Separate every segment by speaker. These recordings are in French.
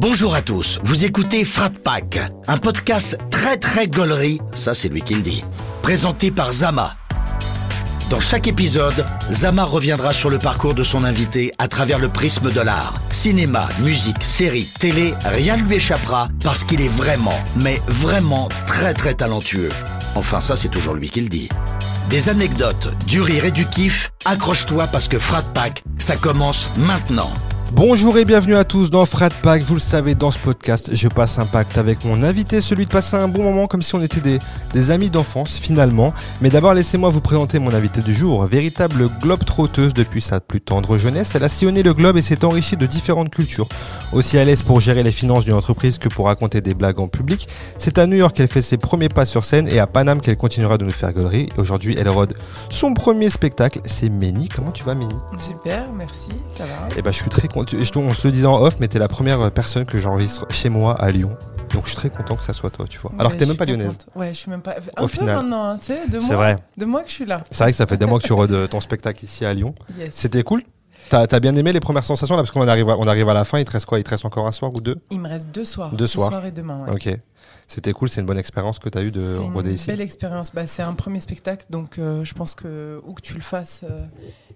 Speaker 1: Bonjour à tous, vous écoutez Frat Pack, un podcast très très gaulerie, ça c'est lui qui le dit, présenté par Zama. Dans chaque épisode, Zama reviendra sur le parcours de son invité à travers le prisme de l'art. Cinéma, musique, série, télé, rien ne lui échappera parce qu'il est vraiment, mais vraiment très très talentueux. Enfin ça c'est toujours lui qui le dit. Des anecdotes, du rire et du kiff, accroche-toi parce que Frat Pack, ça commence maintenant.
Speaker 2: Bonjour et bienvenue à tous dans Frat Pack. Vous le savez, dans ce podcast, je passe un pacte avec mon invité, celui de passer un bon moment comme si on était des, des amis d'enfance finalement. Mais d'abord, laissez-moi vous présenter mon invité du jour. Véritable globe trotteuse depuis sa plus tendre jeunesse, elle a sillonné le globe et s'est enrichie de différentes cultures. Aussi à l'aise pour gérer les finances d'une entreprise que pour raconter des blagues en public. C'est à New York qu'elle fait ses premiers pas sur scène et à Paname qu'elle continuera de nous faire gaulerie. Et aujourd'hui, elle rôde son premier spectacle. C'est Méni. Comment tu vas, Méni?
Speaker 3: Super, merci, ça va.
Speaker 2: Eh ben, je suis très content. Je- On se le disait en off, mais t'es la première personne que j'enregistre chez moi à Lyon. Donc je suis très content que ça soit toi, tu vois. Alors que t'es même pas lyonnaise.
Speaker 3: contente. Ouais, je suis même pas. Un
Speaker 2: Au
Speaker 3: peu
Speaker 2: final.
Speaker 3: maintenant, hein, tu sais, de
Speaker 2: C'est
Speaker 3: moi.
Speaker 2: vrai.
Speaker 3: Que je suis là.
Speaker 2: C'est vrai que ça fait des mois que tu rodes ton spectacle ici à Lyon.
Speaker 3: Yes.
Speaker 2: C'était cool T'as as bien aimé les premières sensations là Parce qu'on arrive, à- on arrive à la fin, il te reste quoi? Il te reste encore un soir ou deux?
Speaker 3: Il me reste deux soirs.
Speaker 2: Deux
Speaker 3: Ce
Speaker 2: soirs.
Speaker 3: soir et demain. ouais.
Speaker 2: Ok. C'était cool, c'est une bonne expérience que t'as eu de
Speaker 3: C'est
Speaker 2: roder
Speaker 3: une
Speaker 2: ici.
Speaker 3: belle expérience. Bah, c'est un premier spectacle, donc euh, je pense que où que tu le fasses, euh,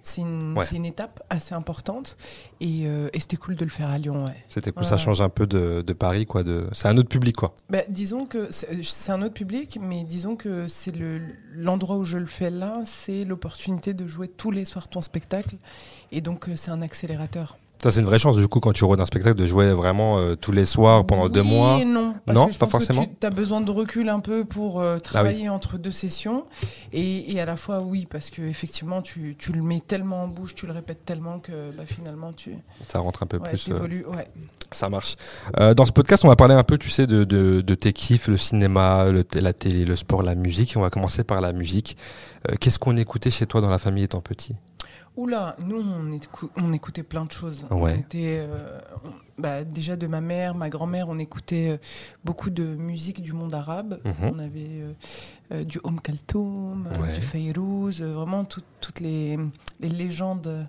Speaker 3: c'est une,
Speaker 2: Ouais.
Speaker 3: c'est une étape assez importante. Et, euh, et c'était cool de le faire à Lyon. Ouais.
Speaker 2: C'était cool,
Speaker 3: Ouais.
Speaker 2: ça change un peu de, de Paris, quoi. De... C'est un autre public, quoi.
Speaker 3: Bah, disons que c'est c'est un autre public, mais disons que c'est le- l'endroit où je le fais là, c'est l'opportunité de jouer tous les soirs ton spectacle. Et donc, c'est un accélérateur.
Speaker 2: Ça, c'est une vraie chance, du coup, quand tu rodes un spectacle, de jouer vraiment euh, tous les soirs pendant deux mois.
Speaker 3: et non, parce
Speaker 2: Non,
Speaker 3: que je
Speaker 2: pas
Speaker 3: pense que
Speaker 2: forcément.
Speaker 3: Tu as besoin de recul un peu pour euh, travailler entre deux sessions. Et, et à la fois, oui, parce que effectivement, tu, tu le mets tellement en bouche, tu le répètes tellement que bah, finalement, tu
Speaker 2: Ça rentre un peu
Speaker 3: ouais,
Speaker 2: plus. euh,
Speaker 3: ouais.
Speaker 2: Ça marche. Dans ce podcast, on va parler un peu, tu sais, de, de, de tes kiffs, le cinéma, le, la télé, le sport, la musique. On va commencer par la musique. Qu'est-ce qu'on écoutait chez toi dans la famille étant petit?
Speaker 3: Oula, nous, on, écou- on écoutait plein de choses.
Speaker 2: Ouais.
Speaker 3: On était, euh, on- bah, déjà de ma mère, ma grand-mère, on écoutait euh, beaucoup de musique du monde arabe.
Speaker 2: Mhm.
Speaker 3: On avait euh, du Om Kaltoum,
Speaker 2: Ouais.
Speaker 3: du Fayrouz, vraiment tout- toutes les, les légendes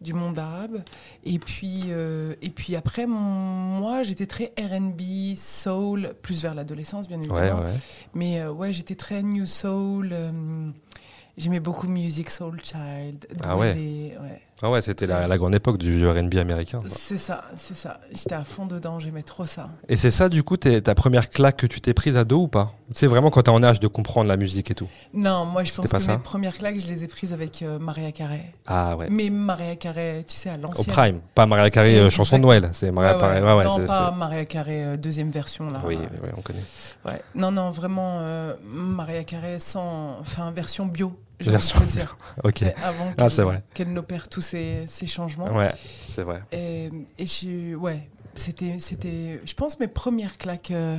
Speaker 3: du monde arabe. Et puis, et puis après, mon- moi, j'étais très RB, soul, plus vers l'adolescence, bien évidemment.
Speaker 2: ouais.
Speaker 3: Mais ouais, j'étais très New Soul. J'aimais beaucoup Music Soul Child.
Speaker 2: Ah ouais. Ah ouais, c'était la, la grande époque du RB américain.
Speaker 3: C'est ça, c'est ça. J'étais à fond dedans, j'aimais trop ça.
Speaker 2: Et c'est ça, du coup, ta première claque que tu t'es prise à dos ou pas? C'est vraiment quand t'es en âge de comprendre la musique et tout.
Speaker 3: Non, moi je pense
Speaker 2: pas
Speaker 3: que
Speaker 2: ça
Speaker 3: mes premières claques, je les ai prises avec euh, Maria Carey.
Speaker 2: Ah ouais.
Speaker 3: Mais Maria Carey, tu sais, à
Speaker 2: Au
Speaker 3: l'ancienne.
Speaker 2: prime. Pas Mariah Carey, euh, chanson de Noël. C'est
Speaker 3: Ouais,
Speaker 2: Carey.
Speaker 3: Ouais,
Speaker 2: ouais,
Speaker 3: non, pas Maria Carey, euh, deuxième version là.
Speaker 2: Oui, oui, oui, on connaît.
Speaker 3: Ouais. Non, non, vraiment euh, Maria Carey sans, enfin version bio. J'ai
Speaker 2: Version. Ok.
Speaker 3: Avant
Speaker 2: Ah,
Speaker 3: qu'elle- qu'elle n'opère tous ces, ces changements.
Speaker 2: Ouais, c'est vrai.
Speaker 3: Et, et je, ouais, c'était, c'était, je pense mes premières claques euh,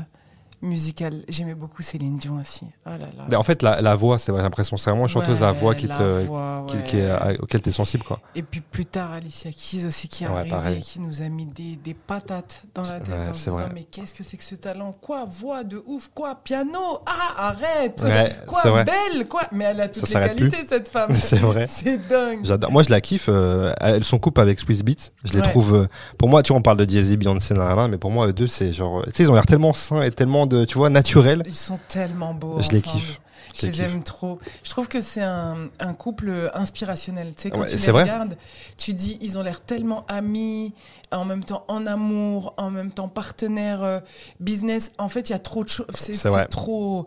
Speaker 3: musicales. J'aimais beaucoup Céline Dion aussi. Oh là là.
Speaker 2: Mais en fait, la, la voix, c'est vrai, j'ai l'impression, c'est vraiment une chanteuse à
Speaker 3: Ouais,
Speaker 2: voix qui te,
Speaker 3: voix,
Speaker 2: qui,
Speaker 3: ouais.
Speaker 2: qui est, à- auquel t'es sensible, quoi.
Speaker 3: Et puis plus tard, Alicia Keys aussi qui est
Speaker 2: Ouais,
Speaker 3: arrivée,
Speaker 2: pareil.
Speaker 3: qui nous a mis des, des patates dans la tête.
Speaker 2: C'est vrai.
Speaker 3: Mais qu'est-ce que c'est que ce talent? Quoi Voix de ouf Quoi Piano? Ah, arrête Quoi. Belle Quoi Mais elle a toutes
Speaker 2: Ça
Speaker 3: les
Speaker 2: s'arrête plus.
Speaker 3: qualités, cette femme.
Speaker 2: C'est vrai.
Speaker 3: C'est dingue.
Speaker 2: J'adore. Moi, je la kiffe. euh, elle, son couple avec Swiss Beats, je les trouve. euh, pour moi, tu vois, on parle de Jay-Z, Beyoncé, mais pour moi, eux deux, c'est genre. Tu sais, ils ont l'air tellement sains et tellement de, tu vois, naturels.
Speaker 3: Ils sont tellement beaux.
Speaker 2: Je les
Speaker 3: ensemble.
Speaker 2: kiffe.
Speaker 3: Je
Speaker 2: Je les kiffe.
Speaker 3: aime trop. Je trouve que c'est un, un couple inspirationnel. Tu sais, quand
Speaker 2: Ouais,
Speaker 3: tu les
Speaker 2: vrai.
Speaker 3: regardes, tu dis, ils ont l'air tellement amis, en même temps en amour, en même temps partenaires euh, business. En fait, il y a trop de choses. C'est trop.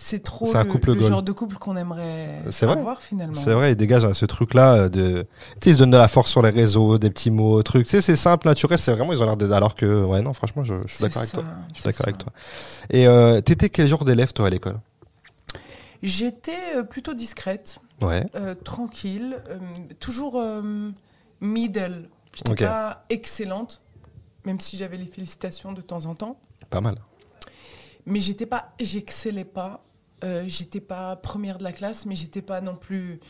Speaker 3: C'est trop le,
Speaker 2: couple
Speaker 3: le
Speaker 2: goal.
Speaker 3: genre de couple qu'on aimerait
Speaker 2: vrai.
Speaker 3: avoir finalement.
Speaker 2: C'est vrai, ils dégagent ce truc-là euh, de. Tu sais, ils se donnent de la force sur les réseaux, des petits mots, trucs. Tu sais, c'est simple, naturel, c'est vraiment, ils ont l'air de. Alors que, ouais, non, franchement, je, je suis d'accord avec toi. Je suis d'accord avec toi. Et euh, t'étais quel genre d'élève, toi, à l'école?
Speaker 3: J'étais euh, plutôt discrète.
Speaker 2: Ouais.
Speaker 3: Euh, tranquille, euh, toujours middle. J'étais
Speaker 2: Ok.
Speaker 3: pas excellente, même si j'avais les félicitations de temps en temps.
Speaker 2: Pas mal.
Speaker 3: Mais j'étais pas, j'excellais pas. Euh, j'étais pas première de la classe, mais j'étais pas non plus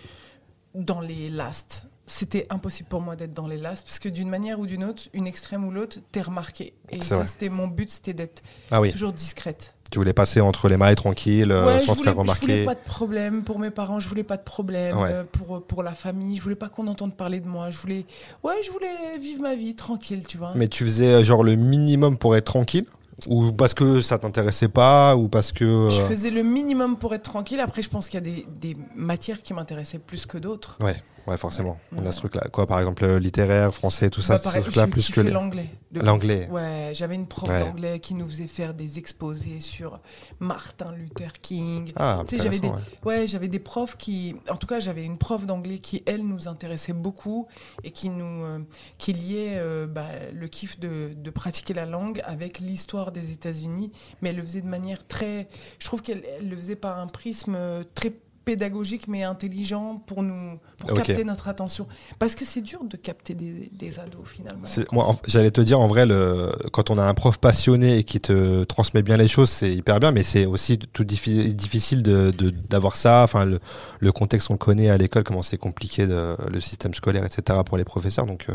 Speaker 3: dans les last. C'était impossible pour moi d'être dans les last parce que d'une manière ou d'une autre, une extrême ou l'autre, t'es remarqué. Et ça, c'était mon but, c'était d'être
Speaker 2: Ah oui.
Speaker 3: toujours discrète.
Speaker 2: Tu voulais passer entre les mailles tranquilles, euh,
Speaker 3: Ouais,
Speaker 2: sans te faire
Speaker 3: voulais, je
Speaker 2: remarquer.
Speaker 3: voulais pas de problème pour mes parents, je voulais pas de problème
Speaker 2: Ouais.
Speaker 3: euh, pour, pour la famille, je voulais pas qu'on entende parler de moi, je voulais, ouais, je voulais vivre ma vie tranquille, tu vois.
Speaker 2: Mais tu faisais genre le minimum pour être tranquille? Ou parce que ça t'intéressait pas Ou parce que.
Speaker 3: Je
Speaker 2: euh,
Speaker 3: faisais le minimum pour être tranquille. Après, je pense qu'il y a des, des matières qui m'intéressaient plus que d'autres.
Speaker 2: Ouais, ouais, forcément. On a ce truc-là. Quoi, par exemple, euh, littéraire, français, tout ça,
Speaker 3: Bah,
Speaker 2: ce truc-là, plus que
Speaker 3: l'anglais.
Speaker 2: L'anglais.
Speaker 3: Ouais, j'avais une prof
Speaker 2: Ouais.
Speaker 3: d'anglais qui nous faisait faire des exposés sur Martin Luther King.
Speaker 2: Ah,
Speaker 3: Tu sais, j'avais des,
Speaker 2: ouais.
Speaker 3: ouais, j'avais des profs qui, en tout cas, j'avais une prof d'anglais qui, elle, nous intéressait beaucoup et qui nous, euh, qui liait euh, bah, le kiff de, de pratiquer la langue avec l'histoire des États-Unis, mais elle le faisait de manière très, je trouve qu'elle elle le faisait par un prisme euh, très pédagogique mais intelligent pour nous pour capter notre attention parce que c'est dur de capter des, des ados finalement
Speaker 2: Moi, j'allais te dire, en vrai, le, quand on a un prof passionné et qui te transmet bien les choses, c'est hyper bien, mais c'est aussi tout diffi- difficile de- d'avoir ça. Enfin, le, le contexte qu'on connaît à l'école, comment c'est compliqué, de- le système scolaire, etc., pour les professeurs. Donc, euh,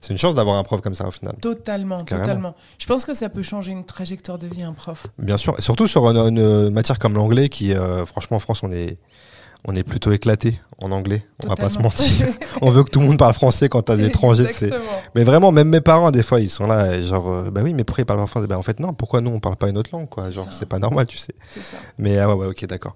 Speaker 2: c'est une chance d'avoir un prof comme ça, au final.
Speaker 3: Totalement,
Speaker 2: Carrément.
Speaker 3: totalement. Je pense que ça peut changer une trajectoire de vie, un prof.
Speaker 2: Bien sûr, et surtout sur une, une matière comme l'anglais, qui, euh, franchement, en France, on est, on est plutôt éclaté en anglais. On va pas se mentir. on veut que tout le monde parle français quand t'as des étrangers. Mais vraiment, même mes parents, des fois, ils sont là, et genre, euh, bah oui, mais pourquoi ils parlent pas français? Bah en fait, non, pourquoi nous, on parle pas une autre langue, quoi? Genre, c'est pas normal, tu sais.
Speaker 3: C'est ça.
Speaker 2: Mais ah ouais, ouais, ok, d'accord.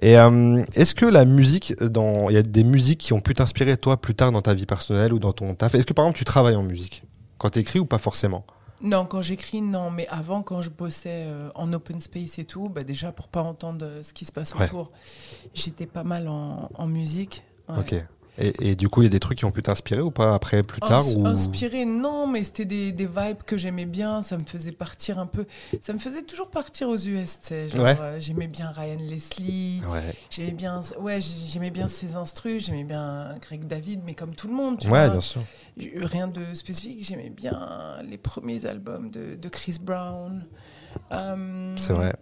Speaker 2: Et euh, est-ce que la musique, dans, il y a des musiques qui ont pu t'inspirer, toi, plus tard dans ta vie personnelle ou dans ton taf? Est-ce que, par exemple, tu travailles en musique? Quand t'écris ou pas forcément?
Speaker 3: Non, quand j'écris, non. Mais avant, quand je bossais euh, en open space et tout, bah déjà, pour pas entendre euh, ce qui se passe
Speaker 2: Ouais.
Speaker 3: autour, j'étais pas mal en, en musique. Ouais.
Speaker 2: Ok. Et, et du coup, il y a des trucs qui ont pu t'inspirer ou pas après, plus tard
Speaker 3: Ins-
Speaker 2: ou...
Speaker 3: Inspiré, non, mais c'était des, des vibes que j'aimais bien. Ça me faisait partir un peu. Ça me faisait toujours partir aux US,
Speaker 2: Ouais.
Speaker 3: euh, j'aimais bien Ryan Leslie.
Speaker 2: Ouais,
Speaker 3: J'aimais bien, ouais, j'aimais bien ses instrus. J'aimais bien Greg David, mais comme tout le monde, tu
Speaker 2: ouais
Speaker 3: vois.
Speaker 2: bien sûr.
Speaker 3: Rien de spécifique. J'aimais bien les premiers albums de, de Chris Brown. Euh,
Speaker 2: C'est vrai.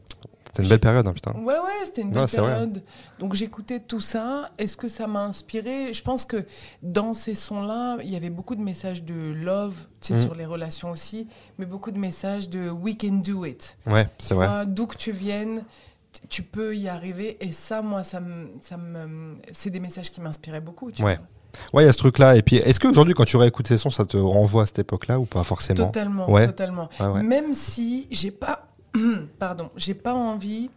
Speaker 2: C'était une belle période, hein, putain.
Speaker 3: Ouais, ouais, c'était une
Speaker 2: Non,
Speaker 3: belle
Speaker 2: vrai.
Speaker 3: période. Donc j'écoutais tout ça. Est-ce que ça m'a inspiré? Je pense que dans ces sons-là, il y avait beaucoup de messages de love, tu sais,
Speaker 2: Mhm.
Speaker 3: sur les relations aussi, mais beaucoup de messages de we can do it.
Speaker 2: Ouais, c'est vrai.
Speaker 3: D'où que tu viennes, tu peux y arriver. Et ça, moi, ça me, ça c'est des messages qui m'inspiraient beaucoup. Tu
Speaker 2: Ouais.
Speaker 3: vois.
Speaker 2: Ouais, il y a ce truc-là. Et puis, est-ce qu'aujourd'hui, quand tu réécoutes ces sons, ça te renvoie à cette époque-là ou pas forcément?
Speaker 3: Totalement,
Speaker 2: Ouais.
Speaker 3: totalement.
Speaker 2: Ouais.
Speaker 3: Même si j'ai pas, pardon, j'ai pas envie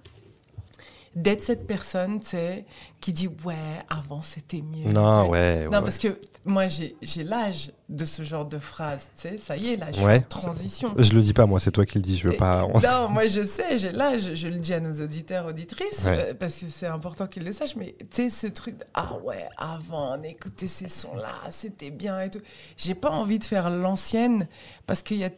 Speaker 3: d'être cette personne, tu sais, qui dit ouais, avant c'était mieux.
Speaker 2: Non, ouais.
Speaker 3: Non,
Speaker 2: ouais,
Speaker 3: parce que moi j'ai l'âge de ce genre de phrase, tu sais, ça y est, là, je
Speaker 2: Ouais.
Speaker 3: suis en transition.
Speaker 2: Je le dis pas, moi, c'est toi qui le dis. Je veux
Speaker 3: Et-
Speaker 2: pas.
Speaker 3: Non, moi je sais, j'ai l'âge, je le dis à nos auditeurs, auditrices, euh, parce que c'est important qu'ils le sachent, mais tu sais, ce truc, de, ah ouais, avant, on écoutait ces sons-là, c'était bien et tout. J'ai pas envie de faire l'ancienne, parce qu'il y a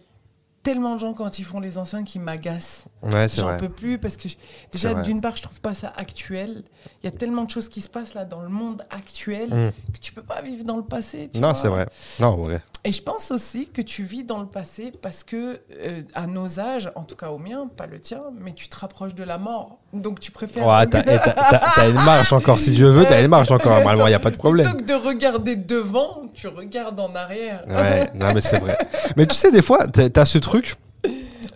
Speaker 3: tellement de gens quand ils font les anciens qui m'agacent.
Speaker 2: Ouais,
Speaker 3: J'en peux plus parce que je- déjà d'une part je trouve pas ça actuel. Il y a tellement de choses qui se passent là dans le monde actuel
Speaker 2: Mm.
Speaker 3: que tu peux pas vivre dans le passé. tu
Speaker 2: Non, c'est vrai. Non, ouais.
Speaker 3: Et je pense aussi que tu vis dans le passé parce que euh, à nos âges, en tout cas au mien, pas le tien, mais tu te rapproches de la mort. Donc tu préfères
Speaker 2: Ouais, t'as une marge encore, si Dieu veut, t'as une marge encore. Normalement, il n'y a pas de problème.
Speaker 3: Plutôt que de regarder devant, tu regardes en arrière.
Speaker 2: Ouais, non, mais c'est vrai. Mais tu sais, des fois, t'as t'as ce truc,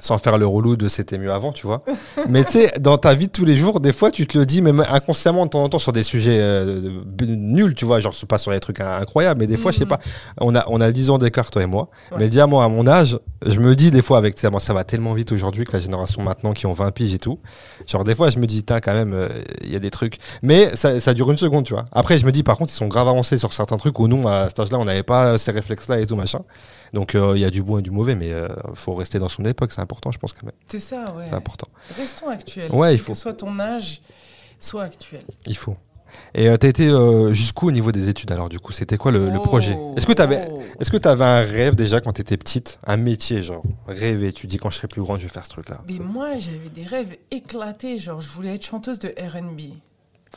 Speaker 2: sans faire le relou de c'était mieux avant, tu vois. Mais tu sais, dans ta vie de tous les jours, des fois, tu te le dis, même inconsciemment, de temps en temps, sur des sujets euh, nuls, tu vois, genre, pas sur des trucs incroyables, mais des fois, je sais
Speaker 3: Mhm.
Speaker 2: pas, on a, on a 10 ans d'écart, toi et moi.
Speaker 3: Ouais.
Speaker 2: Mais dis à moi, à mon âge, je me dis des fois, avec, tu sais, bon, ça va tellement vite aujourd'hui que la génération maintenant qui ont 20 piges et tout. Genre, des fois, je me dis, tiens, quand même, euh, il y a des trucs. Mais ça, ça dure une seconde, tu vois. Après, je me dis, par contre, ils sont grave avancés sur certains trucs où nous, à cet âge-là, on n'avait pas ces réflexes-là et tout, machin. Donc, euh, il y a du bon et du mauvais, mais euh, faut rester dans son époque, c'est important, je pense, quand même.
Speaker 3: C'est ça, ouais.
Speaker 2: C'est important.
Speaker 3: Restons actuels.
Speaker 2: Ouais, il
Speaker 3: Que
Speaker 2: faut.
Speaker 3: soit ton âge, soit actuel.
Speaker 2: Il faut. Et euh, t'as été euh, jusqu'où au niveau des études, alors, du coup? C'était quoi le, le
Speaker 3: Oh,
Speaker 2: projet? Est-ce que t'avais.
Speaker 3: oh.
Speaker 2: Est-ce que tu avais un rêve déjà quand tu étais petite? Un métier, genre Rêver, tu dis quand je serai plus grande, je vais faire ce truc-là.
Speaker 3: Mais moi, j'avais des rêves éclatés. Genre, je voulais être chanteuse de RB.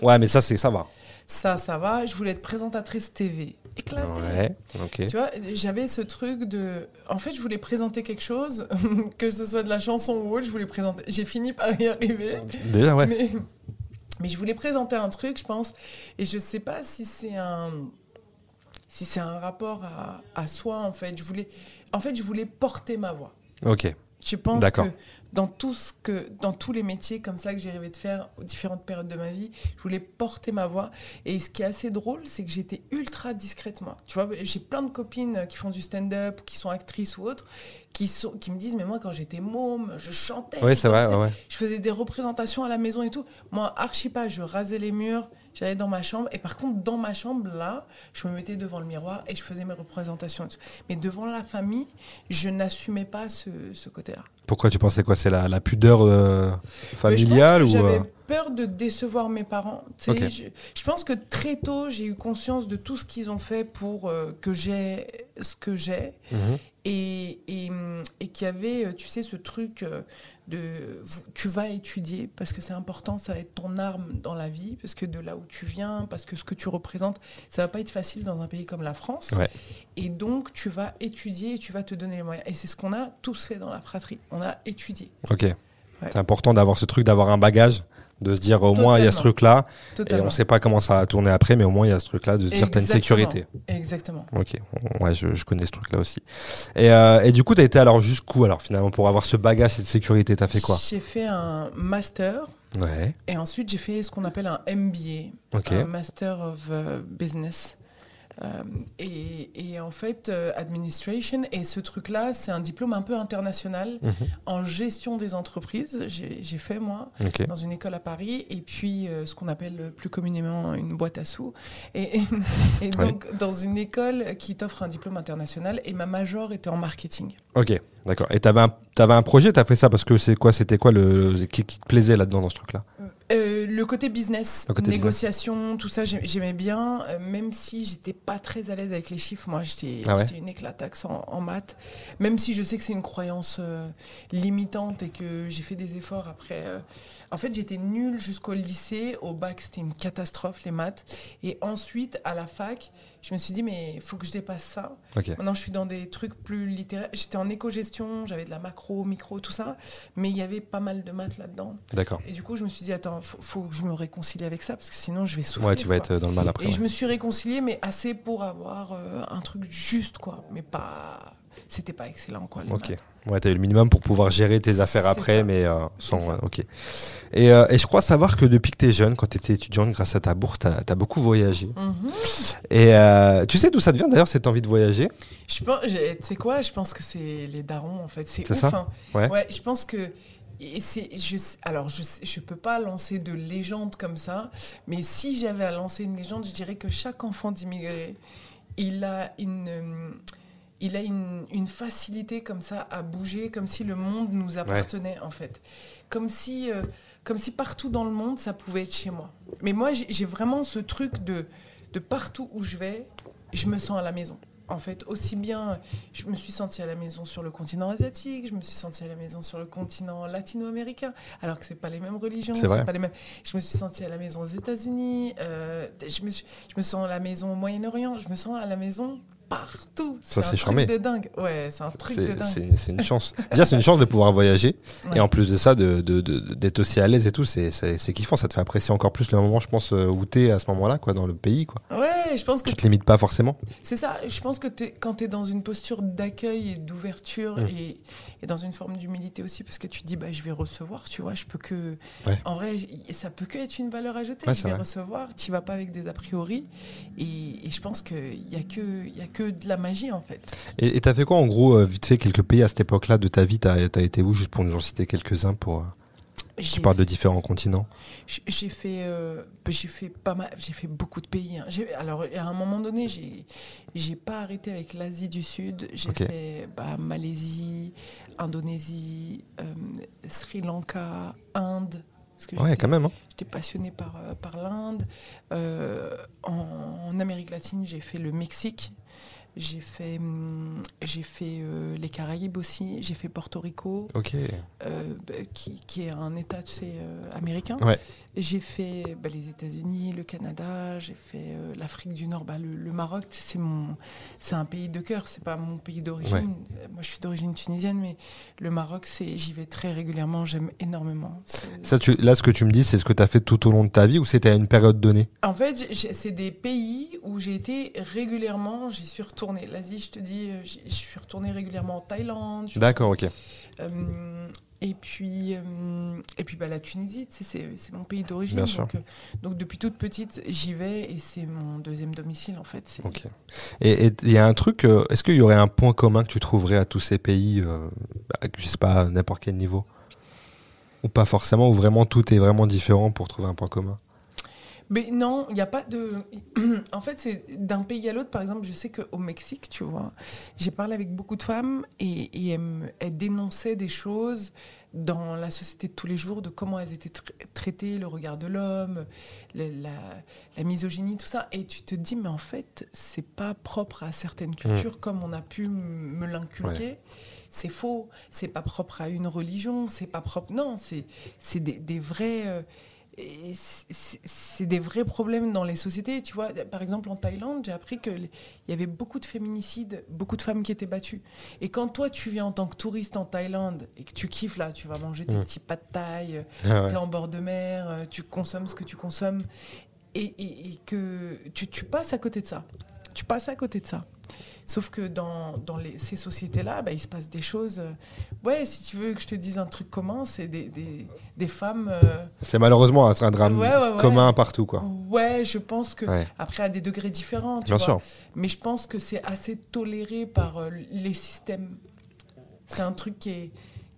Speaker 2: Ouais, mais ça, c'est ça va.
Speaker 3: Ça, ça va. Je voulais être présentatrice TV. Éclaté.
Speaker 2: Ouais.
Speaker 3: Tu vois, j'avais ce truc de. En fait, je voulais présenter quelque chose, que ce soit de la chanson ou autre, je voulais présenter. J'ai fini par y arriver.
Speaker 2: Déjà, ouais.
Speaker 3: Mais, mais je voulais présenter un truc, je pense. Et je sais pas si c'est un. Si c'est un rapport à, à soi, en fait. Je voulais, en fait, je voulais porter ma voix.
Speaker 2: Ok.
Speaker 3: Je pense
Speaker 2: D'accord.
Speaker 3: que dans tout ce que dans tous les métiers comme ça que j'ai rêvé de faire aux différentes périodes de ma vie, je voulais porter ma voix. Et ce qui est assez drôle, c'est que j'étais ultra discrète moi. Tu vois, j'ai plein de copines qui font du stand-up, qui sont actrices ou autres, qui sont qui me disent mais moi quand j'étais môme, je chantais.
Speaker 2: Oui, c'est vrai. ouais.
Speaker 3: Je faisais des représentations à la maison et tout. Moi, archi pas, je rasais les murs, j'allais dans ma chambre. Et par contre, dans ma chambre, là, je me mettais devant le miroir et je faisais mes représentations. Mais devant la famille, je n'assumais pas ce, ce côté-là.
Speaker 2: Pourquoi tu pensais quoi? C'est la, la pudeur euh, familiale ou
Speaker 3: J'avais
Speaker 2: euh,
Speaker 3: peur de décevoir mes parents. Je pense que très tôt, j'ai eu conscience de tout ce qu'ils ont fait pour euh, que j'ai ce que j'ai.
Speaker 2: mhm.
Speaker 3: Et, et, hum, et qu'il y avait, euh, tu sais, ce truc euh, de tu vas étudier parce que c'est important, ça va être ton arme dans la vie, parce que de là où tu viens, parce que ce que tu représentes, ça va pas être facile dans un pays comme la France.
Speaker 2: Ouais.
Speaker 3: Et donc, tu vas étudier et tu vas te donner les moyens. Et c'est ce qu'on a tous fait dans la fratrie. On a étudié.
Speaker 2: Ok. C'est important d'avoir ce truc, d'avoir un bagage, de se dire au moins il y a ce truc-là, et on sait pas comment ça va tourner après, mais au moins il y a ce truc-là de se dire t'as une sécurité.
Speaker 3: Exactement.
Speaker 2: Ok, ouais, je, je connais ce truc-là aussi. Et, euh, et du coup, t'as été alors jusqu'où alors finalement pour avoir ce bagage, cette sécurité, t'as fait quoi?
Speaker 3: J'ai fait un master.
Speaker 2: Ouais,
Speaker 3: et ensuite j'ai fait ce qu'on appelle un MBA,
Speaker 2: ok,
Speaker 3: un Master of euh, Business. Euh, et, et en fait, euh, Administration, et ce truc-là, c'est un diplôme un peu international
Speaker 2: Mhm.
Speaker 3: en gestion des entreprises. J'ai fait, moi,
Speaker 2: ok.
Speaker 3: dans une école à Paris, et puis euh, ce qu'on appelle plus communément une boîte à sous. Et, et- et donc, dans une école qui t'offre un diplôme international, et ma major était en marketing.
Speaker 2: Ok, d'accord. Et t'avais un, t'avais un projet, t'as fait ça parce que c'est quoi C'était quoi le qui, qui te plaisait là-dedans dans ce truc-là?
Speaker 3: Euh, le côté business,
Speaker 2: Le côté
Speaker 3: négociation, tout ça, j'ai- j'aimais bien, euh, même si j'étais pas très à l'aise avec les chiffres. Moi, j'étais
Speaker 2: Ah ouais?
Speaker 3: une éclataxe en, en maths, même si je sais que c'est une croyance euh, limitante et que j'ai fait des efforts après. En fait, j'étais nulle jusqu'au lycée. Au bac, c'était une catastrophe, les maths. Et ensuite, à la fac, je me suis dit, mais il faut que je dépasse ça. Maintenant, je suis dans des trucs plus littéraires. J'étais en éco-gestion, j'avais de la macro, micro, tout ça. Mais il y avait pas mal de maths là-dedans.
Speaker 2: D'accord.
Speaker 3: Et du coup, je me suis dit, attends, faut, faut que je me réconcilie avec ça, parce que sinon, je vais souffrir.
Speaker 2: Ouais, tu vas
Speaker 3: quoi.
Speaker 2: être euh, dans le mal après.
Speaker 3: Et
Speaker 2: ouais.
Speaker 3: je me suis réconciliée, mais assez pour avoir euh, un truc juste, quoi. Mais pas. C'était pas excellent, quoi. Les
Speaker 2: Ok.
Speaker 3: maths.
Speaker 2: Ouais, t'as eu le minimum pour pouvoir gérer tes affaires après,
Speaker 3: ça.
Speaker 2: mais euh, sans. Ouais, ok. Et, euh, et je crois savoir que depuis que t'es jeune, quand t'étais étudiante, grâce à ta bourse, t'as as beaucoup voyagé.
Speaker 3: Mhm.
Speaker 2: Et euh, tu sais d'où ça te vient d'ailleurs cette envie de voyager?
Speaker 3: Je tu sais quoi? Je pense que c'est les darons, en fait. C'est
Speaker 2: ça?
Speaker 3: hein.
Speaker 2: Ouais.
Speaker 3: je pense que. et je, alors, je je peux pas lancer de légende comme ça, mais si j'avais à lancer une légende, je dirais que chaque enfant d'immigré, il a une. Il a une, une facilité comme ça à bouger, comme si le monde nous appartenait en fait. Comme si, euh, comme si partout dans le monde, ça pouvait être chez moi. Mais moi, j'ai vraiment ce truc de, de partout où je vais, je me sens à la maison. En fait, aussi bien, je me suis sentie à la maison sur le continent asiatique, je me suis sentie à la maison sur le continent latino-américain, alors que c'est pas les mêmes religions,
Speaker 2: C'est
Speaker 3: pas les mêmes. Je me suis sentie à la maison aux États-Unis, euh, je me suis, je me sens à la maison au Moyen-Orient, je me sens à la maison partout.
Speaker 2: Ça,
Speaker 3: un
Speaker 2: c'est
Speaker 3: truc
Speaker 2: charmé.
Speaker 3: de dingue. Ouais, c'est un truc de dingue.
Speaker 2: c'est- une chance. Déjà, c'est une chance de pouvoir voyager.
Speaker 3: Ouais.
Speaker 2: Et en plus de ça, de- de- de- d'être aussi à l'aise et tout, c'est kiffant. Ça te fait apprécier encore plus le moment, je pense, euh, où t'es à ce moment-là, quoi, dans le pays. Quoi.
Speaker 3: Ouais, je pense que
Speaker 2: Tu te limites pas forcément.
Speaker 3: C'est ça, je pense que t'es- quand tu es dans une posture d'accueil et d'ouverture
Speaker 2: Mm.
Speaker 3: et, et dans une forme d'humilité aussi, parce que tu te dis, bah, je vais recevoir, tu vois, je peux que.
Speaker 2: Ouais.
Speaker 3: En vrai, ça peut que être une valeur ajoutée.
Speaker 2: Ouais,
Speaker 3: je vais
Speaker 2: vrai.
Speaker 3: recevoir, tu vas pas avec des a priori. Et, et je pense qu'il n'y a, que- il y a que de la magie, en fait.
Speaker 2: Et et t'as fait quoi, en gros, euh, vite fait, quelques pays à cette époque-là de ta vie? T'as as été où, juste pour nous en citer quelques-uns pour... Tu parles de différents continents.
Speaker 3: J'ai fait, euh, j'ai fait pas mal, j'ai fait beaucoup de pays. hein. Alors, à un moment donné, j'ai, j'ai pas arrêté avec l'Asie du Sud. J'ai fait bah, Malaisie, Indonésie, euh, Sri Lanka, Inde. Parce que
Speaker 2: Ouais,
Speaker 3: j'étais-
Speaker 2: quand même. hein.
Speaker 3: J'étais passionnée par, euh, par l'Inde. Euh, en, en Amérique latine, j'ai fait le Mexique. J'ai fait, hum, j'ai fait euh, les Caraïbes aussi. J'ai fait Porto Rico, euh, bah, qui, qui est un État, tu sais, euh, américain.
Speaker 2: Ouais.
Speaker 3: J'ai fait bah, les États-Unis, le Canada, j'ai fait l'Afrique du Nord, bah, le, le Maroc. C'est mon, c'est un pays de cœur. C'est pas mon pays d'origine.
Speaker 2: Ouais.
Speaker 3: Moi, je suis d'origine tunisienne, mais le Maroc, c'est, j'y vais très régulièrement. J'aime énormément.
Speaker 2: Ça, tu, là, ce que tu me dis, c'est ce que tu as fait tout au long de ta vie ou c'était à une période donnée?
Speaker 3: En fait, c'est des pays où j'ai été régulièrement. J'y suis retournée L'Asie, je te dis, euh, je suis retournée régulièrement en Thaïlande.
Speaker 2: D'accord, ok.
Speaker 3: euh, et puis, euh, et puis bah, la Tunisie, c'est mon pays d'origine.
Speaker 2: Bien sûr.
Speaker 3: Donc, euh, donc depuis toute petite, j'y vais et c'est mon deuxième domicile en fait.
Speaker 2: Ok. Et il y a un truc, euh, est-ce qu'il y aurait un point commun que tu trouverais à tous ces pays, bah, je sais pas, à n'importe quel niveau? Ou pas forcément, ou vraiment tout est vraiment différent pour trouver un point commun?
Speaker 3: Mais non, il n'y a pas de. en fait, c'est d'un pays à l'autre. Par exemple, je sais qu'au Mexique, tu vois, j'ai parlé avec beaucoup de femmes et, et elles, me- elles dénonçaient des choses dans la société de tous les jours, de comment elles étaient tra- traitées, le regard de l'homme, la, la misogynie, tout ça. Et tu te dis, mais en fait, c'est pas propre à certaines cultures comme on a pu me l'inculquer. C'est faux. C'est pas propre à une religion. C'est pas propre. Non, c'est c'est des, des vrais. Et c'est- des vrais problèmes dans les sociétés. Tu vois, par exemple, en Thaïlande, j'ai appris qu'il y avait beaucoup de féminicides, beaucoup de femmes qui étaient battues. Et quand toi, tu viens en tant que touriste en Thaïlande et que tu kiffes là, tu vas manger tes
Speaker 2: Mm.
Speaker 3: petits pas de taille,
Speaker 2: Ah ouais.
Speaker 3: tu es en bord de mer, euh, tu consommes ce que tu consommes, et, et- et que tu, tu passes à côté de ça. Tu passes à côté de ça. Sauf que dans, dans les- ces sociétés-là, bah, il se passe des choses. euh, ouais, si tu veux que je te dise un truc commun, c'est des, des, des femmes. euh,
Speaker 2: C'est malheureusement un, un drame
Speaker 3: Ouais, ouais, ouais.
Speaker 2: commun partout, quoi.
Speaker 3: Ouais, je pense que. Après, à des degrés différents, tu
Speaker 2: Bien
Speaker 3: vois.
Speaker 2: sûr.
Speaker 3: Mais je pense que c'est assez toléré par euh, les systèmes. C'est un truc qui est,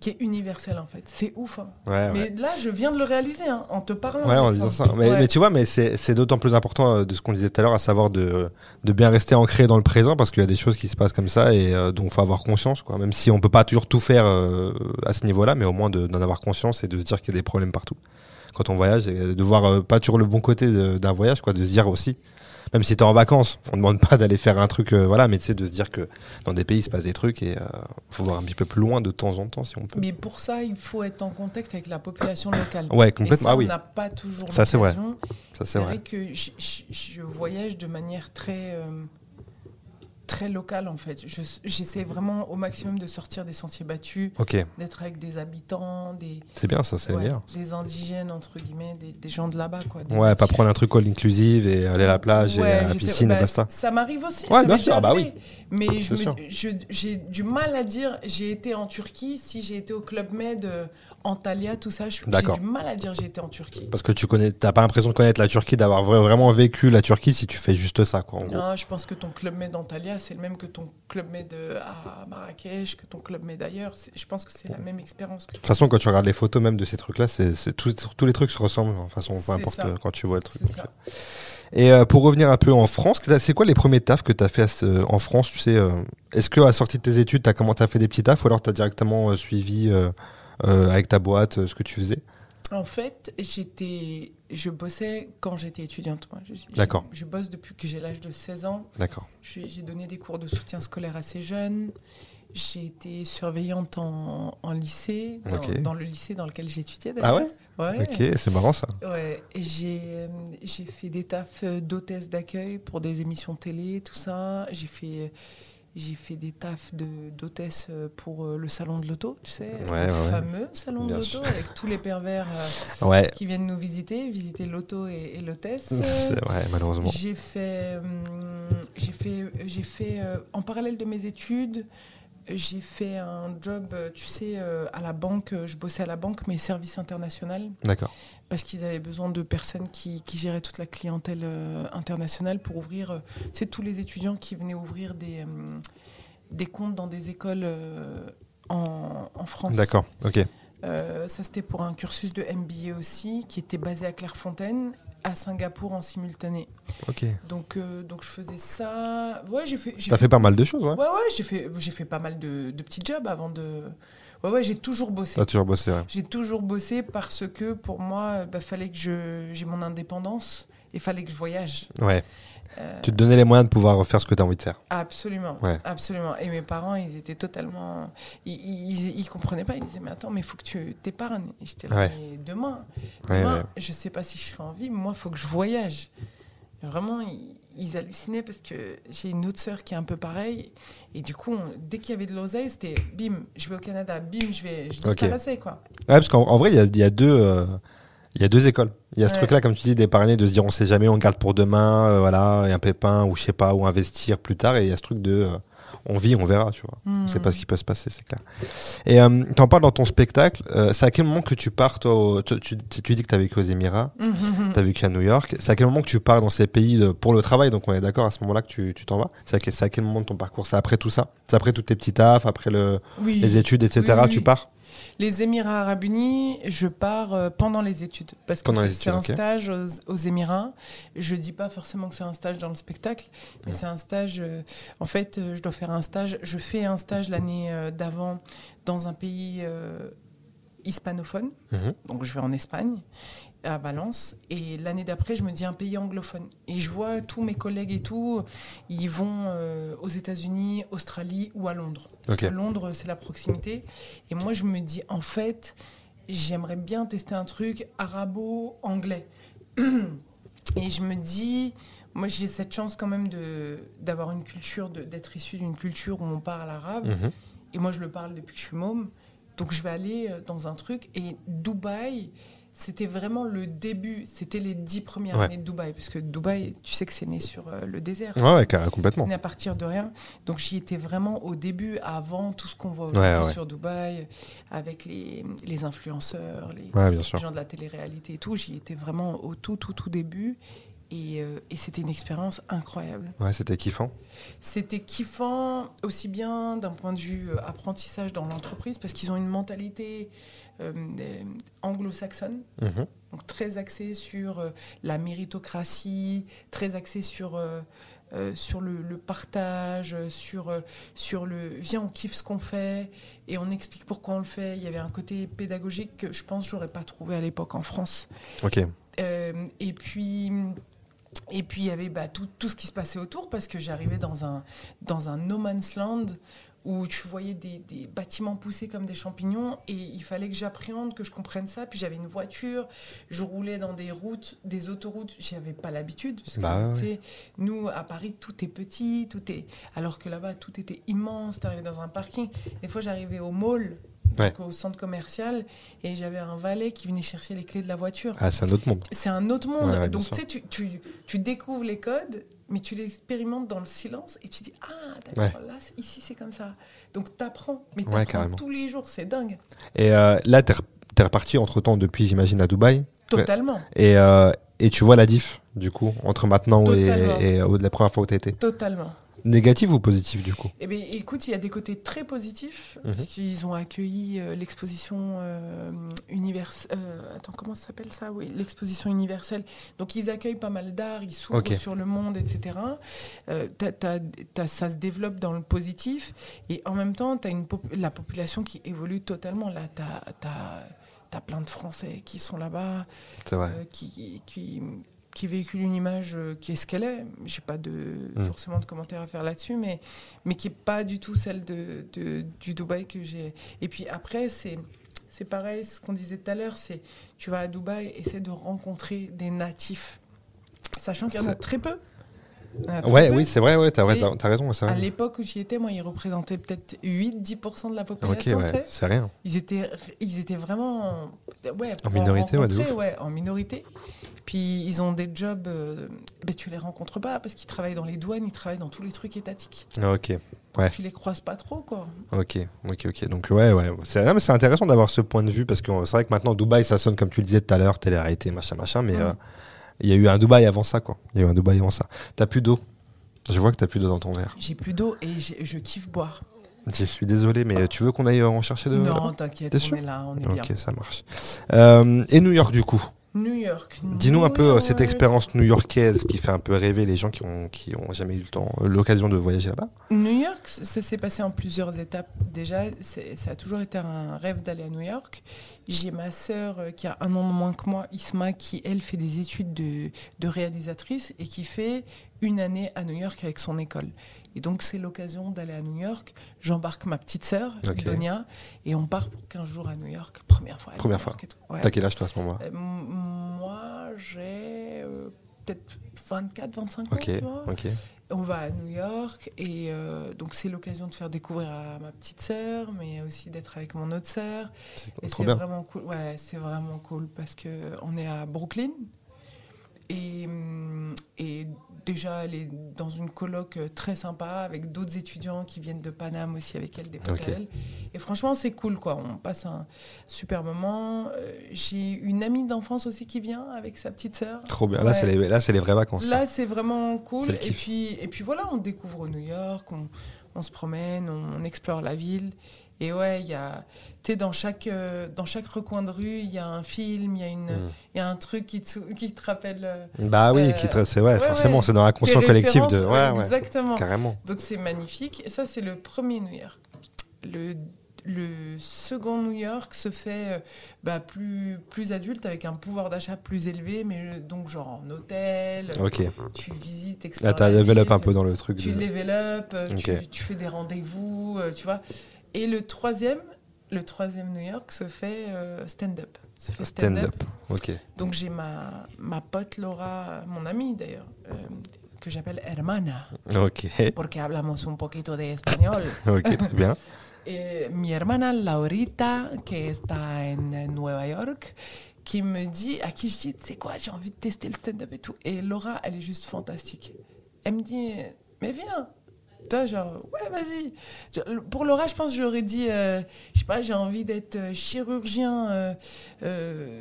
Speaker 3: qui est universel, en fait. C'est ouf. hein.
Speaker 2: Ouais, ouais.
Speaker 3: Mais là, je viens de le réaliser hein, en te parlant.
Speaker 2: Ouais, en
Speaker 3: Alexandre.
Speaker 2: disant ça. Mais, tu vois, mais c'est d'autant plus important euh, de ce qu'on disait tout à l'heure, à savoir de, de bien rester ancré dans le présent, parce qu'il y a des choses qui se passent comme ça et euh, dont il faut avoir conscience, quoi. Même si on peut pas toujours tout faire euh, à ce niveau-là, mais au moins de- d'en avoir conscience et de se dire qu'il y a des problèmes partout. Quand on voyage, et de voir euh, pas toujours le bon côté d'un voyage, quoi, de se dire aussi. Même si t'es en vacances, on demande pas d'aller faire un truc, euh, voilà, mais tu sais, de se dire que dans des pays il se passe des trucs et euh, faut voir un petit peu plus loin de temps en temps si on peut.
Speaker 3: Mais pour ça, il faut être en contact avec la population locale.
Speaker 2: Ouais,
Speaker 3: Et
Speaker 2: complètement.
Speaker 3: ça,
Speaker 2: Ah oui,
Speaker 3: on n'a pas toujours
Speaker 2: Ça, c'est vrai. ça c'est
Speaker 3: C'est
Speaker 2: vrai.
Speaker 3: vrai que je voyage de manière très, euh, très locale, en fait. Je- J'essaie vraiment au maximum de sortir des sentiers battus, d'être avec des habitants, des,
Speaker 2: c'est bien ça, c'est
Speaker 3: ouais, des indigènes, entre guillemets, des, des gens de là-bas. Quoi,
Speaker 2: Ouais, pas prendre un truc all inclusive et aller à la plage
Speaker 3: Ouais,
Speaker 2: et à la piscine
Speaker 3: bah,
Speaker 2: et basta.
Speaker 3: Ça m'arrive aussi.
Speaker 2: Ouais,
Speaker 3: ça
Speaker 2: bien sûr, bah
Speaker 3: arrivé. Mais j'ai du mal à dire j'ai été en Turquie si j'ai été au Club Med, euh, Antalya, tout ça. je- J'ai du mal à dire j'ai été en Turquie.
Speaker 2: Parce que tu connais, t'as pas l'impression de connaître la Turquie, d'avoir vra- vraiment vécu la Turquie si tu fais juste ça, quoi, en gros.
Speaker 3: Non, je pense que ton Club Med Antalya, c'est le même que ton Club Med euh, à Marrakech, que ton Club Med ailleurs. C'est- Je pense que c'est la même expérience
Speaker 2: De toute façon, quand tu regardes les photos même de ces trucs-là, c'est, tous, les trucs se ressemblent, de toute façon, peu importe
Speaker 3: ça.
Speaker 2: euh, quand tu vois le truc. euh. Et euh, pour revenir un peu en France, c'est quoi les premiers tafs que tu as fait en France tu sais, euh, Est-ce que à la sortie de tes études, tu as comment t'as fait des petits tafs ou alors tu as directement suivi avec ta boîte euh, ce que tu faisais
Speaker 3: En fait, j'étais, je bossais quand j'étais étudiante. moi.
Speaker 2: D'accord.
Speaker 3: Je bosse depuis que j'ai l'âge de 16 ans.
Speaker 2: D'accord.
Speaker 3: J'ai donné des cours de soutien scolaire à ces jeunes. J'ai été surveillante en, en lycée, dans, le lycée dans lequel j'étudiais.
Speaker 2: Ah
Speaker 3: d'ailleurs. ouais
Speaker 2: Ok, c'est marrant ça.
Speaker 3: Ouais, j'ai euh, fait des tafs euh, d'hôtesse d'accueil pour des émissions télé, tout ça. J'ai fait j'ai fait des tafs d'hôtesse euh, pour euh, le salon de l'auto, tu sais,
Speaker 2: Ouais,
Speaker 3: le
Speaker 2: ouais, ouais.
Speaker 3: fameux salon
Speaker 2: Bien
Speaker 3: de l'auto avec tous les pervers euh, qui viennent nous visiter, visiter l'auto et, et l'hôtesse.
Speaker 2: malheureusement.
Speaker 3: J'ai fait, hum, j'ai fait, j'ai fait euh, en parallèle de mes études, j'ai fait un job, tu sais, euh, à la banque. Je bossais à la banque, mais service international,
Speaker 2: D'accord.
Speaker 3: Parce qu'ils avaient besoin de personnes qui, qui géraient toute la clientèle euh, internationale pour ouvrir. euh, c'est tous les étudiants qui venaient ouvrir des hum, des comptes dans des écoles euh, en, en France.
Speaker 2: D'accord, ok.
Speaker 3: Euh, ça, c'était pour un cursus de MBA aussi, qui était basé à Clairefontaine, à Singapour en simultané.
Speaker 2: Ok.
Speaker 3: Donc, euh, donc je faisais ça. Ouais, j'ai fait. j'ai
Speaker 2: T'as fait pas mal de choses, ouais.
Speaker 3: Ouais, ouais, j'ai fait, j'ai fait pas mal de, de petits jobs avant de. Ouais, ouais, j'ai toujours bossé.
Speaker 2: T'as toujours bossé, ouais.
Speaker 3: J'ai toujours bossé parce que pour moi, il fallait que je, j'ai mon indépendance et fallait que je voyage.
Speaker 2: Ouais.
Speaker 3: Euh,
Speaker 2: Tu te donnais les moyens de pouvoir faire ce que tu as envie de faire.
Speaker 3: Absolument,
Speaker 2: Ouais.
Speaker 3: absolument. Et mes parents, ils étaient totalement, ils, ils, ils comprenaient pas. Ils disaient mais attends, mais il faut que tu t'épargnes. Et j'étais là,
Speaker 2: Ouais.
Speaker 3: mais demain, demain,
Speaker 2: ouais.
Speaker 3: je sais pas si je serai en vie. mais Moi, il faut que je voyage. Vraiment, ils, ils hallucinaient parce que j'ai une autre sœur qui est un peu pareille. Et du coup, on- dès qu'il y avait de l'oseille, c'était bim, je vais au Canada, bim, je vais, je
Speaker 2: Ok.
Speaker 3: disparaissais quoi.
Speaker 2: Ouais, parce qu'en en vrai, il y a, il y a deux. euh, y a deux écoles. Il y a ce truc-là, comme tu dis, d'épargner, de se dire on sait jamais, on garde pour demain, euh, voilà, et un pépin, ou je sais pas, ou investir plus tard. Et il y a ce truc de euh, on vit, on verra, tu vois. On sait pas ce qui peut se passer, c'est clair. Et euh, t'en parles dans ton spectacle. euh, c'est à quel moment que tu pars, toi, au- tu, tu- tu dis que t'as vécu aux Émirats, t'as vécu à New York. C'est à quel moment que tu pars dans ces pays de- pour le travail Donc on est d'accord à ce moment-là que tu tu t'en vas? C'est à, quel- c'est à quel moment de ton parcours? C'est après tout ça? C'est après toutes tes petits tafs, après le,
Speaker 3: Oui.
Speaker 2: les études, etc.
Speaker 3: Oui, oui,
Speaker 2: Tu pars?
Speaker 3: Les Émirats Arabes Unis, je pars euh, pendant les études. Parce que
Speaker 2: Pendant
Speaker 3: c'est un stage aux, aux Émirats. Je dis pas forcément que c'est un stage dans le spectacle, mais c'est un stage. euh, en fait, euh, je dois faire un stage. Je fais un stage l'année d'avant dans un pays hispanophone.
Speaker 2: Mhm.
Speaker 3: Donc je vais en Espagne, à Valence. Et l'année d'après, je me dis un pays anglophone. Et je vois tous mes collègues et tout, ils vont euh, aux États-Unis, Australie ou à Londres. Parce que Londres, c'est la proximité. Et moi, je me dis, en fait, j'aimerais bien tester un truc arabo-anglais. Et je me dis, moi, j'ai cette chance quand même d'avoir une culture, d'être issu d'une culture où on parle arabe.
Speaker 2: Mhm.
Speaker 3: Et moi, je le parle depuis que je suis môme. Donc, je vais aller euh, dans un truc. Et Dubaï, c'était vraiment le début. C'était les dix premières
Speaker 2: Ouais.
Speaker 3: années de Dubaï. Parce que Dubaï, tu sais que c'est né sur euh, le désert.
Speaker 2: Ouais, ouais, carré-
Speaker 3: C'est
Speaker 2: complètement.
Speaker 3: né à partir de rien. Donc, j'y étais vraiment au début, avant tout ce qu'on voit aujourd'hui
Speaker 2: Ouais,
Speaker 3: sur Dubaï, avec les, les influenceurs, les, gens de la télé-réalité et tout. J'y étais vraiment au tout, tout, tout début. Et, euh, et c'était une expérience incroyable.
Speaker 2: Ouais, c'était kiffant.
Speaker 3: C'était kiffant aussi bien d'un point de vue euh, apprentissage dans l'entreprise parce qu'ils ont une mentalité anglo-saxonne,
Speaker 2: Mhm.
Speaker 3: donc très axée sur euh, la méritocratie, très axée sur, euh, euh, sur le, le partage, euh, sur, euh, sur le viens on kiffe ce qu'on fait et on explique pourquoi on le fait. Il y avait un côté pédagogique que je pense que j'aurais pas trouvé à l'époque en France.
Speaker 2: Ok.
Speaker 3: Euh, et puis, et puis il y avait bah, tout, tout ce qui se passait autour parce que j'arrivais dans un, dans un no man's land où tu voyais des, des bâtiments pousser comme des champignons et il fallait que j'appréhende, que je comprenne ça. Puis j'avais une voiture, je roulais dans des routes, des autoroutes, j'avais pas l'habitude. parce que,
Speaker 2: Bah ouais,
Speaker 3: tu sais, Nous, à Paris, tout est petit, tout est... alors que là-bas, tout était immense. Tu arrivais dans un parking. Des fois, j'arrivais au mall,
Speaker 2: Ouais.
Speaker 3: donc au centre commercial, et j'avais un valet qui venait chercher les clés de la voiture
Speaker 2: Ah, c'est un autre monde.
Speaker 3: c'est un autre monde.
Speaker 2: Ouais, ouais, bien
Speaker 3: Donc, tu sais, tu, tu, tu découvres les codes, mais tu les expérimentes dans le silence et tu dis Ah, d'accord, là, ici, c'est comme ça. Donc, tu apprends. Mais tu
Speaker 2: carrément.
Speaker 3: tous les jours, c'est dingue.
Speaker 2: Et euh, là, re- t'es reparti entre temps depuis, j'imagine, à Dubaï.
Speaker 3: Totalement.
Speaker 2: Et, euh, et tu vois la diff, du coup, entre maintenant et, et, euh, la première fois où t'as été?
Speaker 3: Totalement.
Speaker 2: Négatif ou positif, du coup
Speaker 3: Eh bien, écoute, il y a des côtés très positifs,
Speaker 2: Mhm.
Speaker 3: parce qu'ils ont accueilli euh, l'exposition euh, universelle. attends, comment ça s'appelle ça? Oui, l'exposition universelle. Donc, ils accueillent pas mal d'art, ils s'ouvrent sur le monde, etc. Euh, ça se développe dans le positif, et en même temps, tu as la population qui évolue totalement. Là, tu as, plein de Français qui sont là-bas,
Speaker 2: C'est vrai.
Speaker 3: euh, qui, qui, qui véhicule une image euh, qui est ce qu'elle est. J'ai pas de,
Speaker 2: Mm.
Speaker 3: forcément de commentaires à faire là-dessus, mais, mais qui est pas du tout celle de, de- du Dubaï que j'ai. Et puis après, c'est. C'est pareil, ce qu'on disait tout à l'heure, c'est tu vas à Dubaï, essaie de rencontrer des natifs, sachant qu'il y en a très peu. En a
Speaker 2: Ouais,
Speaker 3: peu.
Speaker 2: oui, c'est vrai, ouais, t'as raison, t'as raison,
Speaker 3: À l'époque où j'y étais, moi, ils représentaient peut-être 8-10% de la
Speaker 2: Ok,
Speaker 3: population.
Speaker 2: ouais,
Speaker 3: sais.
Speaker 2: c'est rien.
Speaker 3: Ils étaient, ils étaient vraiment ouais, pour
Speaker 2: minorité, ouais, de
Speaker 3: rencontrer,
Speaker 2: ouf.
Speaker 3: ouais, en minorité. Puis ils ont des jobs, euh, ben, tu les rencontres pas parce qu'ils travaillent dans les douanes, ils travaillent dans tous les trucs étatiques.
Speaker 2: Ah, Ok, Ouais.
Speaker 3: Tu les croises pas trop, quoi.
Speaker 2: ok, ok, ok. Donc, ouais, ouais. C'est, non, mais c'est intéressant d'avoir ce point de vue parce que c'est vrai que maintenant, Dubaï, ça sonne comme tu le disais tout à l'heure, télé-réalité, machin, machin, mais euh, il y a eu un Dubaï avant ça, quoi. Il y a eu un Dubaï avant ça. T'as plus d'eau. Je vois que t'as plus d'eau dans ton verre.
Speaker 3: J'ai plus d'eau et j'ai- je kiffe boire.
Speaker 2: Je suis désolé, mais tu veux qu'on aille en chercher de
Speaker 3: non,
Speaker 2: là-bas?
Speaker 3: t'inquiète,
Speaker 2: T'es
Speaker 3: on
Speaker 2: sûr
Speaker 3: est là, on est bien.
Speaker 2: Ok, ça marche. Euh, et New York, du coup?
Speaker 3: New York.
Speaker 2: Dis-nous un peu euh,
Speaker 3: York.
Speaker 2: cette expérience new-yorkaise qui fait un peu rêver les gens qui ont, qui ont jamais eu le temps, euh, l'occasion de voyager là-bas.
Speaker 3: New York, ça s'est passé en plusieurs étapes. Déjà, ça a toujours été un rêve d'aller à New York. J'ai ma sœur euh, qui a un an de moins que moi, Isma, qui elle fait des études de, de réalisatrice et qui fait une année à New York avec son école. Et donc c'est l'occasion d'aller à New York. J'embarque ma petite sœur. Donia, et on part pour 15 jours à New York. Première fois. New
Speaker 2: Première.
Speaker 3: Ouais.
Speaker 2: T'as quel âge toi à ce moment-là?
Speaker 3: Euh, moi, j'ai euh, peut-être 24, 25 ans, tu vois. On va à New York et euh, donc c'est l'occasion de faire découvrir à ma petite sœur, mais aussi d'être avec mon autre sœur. C'est vraiment cool. Ouais, c'est vraiment cool parce que on est à Brooklyn et, hum, et déjà elle est dans une coloc euh, très sympa avec d'autres étudiants qui viennent de Paname aussi avec elle des potes elle. Et franchement c'est cool quoi. On passe un super moment. Euh, J'ai une amie d'enfance aussi qui vient avec sa petite sœur.
Speaker 2: Trop bien. Là, c'est les, là, c'est les vraies vacances. là.
Speaker 3: Là, c'est vraiment cool. Et puis, et puis voilà, on découvre New York, on, on se promène, on, on explore la ville. Et ouais, il y a, tu sais, dans chaque, euh, dans chaque recoin de rue, il y a un film, il y a une,
Speaker 2: Mm.
Speaker 3: il y a un truc qui te, qui te rappelle. euh,
Speaker 2: Bah oui,
Speaker 3: Euh,
Speaker 2: qui te- c'est ouais,
Speaker 3: ouais,
Speaker 2: forcément,
Speaker 3: ouais.
Speaker 2: c'est dans la conscience collective de. Ouais,
Speaker 3: Exactement.
Speaker 2: carrément.
Speaker 3: Donc c'est magnifique. Et ça, c'est le premier New York. Le, le second New York se fait bah, plus, plus adulte, avec un pouvoir d'achat plus élevé, mais donc genre en hôtel.
Speaker 2: Ok.
Speaker 3: Tu visites,
Speaker 2: Là,
Speaker 3: explores. la
Speaker 2: level up un peu dans le truc.
Speaker 3: tu
Speaker 2: de-
Speaker 3: level up, tu, tu fais des rendez-vous, tu vois. Et le troisième, le troisième New York se fait euh, stand-up. Se fait stand-up.
Speaker 2: Stand-up. Ok.
Speaker 3: Donc j'ai ma, ma pote Laura, mon amie d'ailleurs, euh, que j'appelle hermana,
Speaker 2: Ok.
Speaker 3: porque hablamos un poquito de español.
Speaker 2: Ok, très bien.
Speaker 3: Et mi hermana Laurita, qui está en Nueva York, qui me dit, à qui je dis, c'est quoi, j'ai envie de tester le stand-up et tout. Et Laura, elle est juste fantastique. Elle me dit, mais viens. Toi, genre, ouais, vas-y. Pour Laura, je pense que j'aurais dit, euh, je sais pas, j'ai envie d'être euh, chirurgien, euh, euh,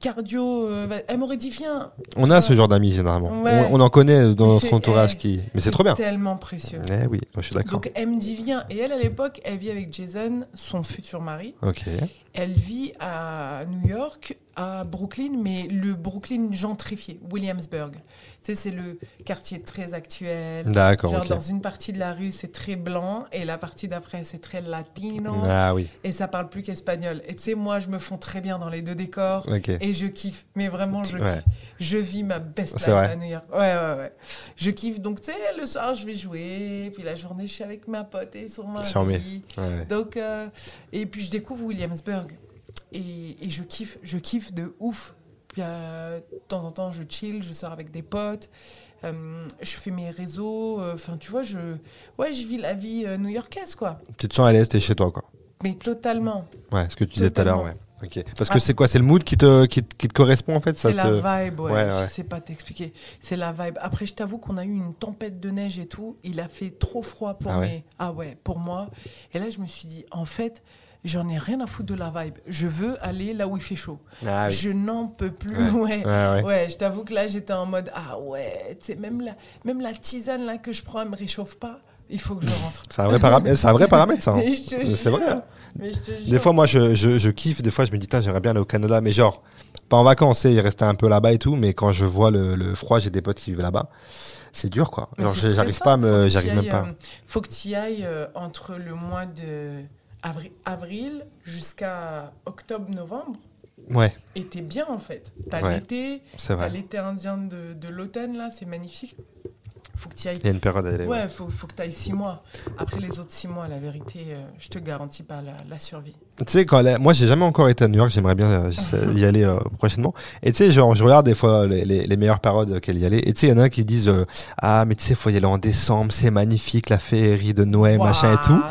Speaker 3: cardio. bah, elle m'aurait dit, viens.
Speaker 2: On a ce genre d'amis généralement.
Speaker 3: Ouais.
Speaker 2: On, on en connaît dans notre entourage
Speaker 3: eh,
Speaker 2: qui. Mais c'est trop bien.
Speaker 3: Tellement précieux.
Speaker 2: Eh oui, je suis d'accord.
Speaker 3: Donc elle me dit, viens. Et elle, à l'époque, elle vit avec Jason, son futur mari.
Speaker 2: Ok.
Speaker 3: Elle vit à New York, à Brooklyn, mais le Brooklyn gentrifié, Williamsburg. Tu sais, c'est le quartier très actuel.
Speaker 2: D'accord,
Speaker 3: Genre dans une partie de la rue, c'est très blanc, et la partie d'après, c'est très latino,
Speaker 2: Ah oui.
Speaker 3: et ça parle plus qu'espagnol. Et tu sais, moi, je me fonds très bien dans les deux décors, et je kiffe. Mais vraiment, je
Speaker 2: Ouais.
Speaker 3: kiffe. Je vis ma best life à New York. Ouais, ouais, ouais. Je kiffe. Donc, tu sais, le soir, je vais jouer, puis la journée, je suis avec ma pote et son mari.
Speaker 2: Ouais.
Speaker 3: Donc, euh, et puis je découvre Williamsburg. Et, et je kiffe, je kiffe de ouf. Puis euh, de temps en temps, je chill, je sors avec des potes, euh, je fais mes réseaux. euh, Enfin, tu vois, je, ouais, je vis la vie new-yorkaise, quoi.
Speaker 2: Tu te sens à l'aise, t'es chez toi, quoi.
Speaker 3: Mais totalement.
Speaker 2: Ouais, ce que tu disais tout à l'heure, ouais.
Speaker 3: Totalement.
Speaker 2: Ok. Parce que
Speaker 3: Ah.
Speaker 2: c'est quoi C'est le mood qui te, qui, te- qui te correspond, en fait
Speaker 3: C'est la
Speaker 2: te...
Speaker 3: vibe, ouais.
Speaker 2: Ouais, ouais.
Speaker 3: Je sais pas t'expliquer. C'est la vibe. Après, je t'avoue qu'on a eu une tempête de neige et tout. Il a fait trop froid pour
Speaker 2: Ah ouais
Speaker 3: Ah ouais, pour moi. Et là, je me suis dit, en fait, j'en ai rien à foutre de la vibe. Je veux aller là où il fait chaud.
Speaker 2: Ah oui.
Speaker 3: Je n'en peux plus.
Speaker 2: Ouais.
Speaker 3: Ouais.
Speaker 2: Ouais, ouais.
Speaker 3: Ouais, je t'avoue que là, j'étais en mode Ah ouais, tu sais, même la, même la tisane là que je prends, elle me réchauffe pas. Il faut que je rentre.
Speaker 2: C'est un vrai paramètre, c'est un vrai paramètre, ça. hein. C'est vrai. hein.
Speaker 3: Mais je te
Speaker 2: Des fois, moi, je, je, je kiffe. Des fois, je me dis, j'aimerais bien aller au Canada, mais genre, pas en vacances, et rester un peu là-bas et tout. Mais quand je vois le, le froid, j'ai des potes qui vivent là-bas. C'est dur, quoi.
Speaker 3: Très
Speaker 2: j'arrive pas à me, j'arrive même pas.
Speaker 3: euh, faut que tu y ailles euh, entre le mois de avri- avril jusqu'à octobre-novembre.
Speaker 2: Ouais,
Speaker 3: Et t'es bien en fait. T'as
Speaker 2: Ouais.
Speaker 3: l'été, t'as l'été indien de, de l'automne là, c'est magnifique. Faut que tu y ailles
Speaker 2: Il y a une période à aller. ouais.
Speaker 3: Faut, faut que tu ailles six mois. Après les autres six mois, la vérité, euh, je te garantis pas la, la survie.
Speaker 2: Tu sais, quand la- moi, j'ai jamais encore été à New York, j'aimerais bien euh, j'essaie y aller euh, prochainement. Et tu sais, genre, je regarde des fois les, les, les meilleures périodes auxquelles y aller. Et tu sais, il y en a qui disent euh, Ah, mais tu sais, faut y aller en décembre, c'est magnifique, la féerie de Noël, machin et tout.
Speaker 3: Non,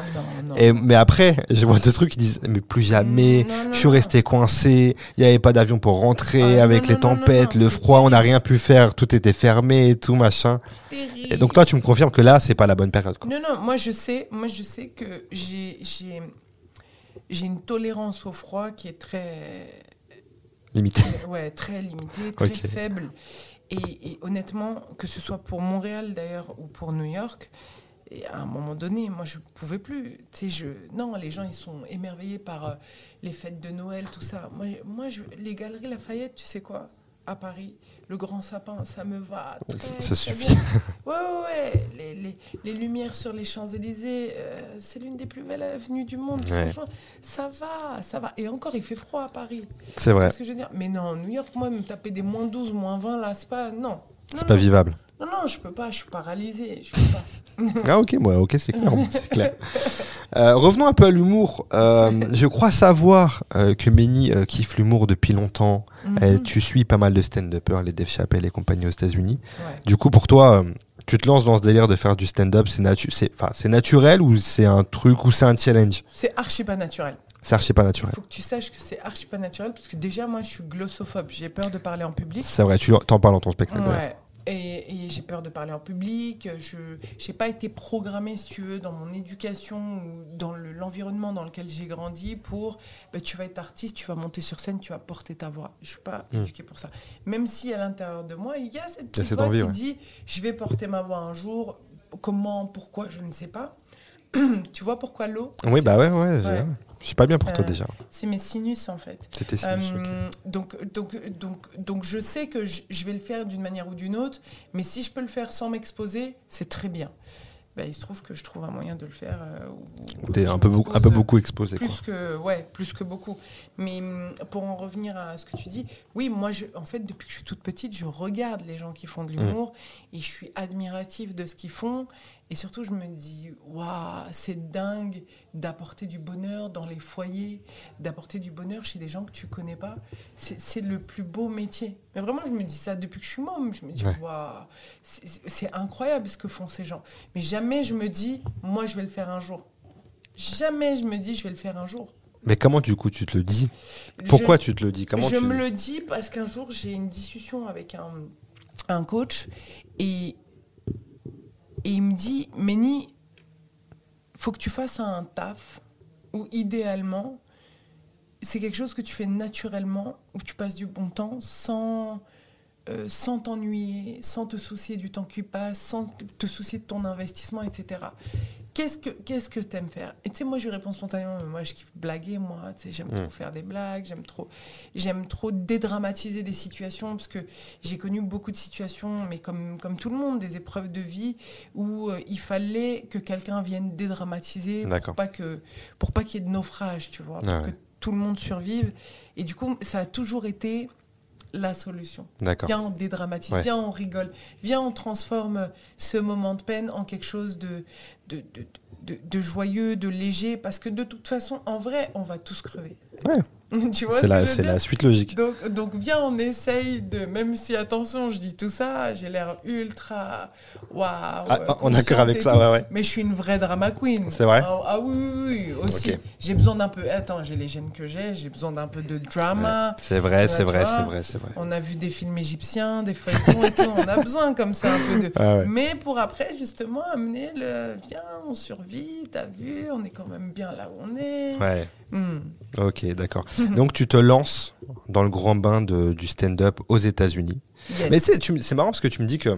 Speaker 3: non.
Speaker 2: Et, mais après, je vois d'autres trucs qui disent Mais plus jamais,
Speaker 3: Non, non,
Speaker 2: je suis resté coincé, il n'y avait pas d'avion pour rentrer,
Speaker 3: Ah,
Speaker 2: avec les tempêtes, le froid, on n'a rien pu faire, tout était fermé et tout, machin.
Speaker 3: Terrible.
Speaker 2: Et donc, toi, tu me confirmes que là, c'est pas la bonne période. Quoi.
Speaker 3: Non, non, moi je sais, moi je sais que j'ai, une tolérance au froid qui est très,
Speaker 2: Limité.
Speaker 3: ouais, très limitée, très faible. Et, et honnêtement, que ce soit pour Montréal d'ailleurs ou pour New York, et à un moment donné, moi je pouvais plus. Tu sais, je, non, les gens ils sont émerveillés par euh, les fêtes de Noël, tout ça. Moi, moi je, les galeries Lafayette, tu sais quoi? À Paris, le grand sapin, ça me va très,
Speaker 2: Ça suffit.
Speaker 3: Ouais, ouais, ouais. Les, les- les lumières sur les Champs-Élysées, euh, c'est l'une des plus belles avenues du monde.
Speaker 2: Ouais.
Speaker 3: Franchement, ça va, ça va. Et encore, il fait froid à Paris.
Speaker 2: C'est vrai.
Speaker 3: Que je veux dire? Mais non, New York, moi, me taper des moins 12, moins 20, là, c'est pas. Non. Non,
Speaker 2: C'est pas
Speaker 3: non.
Speaker 2: vivable.
Speaker 3: Non, non, je peux pas, je suis paralysée. Je peux pas.
Speaker 2: Ah ok, moi, ok, c'est clair, c'est clair. Euh, revenons un peu à l'humour. Euh, je crois savoir euh, que Méni kiffe l'humour depuis longtemps.
Speaker 3: Mhm.
Speaker 2: tu suis pas mal de stand-uppers, les Dave Chappelle et compagnie aux États-Unis.
Speaker 3: Ouais.
Speaker 2: Du coup, pour toi, tu te lances dans ce délire de faire du stand-up, c'est natu c'est, enfin, c'est naturel ou c'est un truc ou c'est un challenge?
Speaker 3: C'est archi pas naturel.
Speaker 2: C'est archi pas
Speaker 3: Il
Speaker 2: naturel.
Speaker 3: faut que tu saches que c'est archi pas naturel parce que déjà, moi, je suis glossophobe. J'ai peur de parler en public.
Speaker 2: C'est vrai, tu t'en parles dans ton spectacle.
Speaker 3: Ouais. Et, et j'ai peur de parler en public. Je n'ai pas été programmée, si tu veux, dans mon éducation ou dans le- l'environnement dans lequel j'ai grandi pour bah, tu vas être artiste, tu vas monter sur scène, tu vas porter ta voix. Je suis pas
Speaker 2: Mm.
Speaker 3: éduquée pour ça. Même si à l'intérieur de moi, il y a cette
Speaker 2: Il y a
Speaker 3: petite
Speaker 2: cette
Speaker 3: voix
Speaker 2: envie,
Speaker 3: qui
Speaker 2: ouais.
Speaker 3: dit je vais porter ma voix un jour. Comment, pourquoi, je ne sais pas. tu vois pourquoi l'eau?
Speaker 2: Oui, bah ouais, Ouais. Je suis pas bien pour toi
Speaker 3: Euh,
Speaker 2: déjà.
Speaker 3: C'est mes sinus en fait.
Speaker 2: C'était sinus.
Speaker 3: Euh, donc, donc, donc, donc je sais que je, vais le faire d'une manière ou d'une autre, mais si je peux le faire sans m'exposer, c'est très bien. Ben, il se trouve que je trouve un moyen de le faire. euh,
Speaker 2: T'es un peu, beaucoup, un peu beaucoup exposé. Quoi.
Speaker 3: Plus que, ouais, plus que beaucoup. Mais hum, pour en revenir à ce que tu dis, oui, moi, je, en fait, depuis que je suis toute petite, je regarde les gens qui font de l'humour et je suis admirative de ce qu'ils font. Et surtout, je me dis, waouh, c'est dingue d'apporter du bonheur dans les foyers, d'apporter du bonheur chez des gens que tu connais pas. C'est le plus beau métier. Mais vraiment, je me dis ça depuis que je suis môme. Je me dis,
Speaker 2: Ouais.
Speaker 3: waouh, c'est c'est incroyable ce que font ces gens. Mais jamais je me dis, moi, je vais le faire un jour. Jamais je me dis, je vais le faire un jour.
Speaker 2: Mais comment du coup tu te le dis? Pourquoi
Speaker 3: Je-
Speaker 2: tu te le dis? Comment
Speaker 3: je
Speaker 2: tu...
Speaker 3: me le dis parce qu'un jour, j'ai une discussion avec un, un coach et, et il me dit Méni, faut que tu fasses un taf où idéalement, c'est quelque chose que tu fais naturellement, où tu passes du bon temps sans. euh, sans t'ennuyer, sans te soucier du temps qui passe, sans te soucier de ton investissement, etc. Qu'est-ce que qu'est-ce que t'aimes faire? Et tu sais, moi, je lui réponds spontanément. mais Moi, je kiffe blaguer. Moi, tu sais, j'aime
Speaker 2: Mm.
Speaker 3: trop faire des blagues. J'aime trop, j'aime trop dédramatiser des situations parce que j'ai connu beaucoup de situations, mais comme comme tout le monde, des épreuves de vie où euh, il fallait que quelqu'un vienne dédramatiser pour pas que pour pas qu'il y ait de naufrage, tu vois, pour
Speaker 2: Ah
Speaker 3: que tout le monde survive. Et du coup, ça a toujours été la solution. Viens, on dédramatise,
Speaker 2: Ouais.
Speaker 3: viens, on rigole, viens, on transforme ce moment de peine en quelque chose de, de, de, de- de joyeux, de léger, parce que de toute façon, en vrai, on va tous crever.
Speaker 2: Ouais.
Speaker 3: tu vois
Speaker 2: C'est
Speaker 3: ce
Speaker 2: la, c'est la suite logique.
Speaker 3: donc, donc viens, on essaye de, même si attention, je dis tout ça, j'ai l'air ultra, waouh,
Speaker 2: Ah, on est d'accord avec ça,
Speaker 3: tout.
Speaker 2: ouais, ouais.
Speaker 3: Mais je suis une vraie drama queen.
Speaker 2: C'est vrai
Speaker 3: Ah, ah oui, oui, oui, aussi. J'ai besoin d'un peu. Attends, j'ai les gènes que j'ai, j'ai besoin d'un peu de drama.
Speaker 2: C'est vrai, c'est vrai, c'est vrai, c'est vrai.
Speaker 3: On a vu des films égyptiens, des feuilletons et tout. On a besoin comme ça un peu de.
Speaker 2: Ah ouais.
Speaker 3: Mais pour après, justement, amener le. Viens, on survit, t'as vu, on est quand même bien là où on est.
Speaker 2: Ouais.
Speaker 3: Hmm.
Speaker 2: Ok, d'accord. Donc tu te lances dans le grand bain de- du stand-up aux États-Unis.
Speaker 3: Yes.
Speaker 2: Mais c'est marrant parce que tu me dis que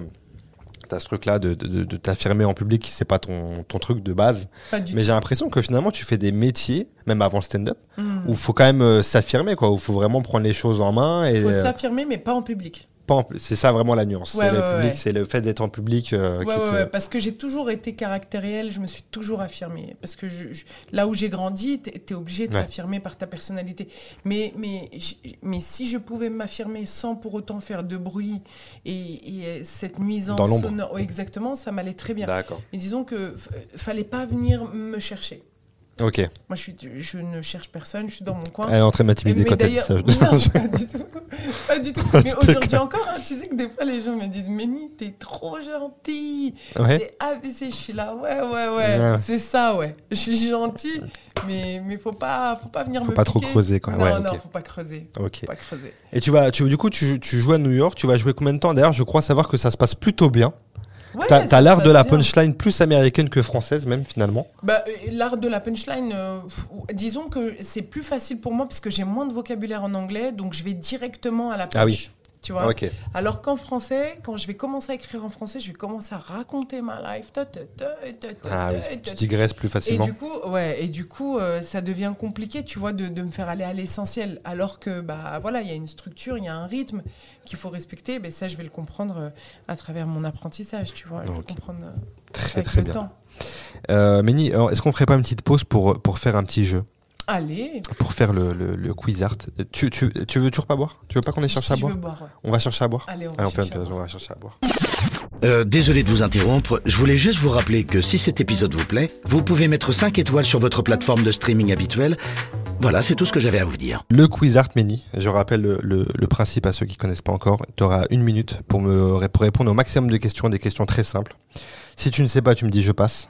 Speaker 2: tu as ce truc-là de, de- de- de t'affirmer en public, c'est pas ton, ton truc de base. Mais j'ai l'impression que finalement tu fais des métiers, même avant le stand-up.
Speaker 3: Hmm.
Speaker 2: où il faut quand même euh, s'affirmer, quoi. Où il faut vraiment prendre les choses en main. Et
Speaker 3: faut
Speaker 2: euh,
Speaker 3: s'affirmer, mais pas en public.
Speaker 2: Pas c'est ça vraiment la nuance.
Speaker 3: Ouais,
Speaker 2: c'est le public,
Speaker 3: ouais.
Speaker 2: c'est le fait d'être en public euh, qui te-
Speaker 3: parce que j'ai toujours été caractérielle, je me suis toujours affirmée. Parce que je- je- là où j'ai grandi, t'es es obligé de t'affirmer par ta personnalité. Mais, mais, mais si je pouvais m'affirmer sans pour autant faire de bruit et, et, euh, cette nuisance
Speaker 2: Dans l'ombre.
Speaker 3: sonore, exactement, ça m'allait très bien.
Speaker 2: D'accord.
Speaker 3: Mais disons que f- fallait pas venir me chercher.
Speaker 2: Ok.
Speaker 3: Moi, je, suis, je ne cherche personne, je suis dans mon coin.
Speaker 2: Elle est en train de m'intimider quand elle dit ça.
Speaker 3: Pas du tout. Pas du tout. Mais aujourd'hui encore, hein, tu sais que des fois, les gens me disent Méni, t'es trop gentil.
Speaker 2: ouais.
Speaker 3: C'est abusé. Je suis là, ouais, ouais, ouais. C'est ça, ouais. Je suis gentil, mais mais faut pas, faut pas venir
Speaker 2: Faut
Speaker 3: me
Speaker 2: pas trop creuser, quoi.
Speaker 3: Non,
Speaker 2: Ouais,
Speaker 3: non, faut pas creuser.
Speaker 2: Ok.
Speaker 3: Faut pas creuser.
Speaker 2: Et tu vas, tu, du coup, tu, tu joues à New York. Tu vas jouer combien de temps D'ailleurs, je crois savoir que ça se passe plutôt bien.
Speaker 3: Ouais,
Speaker 2: T'as l'art de la
Speaker 3: bien.
Speaker 2: punchline plus américaine que française, même finalement.
Speaker 3: Bah, euh, l'art de la punchline, euh, disons que c'est plus facile pour moi parce que j'ai moins de vocabulaire en anglais, donc je vais directement à la punch.
Speaker 2: Ah oui.
Speaker 3: Tu vois. Alors qu'en français, quand je vais commencer à écrire en français, je vais commencer à raconter ma life. ta, ta, ta, ta, ta,
Speaker 2: Ah oui.
Speaker 3: ta,
Speaker 2: Tu digresses plus
Speaker 3: Et
Speaker 2: facilement.
Speaker 3: du coup, ouais, et du coup, euh, ça devient compliqué, tu vois, de, de me faire aller à l'essentiel. Alors que, bah, voilà, il y a une structure, il y a un rythme qu'il faut respecter. Mais ça, je vais le comprendre euh, à travers mon apprentissage, tu vois. Je vais
Speaker 2: Ok.
Speaker 3: le comprendre euh,
Speaker 2: Très
Speaker 3: avec
Speaker 2: très
Speaker 3: le
Speaker 2: bien.
Speaker 3: temps.
Speaker 2: Euh, Méni, est-ce qu'on ferait pas une petite pause pour, pour faire un petit jeu?
Speaker 3: Allez,
Speaker 2: Pour faire le, le, le quiz art tu, tu, tu veux toujours pas boire? Tu veux pas qu'on aille chercher
Speaker 3: si
Speaker 2: à
Speaker 3: je
Speaker 2: boire
Speaker 3: veux boire, ouais.
Speaker 2: On va chercher à boire?
Speaker 3: Allez, on
Speaker 2: Allez, on
Speaker 3: à
Speaker 2: va chercher à boire.
Speaker 1: Euh, désolé de vous interrompre, je voulais juste vous rappeler que si cet épisode vous plaît, vous pouvez mettre 5 étoiles sur votre plateforme de streaming habituelle. Voilà, c'est tout ce que j'avais à vous dire.
Speaker 2: Le quiz Art Meni, je rappelle le, le- le principe à ceux qui connaissent pas encore. Tu auras une minute pour, me, pour répondre au maximum de questions, des questions très simples. Si tu ne sais pas, tu me dis je passe.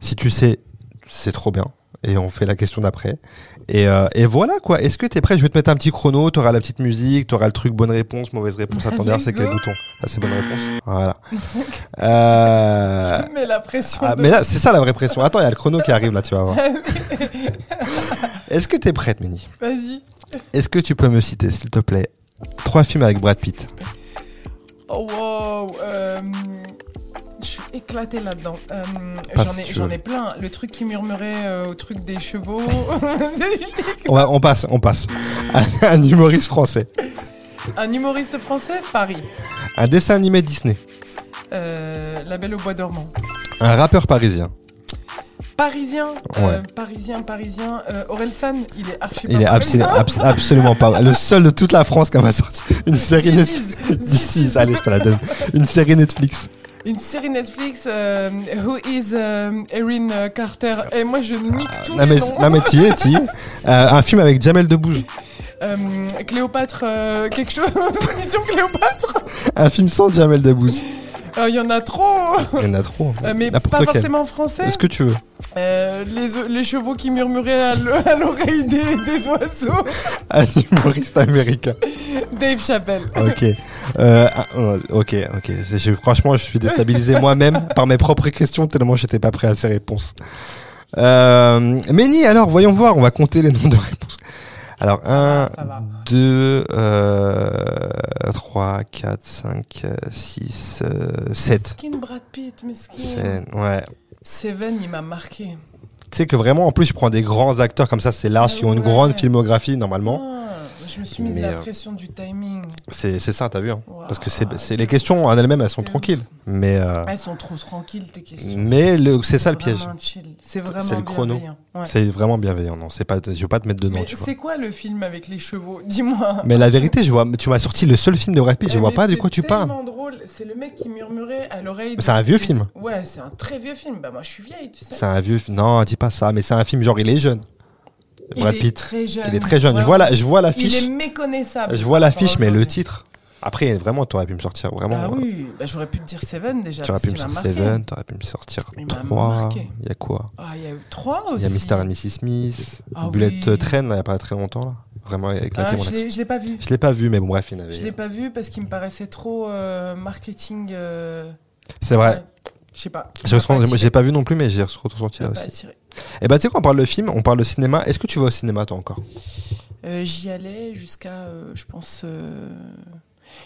Speaker 2: Si tu sais, c'est trop bien. Et on fait la question d'après. Et, euh, et voilà quoi. Est-ce que tu es prêt? Je vais te mettre un petit chrono. Tu auras la petite musique, tu auras le truc bonne réponse, mauvaise réponse. Attendez,
Speaker 3: Allez,
Speaker 2: c'est quel bouton? Ah, c'est bonne réponse. Voilà. Euh,
Speaker 3: Ça met la pression.
Speaker 2: ah,
Speaker 3: de-
Speaker 2: mais là, c'est ça la vraie pression. Attends, il y a le chrono qui arrive là, tu vas voir. Est-ce que tu es prête, Méni
Speaker 3: Vas-y.
Speaker 2: Est-ce que tu peux me citer, s'il te plaît, trois films avec Brad Pitt?
Speaker 3: Oh wow. euh, éclatée là-dedans. Euh, j'en ai, j'en plein. Le truc qui murmurait euh, au truc des chevaux.
Speaker 2: on, va- on passe, on passe. Un, un humoriste français.
Speaker 3: Un humoriste français, Farid.
Speaker 2: Un dessin animé Disney.
Speaker 3: Euh, la Belle au bois dormant.
Speaker 2: Un rappeur parisien.
Speaker 3: Parisien,
Speaker 2: Ouais.
Speaker 3: parisien, parisien. Euh, Orelsan, il est archi
Speaker 2: Il est
Speaker 3: pas
Speaker 2: abso-
Speaker 3: parisien.
Speaker 2: abs- absolument pas. Le seul de toute la France qui m'a sorti une série Netflix. allez, je te la donne. Une série Netflix.
Speaker 3: Une série Netflix, euh, Who is euh, Erin Carter Et moi, je nique tous
Speaker 2: Non
Speaker 3: les
Speaker 2: mais,
Speaker 3: noms.
Speaker 2: non mais t'y es, t'y es. Euh, un film avec Jamel Debbouze.
Speaker 3: Cléopâtre, quelque chose. Mission Cléopâtre.
Speaker 2: Un film sans Jamel Debbouze.
Speaker 3: Euh, Il y en a trop.
Speaker 2: Il y en a trop.
Speaker 3: Euh, mais pas
Speaker 2: lequel.
Speaker 3: forcément français.
Speaker 2: Est-ce que tu veux
Speaker 3: Euh, les, les chevaux qui murmuraient à l'o- à l'oreille des, des oiseaux.
Speaker 2: Un humoriste américain.
Speaker 3: Dave Chappelle.
Speaker 2: Ok. Euh, ah, euh, ok, ok. Je- franchement, je suis déstabilisé moi-même par mes propres questions tellement j'étais pas prêt à ces réponses. Euh, Méni, alors, voyons voir. On va compter les nombres de réponses. Alors, 1,
Speaker 3: Ça va.
Speaker 2: 2, euh, 3, 4, 5, 6, 7.
Speaker 3: Skin Brad Pitt, mesquin.
Speaker 2: Ouais.
Speaker 3: Seven, il m'a marqué.
Speaker 2: Tu sais que vraiment, en plus, je prends des grands acteurs comme ça, c'est large, qui ont une grande filmographie normalement.
Speaker 3: Ah, je me suis mis
Speaker 2: Mais,
Speaker 3: la
Speaker 2: euh,
Speaker 3: pression du timing.
Speaker 2: C'est c'est ça, t'as vu hein. Parce que c'est c'est- les questions en elles-mêmes, elles sont tranquilles. Mais, euh,
Speaker 3: Elles sont trop tranquilles, tes questions.
Speaker 2: mais c'est ça le piège.
Speaker 3: C'est vraiment
Speaker 2: C'est le chrono.
Speaker 3: Ouais.
Speaker 2: C'est vraiment bienveillant. Non, c'est pas, je veux pas te mettre dedans,
Speaker 3: c'est quoi le film avec les chevaux? Dis-moi.
Speaker 2: Mais la vérité, je vois, tu m'as sorti le seul film de Brad Pitt, je
Speaker 3: Eh,
Speaker 2: vois pas de
Speaker 3: c'est
Speaker 2: quoi tu parles.
Speaker 3: tellement drôle. C'est le mec qui murmurait à l'oreille.
Speaker 2: C'est un vieux film.
Speaker 3: Ouais, c'est un très vieux film. Bah moi, je suis vieille, tu sais.
Speaker 2: C'est un vieux, fi- non, dis pas ça, mais c'est un film genre il est jeune.
Speaker 3: Il
Speaker 2: Brad
Speaker 3: est
Speaker 2: Pitt.
Speaker 3: très jeune.
Speaker 2: Il est très jeune. Je vois la, je vois
Speaker 3: Il est méconnaissable.
Speaker 2: Je vois l'affiche, mais le titre. Après, vraiment, t'aurais pu me sortir vraiment.
Speaker 3: Ah oui, bah, j'aurais pu te dire Seven déjà.
Speaker 2: tu aurais pu me sortir. Seven, t'aurais pu me sortir
Speaker 3: Il m'a
Speaker 2: 3.
Speaker 3: marqué.
Speaker 2: Il y a quoi
Speaker 3: Ah, il y a eu trois aussi.
Speaker 2: Il y a Mr. and Mrs. Smith,
Speaker 3: Ah
Speaker 2: Bullet
Speaker 3: oui.
Speaker 2: Train, il y a pas très longtemps là. Vraiment éclaté
Speaker 3: Ah, je l'ai- pas vu.
Speaker 2: Je l'ai pas vu, mais bon, bref, il avait.
Speaker 3: Je l'ai pas vu parce qu'il me paraissait trop euh, marketing. euh,
Speaker 2: C'est vrai.
Speaker 3: ouais. Je sais pas.
Speaker 2: J'ai
Speaker 3: pas
Speaker 2: l'ai pas vu non plus, mais j'ai ressenti
Speaker 3: Ça
Speaker 2: là
Speaker 3: pas
Speaker 2: aussi.
Speaker 3: attiré.
Speaker 2: Et bah, tu sais quoi, on parle de film, on parle de cinéma. Est-ce que tu vas au cinéma, toi, encore?
Speaker 3: Euh, J'y allais jusqu'à, euh, je pense. euh,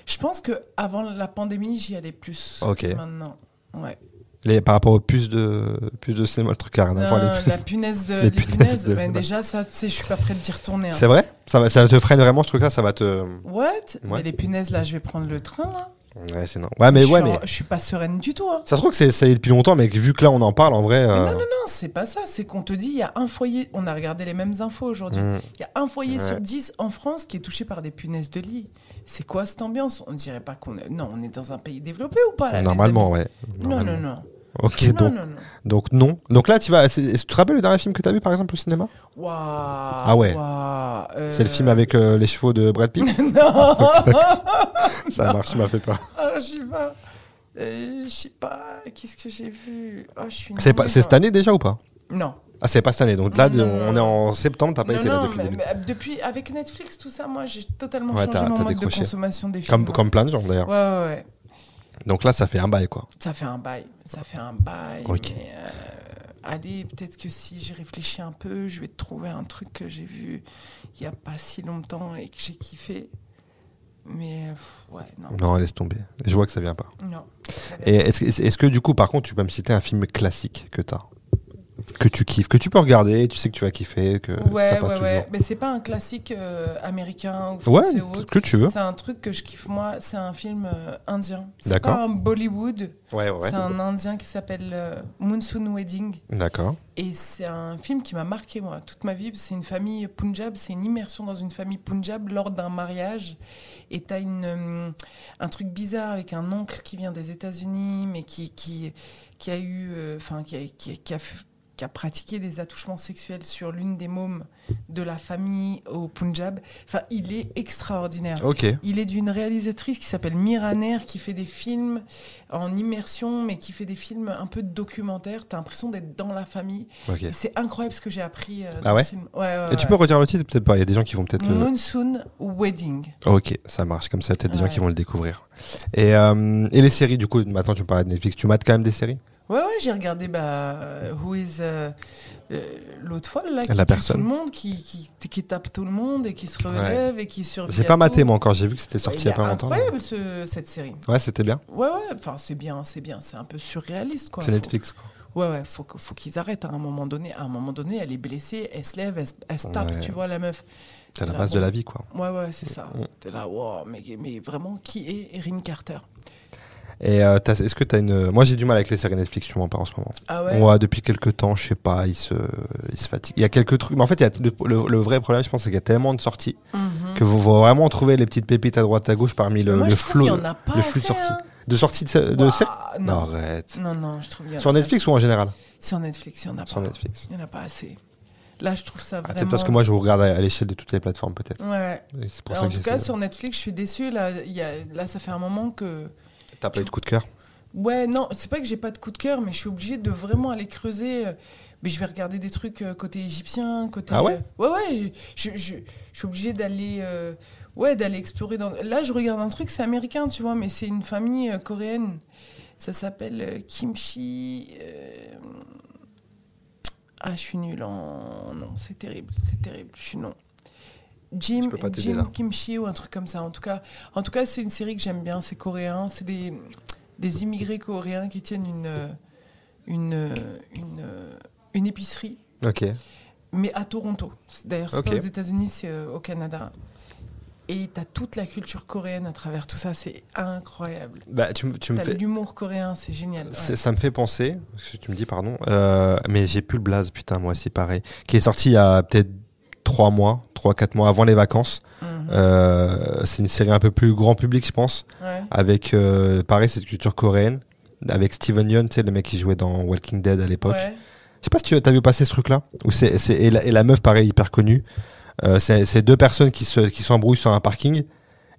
Speaker 3: Je pense que avant la pandémie, j'y allais plus.
Speaker 2: Ok.
Speaker 3: que Maintenant. Ouais.
Speaker 2: Les, Par rapport aux puces de, puces de cinéma, le truc rien à voir.
Speaker 3: Non,
Speaker 2: les-
Speaker 3: la punaise de.
Speaker 2: les
Speaker 3: Les,
Speaker 2: punaises
Speaker 3: punaises,
Speaker 2: de-
Speaker 3: ben déjà, ça, tu sais, je suis pas prête d'y retourner. hein.
Speaker 2: C'est vrai? Ça, va, ça te freine vraiment ce truc-là? Ça va te.
Speaker 3: What?
Speaker 2: Ouais.
Speaker 3: Mais les punaises, là, je vais prendre le train, là.
Speaker 2: Ouais, c'est non. Ouais, mais
Speaker 3: je,
Speaker 2: ouais,
Speaker 3: suis
Speaker 2: mais.
Speaker 3: je suis pas sereine du tout. Hein.
Speaker 2: Ça se trouve que c'est ça y est depuis longtemps, mais vu que là on en parle en vrai.
Speaker 3: Mais
Speaker 2: euh,
Speaker 3: Non, non, non, c'est pas ça. C'est qu'on te dit, il y a un foyer. On a regardé les mêmes infos aujourd'hui.
Speaker 2: hmm.
Speaker 3: Il y a un foyer
Speaker 2: Ouais.
Speaker 3: sur 10 en France qui est touché par des punaises de lit. C'est quoi cette ambiance? On dirait pas qu'on est. Non, on est dans un pays développé ou pas là,
Speaker 2: Normalement, ouais.
Speaker 3: Non, non, non.
Speaker 2: Ok,
Speaker 3: non,
Speaker 2: donc,
Speaker 3: non, non.
Speaker 2: donc non. Donc là, tu vas. c'est- est-ce que tu te rappelles le dernier film que tu as vu par exemple au cinéma?
Speaker 3: Waouh.
Speaker 2: Ah ouais.
Speaker 3: euh,
Speaker 2: C'est le film avec euh, les chevaux de Brad Pitt?
Speaker 3: Non
Speaker 2: Ça marche, tu m'as fait.
Speaker 3: Ah, je sais pas. Euh, je sais pas. Qu'est-ce que j'ai vu? Oh,
Speaker 2: C'est pas- cette année déjà ou pas?
Speaker 3: Non.
Speaker 2: Ah, c'est pas cette année. Donc là,
Speaker 3: Non,
Speaker 2: on est en septembre, t'as pas
Speaker 3: non,
Speaker 2: été là depuis
Speaker 3: mais- mais depuis, avec Netflix, tout ça, moi, j'ai totalement
Speaker 2: Ouais,
Speaker 3: changé mon mode
Speaker 2: décroché.
Speaker 3: de consommation des films.
Speaker 2: Comme,
Speaker 3: ouais.
Speaker 2: comme plein de gens d'ailleurs.
Speaker 3: Ouais, ouais, ouais.
Speaker 2: Donc là, ça fait un bail quoi.
Speaker 3: Ça fait un bail. Ça fait un bail.
Speaker 2: Ok.
Speaker 3: mais, euh, allez, peut-être que si j'y réfléchis un peu, je vais te trouver un truc que j'ai vu il y a pas si longtemps et que j'ai kiffé. Mais pff, ouais, non.
Speaker 2: Non, laisse tomber. Je vois que ça vient pas.
Speaker 3: Non.
Speaker 2: Et est-ce que, est-ce que du coup, par contre, tu peux me citer un film classique que t'as? Que tu kiffes, que tu peux regarder, tu sais que tu vas kiffer, que
Speaker 3: Ouais,
Speaker 2: ça passe
Speaker 3: ouais,
Speaker 2: toujours.
Speaker 3: ouais. Mais c'est pas un classique euh, américain ou
Speaker 2: Ouais,
Speaker 3: français ou
Speaker 2: ce
Speaker 3: autre.
Speaker 2: que tu veux.
Speaker 3: C'est un truc que je kiffe moi. C'est un film euh, indien. C'est pas un Bollywood.
Speaker 2: Ouais, ouais.
Speaker 3: C'est un indien qui s'appelle euh, Monsoon Wedding.
Speaker 2: D'accord.
Speaker 3: Et c'est un film qui m'a marqué, moi, toute ma vie. C'est une famille Punjab, c'est une immersion dans une famille Punjab lors d'un mariage. Et t'as une, un truc bizarre avec un oncle qui vient des États-Unis, mais qui, qui, qui a eu. Enfin, qui, a, qui, qui a f- qui a pratiqué des attouchements sexuels sur l'une des mômes de la famille au Punjab. Enfin, il est extraordinaire. Il est d'une réalisatrice qui s'appelle Mira Nair, qui fait des films en immersion, mais qui fait des films un peu documentaires. T'as l'impression d'être dans la famille. C'est incroyable ce que j'ai appris euh,
Speaker 2: Ah ouais
Speaker 3: ce film. Ouais, ouais,
Speaker 2: Et tu peux redire le titre Peut-être pas. Il y a des gens qui vont peut-être le.
Speaker 3: Monsoon Wedding.
Speaker 2: Ok, ça marche. Comme ça, peut-être des gens qui vont le découvrir. Et, euh, et les séries, du coup, maintenant tu me parlais de Netflix. Tu mates quand même des séries?
Speaker 3: Ouais, ouais, j'ai regardé bah, Who is euh, euh, l'autre folle là, qui
Speaker 2: La personne.
Speaker 3: tout le monde, qui, qui, qui tape tout le monde et qui se relève et qui survit.
Speaker 2: J'ai pas maté moi encore. J'ai vu que c'était sorti il y a pas longtemps.
Speaker 3: Incroyable ce- cette série.
Speaker 2: Ouais, c'était bien.
Speaker 3: Ouais, ouais. Enfin, c'est bien, c'est bien. C'est un peu surréaliste quoi.
Speaker 2: C'est Netflix. Quoi.
Speaker 3: Ouais, ouais, faut, faut qu'ils arrêtent à un moment donné. À un moment donné, elle est blessée, elle se lève, elle, se- elle se tape,
Speaker 2: Ouais.
Speaker 3: tu vois, la meuf.
Speaker 2: C'est la base de la vie, quoi.
Speaker 3: Ouais, ouais, c'est ça.
Speaker 2: Mm.
Speaker 3: T'es là, wow, mais, mais vraiment, qui est Erin Carter?
Speaker 2: Et euh, est-ce que t'as une. Moi, j'ai du mal avec les séries Netflix, tu m'en parles en ce moment.
Speaker 3: Ah ouais
Speaker 2: Ouais, depuis quelques temps, je sais pas, il se, il se fatigue. Il y a quelques trucs, mais en fait, il y a le, le- le vrai problème, je pense, c'est qu'il y a tellement de sorties
Speaker 3: Mhm.
Speaker 2: que vous vraiment trouver les petites pépites à droite à gauche parmi le,
Speaker 3: Moi,
Speaker 2: le flot, le flux de sorties.
Speaker 3: hein.
Speaker 2: De sorties de, de séries
Speaker 3: non.
Speaker 2: Arrête.
Speaker 3: non, non, je trouve y en
Speaker 2: Sur Netflix ou en général?
Speaker 3: Sur Netflix, il y en a
Speaker 2: Sur
Speaker 3: pas.
Speaker 2: Netflix.
Speaker 3: Il y en a pas assez. Là, je trouve ça
Speaker 2: Ah,
Speaker 3: vraiment.
Speaker 2: Peut-être parce que moi, je vous regarde à, l'échelle de toutes les plateformes, peut-être.
Speaker 3: Ouais.
Speaker 2: Pour ça
Speaker 3: en
Speaker 2: que
Speaker 3: tout cas, sur Netflix, je suis déçue. Là, y a... là, ça fait un moment que.
Speaker 2: T'as pas eu de coup de cœur
Speaker 3: Ouais, non, c'est pas que j'ai pas de coup de cœur, mais je suis obligée de vraiment aller creuser. euh, Mais je vais regarder des trucs euh, côté égyptien, côté.
Speaker 2: Ah ouais
Speaker 3: euh, Ouais, ouais. Je, je- je- je suis obligée d'aller. euh, Ouais, d'aller explorer. Dans... Là, je regarde un truc, c'est américain, tu vois, mais c'est une famille euh, coréenne. Ça s'appelle euh, Kimchi. Ah, je suis nulle en. Non, c'est terrible, c'est terrible, je suis non. Jim, Jim. Kimchi ou un truc comme ça. En tout cas, en tout cas c'est une série que j'aime bien, c'est coréen. C'est des, des immigrés coréens qui tiennent une, euh, une, euh, une, euh, une épicerie,
Speaker 2: Ok.
Speaker 3: mais à Toronto. D'ailleurs, c'est
Speaker 2: Ok.
Speaker 3: pas aux États-Unis, c'est au Canada. Et tu as toute la culture coréenne à travers tout ça, c'est incroyable.
Speaker 2: Bah, tu, me- tu me
Speaker 3: T'as
Speaker 2: fais.
Speaker 3: l'humour coréen, c'est génial. ouais.
Speaker 2: Ça me fait penser, tu me dis pardon, euh, mais j'ai plus le blaze, putain, moi aussi pareil, qui est sorti il y a peut-être 3 mois, 3-4 mois avant les vacances.
Speaker 3: Mhm.
Speaker 2: Euh, c'est une série un peu plus grand public, je pense,
Speaker 3: Ouais.
Speaker 2: avec, euh, pareil, cette culture coréenne, avec Steven Yeun, tu sais, le mec qui jouait dans Walking Dead à l'époque.
Speaker 3: Ouais.
Speaker 2: Je sais pas si tu as vu passer ce truc-là, où c'est, c'est- et, la, et la meuf, pareil, hyper connue. Euh, c'est, deux personnes qui, se, qui s'embrouillent sur un parking,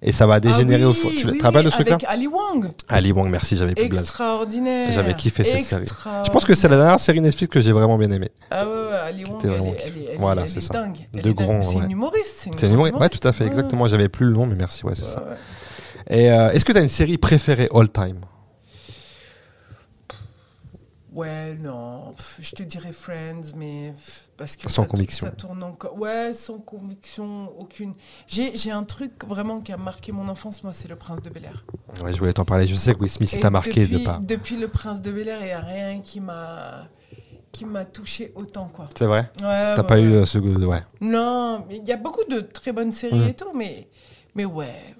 Speaker 2: et ça va dégénérer
Speaker 3: Ah
Speaker 2: au fond. Tu
Speaker 3: oui,
Speaker 2: te rappelles
Speaker 3: oui,
Speaker 2: de ce truc-là
Speaker 3: Ali Wong.
Speaker 2: Ali Wong, merci, j'avais plus.
Speaker 3: Extraordinaire.
Speaker 2: J'avais kiffé cette série. Je pense que c'est la dernière série Netflix que j'ai vraiment bien aimée.
Speaker 3: Ah ouais, ouais, Ali Wong,
Speaker 2: C'était
Speaker 3: elle, est- elle est, elle est-
Speaker 2: Voilà, c'est
Speaker 3: est
Speaker 2: ça.
Speaker 3: dingue.
Speaker 2: De grands,
Speaker 3: C'est
Speaker 2: ouais.
Speaker 3: une humoriste.
Speaker 2: C'est une humoriste. Ouais, tout à fait, exactement. J'avais plus le nom, mais merci, ouais, c'est ça. Et euh, est-ce que tu as une série préférée all time?
Speaker 3: Ouais, non, pff, je te dirais Friends, mais pff, parce que
Speaker 2: Sans
Speaker 3: ça,
Speaker 2: conviction.
Speaker 3: ça tourne encore. Ouais, sans conviction, aucune. J'ai un truc vraiment qui a marqué mon enfance, moi, c'est Le Prince de Bel Air.
Speaker 2: Ouais, je voulais t'en parler. Je sais que Will Smith t'a marqué
Speaker 3: depuis,
Speaker 2: de pas.
Speaker 3: Depuis Le Prince de Bel Air, il n'y a rien qui m'a qui m'a touché autant, quoi.
Speaker 2: C'est vrai?
Speaker 3: Ouais,
Speaker 2: T'as
Speaker 3: ouais,
Speaker 2: pas
Speaker 3: ouais.
Speaker 2: eu euh, ce. Ouais.
Speaker 3: Non, il y a beaucoup de très bonnes séries
Speaker 2: Mhm.
Speaker 3: et tout, mais mais ouais.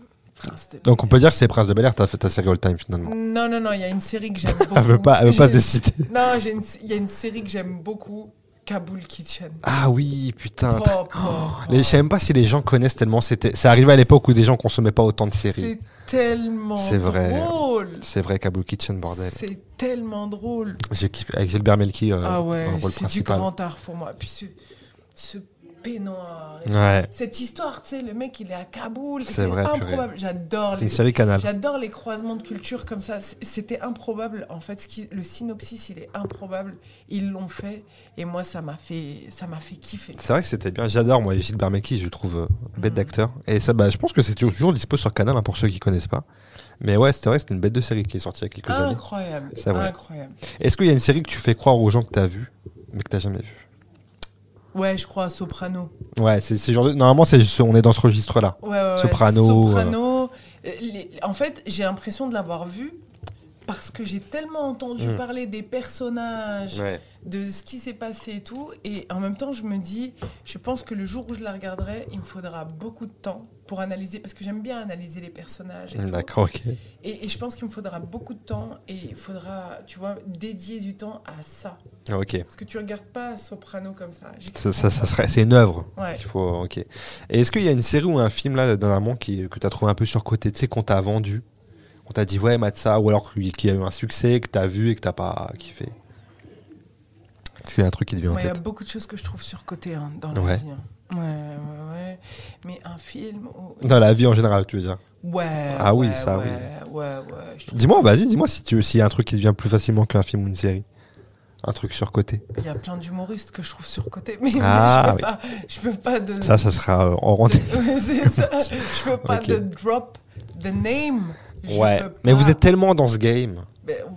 Speaker 2: Donc on peut dire que c'est Prince de Bel Air, t'as fait ta série all time finalement.
Speaker 3: Non, non, non, il y a une série que j'aime beaucoup.
Speaker 2: Elle veut pas, elle veut pas se citer.
Speaker 3: Non, il y a une série que j'aime beaucoup, Kabul Kitchen.
Speaker 2: Ah oui, putain.
Speaker 3: Oh, oh, oh.
Speaker 2: Les- Je sais même pas si les gens connaissent tellement. C'était, c'est arrivé à l'époque où des gens consommaient pas autant de séries.
Speaker 3: C'est tellement
Speaker 2: C'est vrai.
Speaker 3: drôle.
Speaker 2: C'est vrai, Kabul Kitchen, bordel.
Speaker 3: C'est tellement drôle.
Speaker 2: J'ai kiffé avec Gilbert Melki euh,
Speaker 3: ah ouais, c'est du grand art pour moi. Puis ce, ce peignoir.
Speaker 2: Ouais.
Speaker 3: Cette histoire, tu sais, le mec, il est à Kaboul.
Speaker 2: C'est
Speaker 3: C'est improbable. J'adore
Speaker 2: C'est
Speaker 3: les,
Speaker 2: une série canal.
Speaker 3: J'adore les croisements de culture comme ça. C'était improbable. En fait, ce qui- le synopsis, il est improbable. Ils l'ont fait. Et moi, ça m'a fait, ça m'a fait kiffer.
Speaker 2: C'est vrai que c'était bien. J'adore, moi, Gilbert Melki, je le trouve euh, bête
Speaker 3: Mhm.
Speaker 2: d'acteur. Et ça, bah, je pense que c'est toujours, dispo sur Canal, hein, pour ceux qui connaissent pas. Mais ouais, c'était vrai, c'était une bête de série qui est sortie il y a quelques années.
Speaker 3: Incroyable.
Speaker 2: C'est vrai.
Speaker 3: Incroyable.
Speaker 2: Est-ce qu'il y a une série que tu fais croire aux gens que t'as vu, mais que t'as jamais vu
Speaker 3: Ouais, je crois Soprano.
Speaker 2: Ouais, c'est c'est genre de- Normalement, c'est juste- on est dans ce registre-là.
Speaker 3: Ouais, ouais, ouais.
Speaker 2: Soprano,
Speaker 3: Soprano. Euh, les- En fait, j'ai l'impression de l'avoir vu. parce que j'ai tellement entendu
Speaker 2: Mm.
Speaker 3: parler des personnages,
Speaker 2: Ouais.
Speaker 3: de ce qui s'est passé et tout. Et en même temps, je me dis, je pense que le jour où je la regarderai, il me faudra beaucoup de temps pour analyser, parce que j'aime bien analyser les personnages.
Speaker 2: D'accord, ok.
Speaker 3: et, et je pense qu'il me faudra beaucoup de temps et il faudra, tu vois, dédier du temps à ça.
Speaker 2: Ok.
Speaker 3: Parce que tu regardes pas Soprano comme ça.
Speaker 2: Ça, ça, serait, c'est une œuvre.
Speaker 3: Ouais.
Speaker 2: qu'il faut, ok. Et est-ce qu'il y a une série ou un film là dernièrement qui, que tu as trouvé un peu surcoté, tu sais, qu'on t'a vendu? On t'a dit, ouais, mate ça, ou alors qui a eu un succès, que t'as vu et que t'as pas kiffé? Est-ce qu'il y a un truc qui te vient en
Speaker 3: Ouais, Il y a beaucoup de choses que je trouve surcotées hein, dans la
Speaker 2: Ouais.
Speaker 3: vie. hein. Ouais, ouais, ouais. Mais un film. où-
Speaker 2: Dans la vie en général, tu veux dire?
Speaker 3: Ouais.
Speaker 2: Ah oui,
Speaker 3: ouais,
Speaker 2: ça,
Speaker 3: ouais,
Speaker 2: oui.
Speaker 3: Ouais, ouais.
Speaker 2: Dis-moi, vas-y, dis-moi si tu s'il y a un truc qui te vient plus facilement qu'un film ou une série. Un truc surcoté.
Speaker 3: Il y a plein d'humoristes que je trouve surcotés. Mais, mais
Speaker 2: Ah,
Speaker 3: je, peux
Speaker 2: oui.
Speaker 3: pas, je peux pas de.
Speaker 2: Ça, ça sera euh, en rendez-vous.
Speaker 3: Ouais, c'est ça. Je peux pas de drop the name. Je
Speaker 2: Ouais. Mais vous êtes tellement dans ce game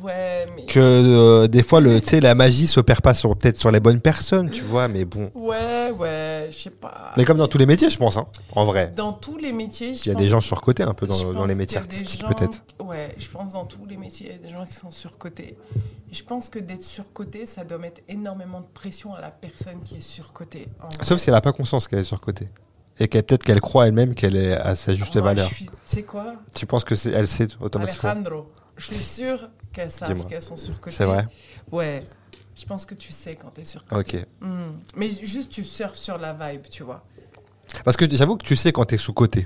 Speaker 3: ouais, mais.
Speaker 2: que euh, des fois, le, tu sais, la magie s'opère pas sur peut-être sur les bonnes personnes, tu vois. Mais bon.
Speaker 3: Ouais, ouais, je sais pas.
Speaker 2: Mais comme dans tous les métiers, je pense, hein, en vrai.
Speaker 3: Dans tous les métiers, je
Speaker 2: Il y a des gens surcotés un peu dans, les métiers artistiques,
Speaker 3: gens-
Speaker 2: peut-être.
Speaker 3: Ouais, je pense dans tous les métiers, il y a des gens qui sont surcotés. Et je pense que d'être surcoté, ça doit mettre énormément de pression à la personne qui est surcotée.
Speaker 2: Sauf si elle a pas conscience qu'elle est surcotée. Et qu'elle peut-être qu'elle croit elle-même qu'elle est à sa juste valeur.
Speaker 3: Tu sais quoi?
Speaker 2: Tu penses que c'est elle sait automatiquement?
Speaker 3: Alejandro, je suis sûre qu'elles savent qu'elles sont surcotées.
Speaker 2: C'est vrai?
Speaker 3: Ouais. Je pense que tu sais quand t'es surcoté.
Speaker 2: Ok.
Speaker 3: Hmm. Mais juste, tu surfes sur la vibe, tu vois.
Speaker 2: Parce que j'avoue que tu sais quand t'es sous-côté.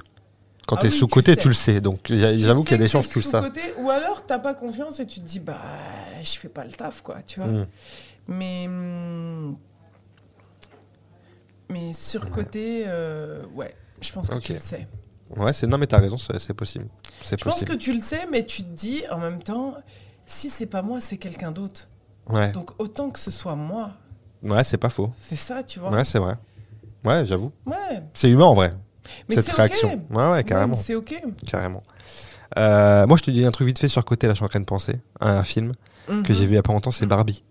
Speaker 2: Quand
Speaker 3: Ah
Speaker 2: t'es
Speaker 3: oui,
Speaker 2: sous-côté, tu le sais. Donc j'a- j'avoue qu'il y a des chances que tu le sais.
Speaker 3: Ou alors, t'as pas confiance et tu te dis, bah, je fais pas le taf, quoi, tu vois.
Speaker 2: Mm.
Speaker 3: Mais. hum, Mais surcoté, euh, ouais, je pense que tu le sais.
Speaker 2: Ouais, c'est non mais t'as raison, c'est possible.
Speaker 3: Je pense que tu le sais, mais tu te dis en même temps, si c'est pas moi, c'est quelqu'un d'autre.
Speaker 2: Ouais.
Speaker 3: Donc autant que ce soit moi.
Speaker 2: Ouais, c'est pas faux.
Speaker 3: C'est ça, tu vois.
Speaker 2: Ouais, c'est vrai. Ouais, j'avoue.
Speaker 3: Ouais.
Speaker 2: C'est humain en vrai.
Speaker 3: Mais
Speaker 2: cette
Speaker 3: c'est
Speaker 2: réaction. Ouais, ouais, carrément.
Speaker 3: C'est ok.
Speaker 2: Carrément. Euh, moi, je te dis un truc vite fait sur côté, là, je suis en train de penser. à Un film que
Speaker 3: Mhm.
Speaker 2: j'ai vu il y a pas longtemps, c'est
Speaker 3: Mhm.
Speaker 2: Barbie.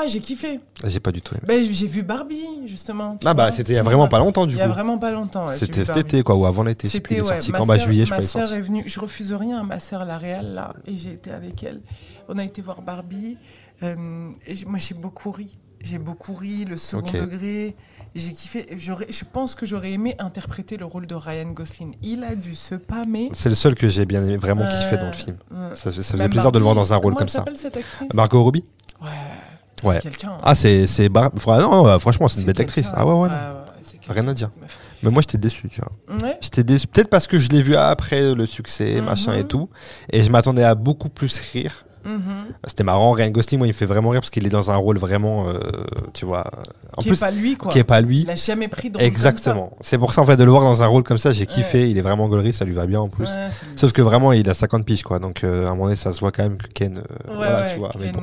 Speaker 3: Ah, j'ai kiffé.
Speaker 2: J'ai pas du tout aimé.
Speaker 3: Ben, j'ai vu Barbie, justement.
Speaker 2: Ah bah, c'était il y a vraiment
Speaker 3: vrai.
Speaker 2: pas longtemps, du
Speaker 3: Il y a
Speaker 2: coup.
Speaker 3: vraiment pas longtemps.
Speaker 2: C'était cet été, quoi, ou avant l'été.
Speaker 3: C'était ouais,
Speaker 2: sorti quand bah, juillet, je
Speaker 3: ma sœur est venue, je refuse rien, ma sœur la réelle là, et j'ai été avec elle. On a été voir Barbie. euh, et moi j'ai beaucoup ri. J'ai beaucoup ri, le second degré. J'ai kiffé. Je pense que j'aurais aimé interpréter le rôle de Ryan Gosling. Il a dû se pâmer.
Speaker 2: C'est le seul que j'ai bien aimé, vraiment
Speaker 3: Euh,
Speaker 2: kiffé dans le film.
Speaker 3: euh,
Speaker 2: Ça, ça faisait plaisir de le voir dans un rôle
Speaker 3: comment
Speaker 2: comme ça.
Speaker 3: s'appelle cette actrice?
Speaker 2: Margot Robbie?
Speaker 3: Ouais.
Speaker 2: Ouais.
Speaker 3: Hein.
Speaker 2: Ah, c'est c'est Bar- non, franchement, c'est une belle actrice. Ah ouais, ouais, non.
Speaker 3: c'est
Speaker 2: Rien à dire.
Speaker 3: meuf.
Speaker 2: Mais moi, j'étais déçu, tu vois.
Speaker 3: Ouais.
Speaker 2: J'étais déçu, peut-être parce que je l'ai vu après le succès,
Speaker 3: Mhm.
Speaker 2: machin et tout, et je m'attendais à beaucoup plus rire.
Speaker 3: Mhm.
Speaker 2: C'était marrant, Ryan Gosling, moi, il me fait vraiment rire parce qu'il est dans un rôle vraiment, euh, tu vois, en
Speaker 3: Qui
Speaker 2: plus,
Speaker 3: est pas lui quoi.
Speaker 2: qui est pas lui.
Speaker 3: Il jamais pris de rôle comme
Speaker 2: Exactement. C'est pour ça, en fait, de le voir dans un rôle comme ça, j'ai
Speaker 3: Ouais.
Speaker 2: kiffé. Il est vraiment gaulerie, ça lui va bien en plus.
Speaker 3: Ouais,
Speaker 2: Sauf que vraiment, il a 50 piges, quoi. Donc, euh, à un moment donné, ça se voit quand même que Ken, euh,
Speaker 3: Ouais,
Speaker 2: voilà,
Speaker 3: ouais,
Speaker 2: tu vois. mais
Speaker 3: Ken,
Speaker 2: bon.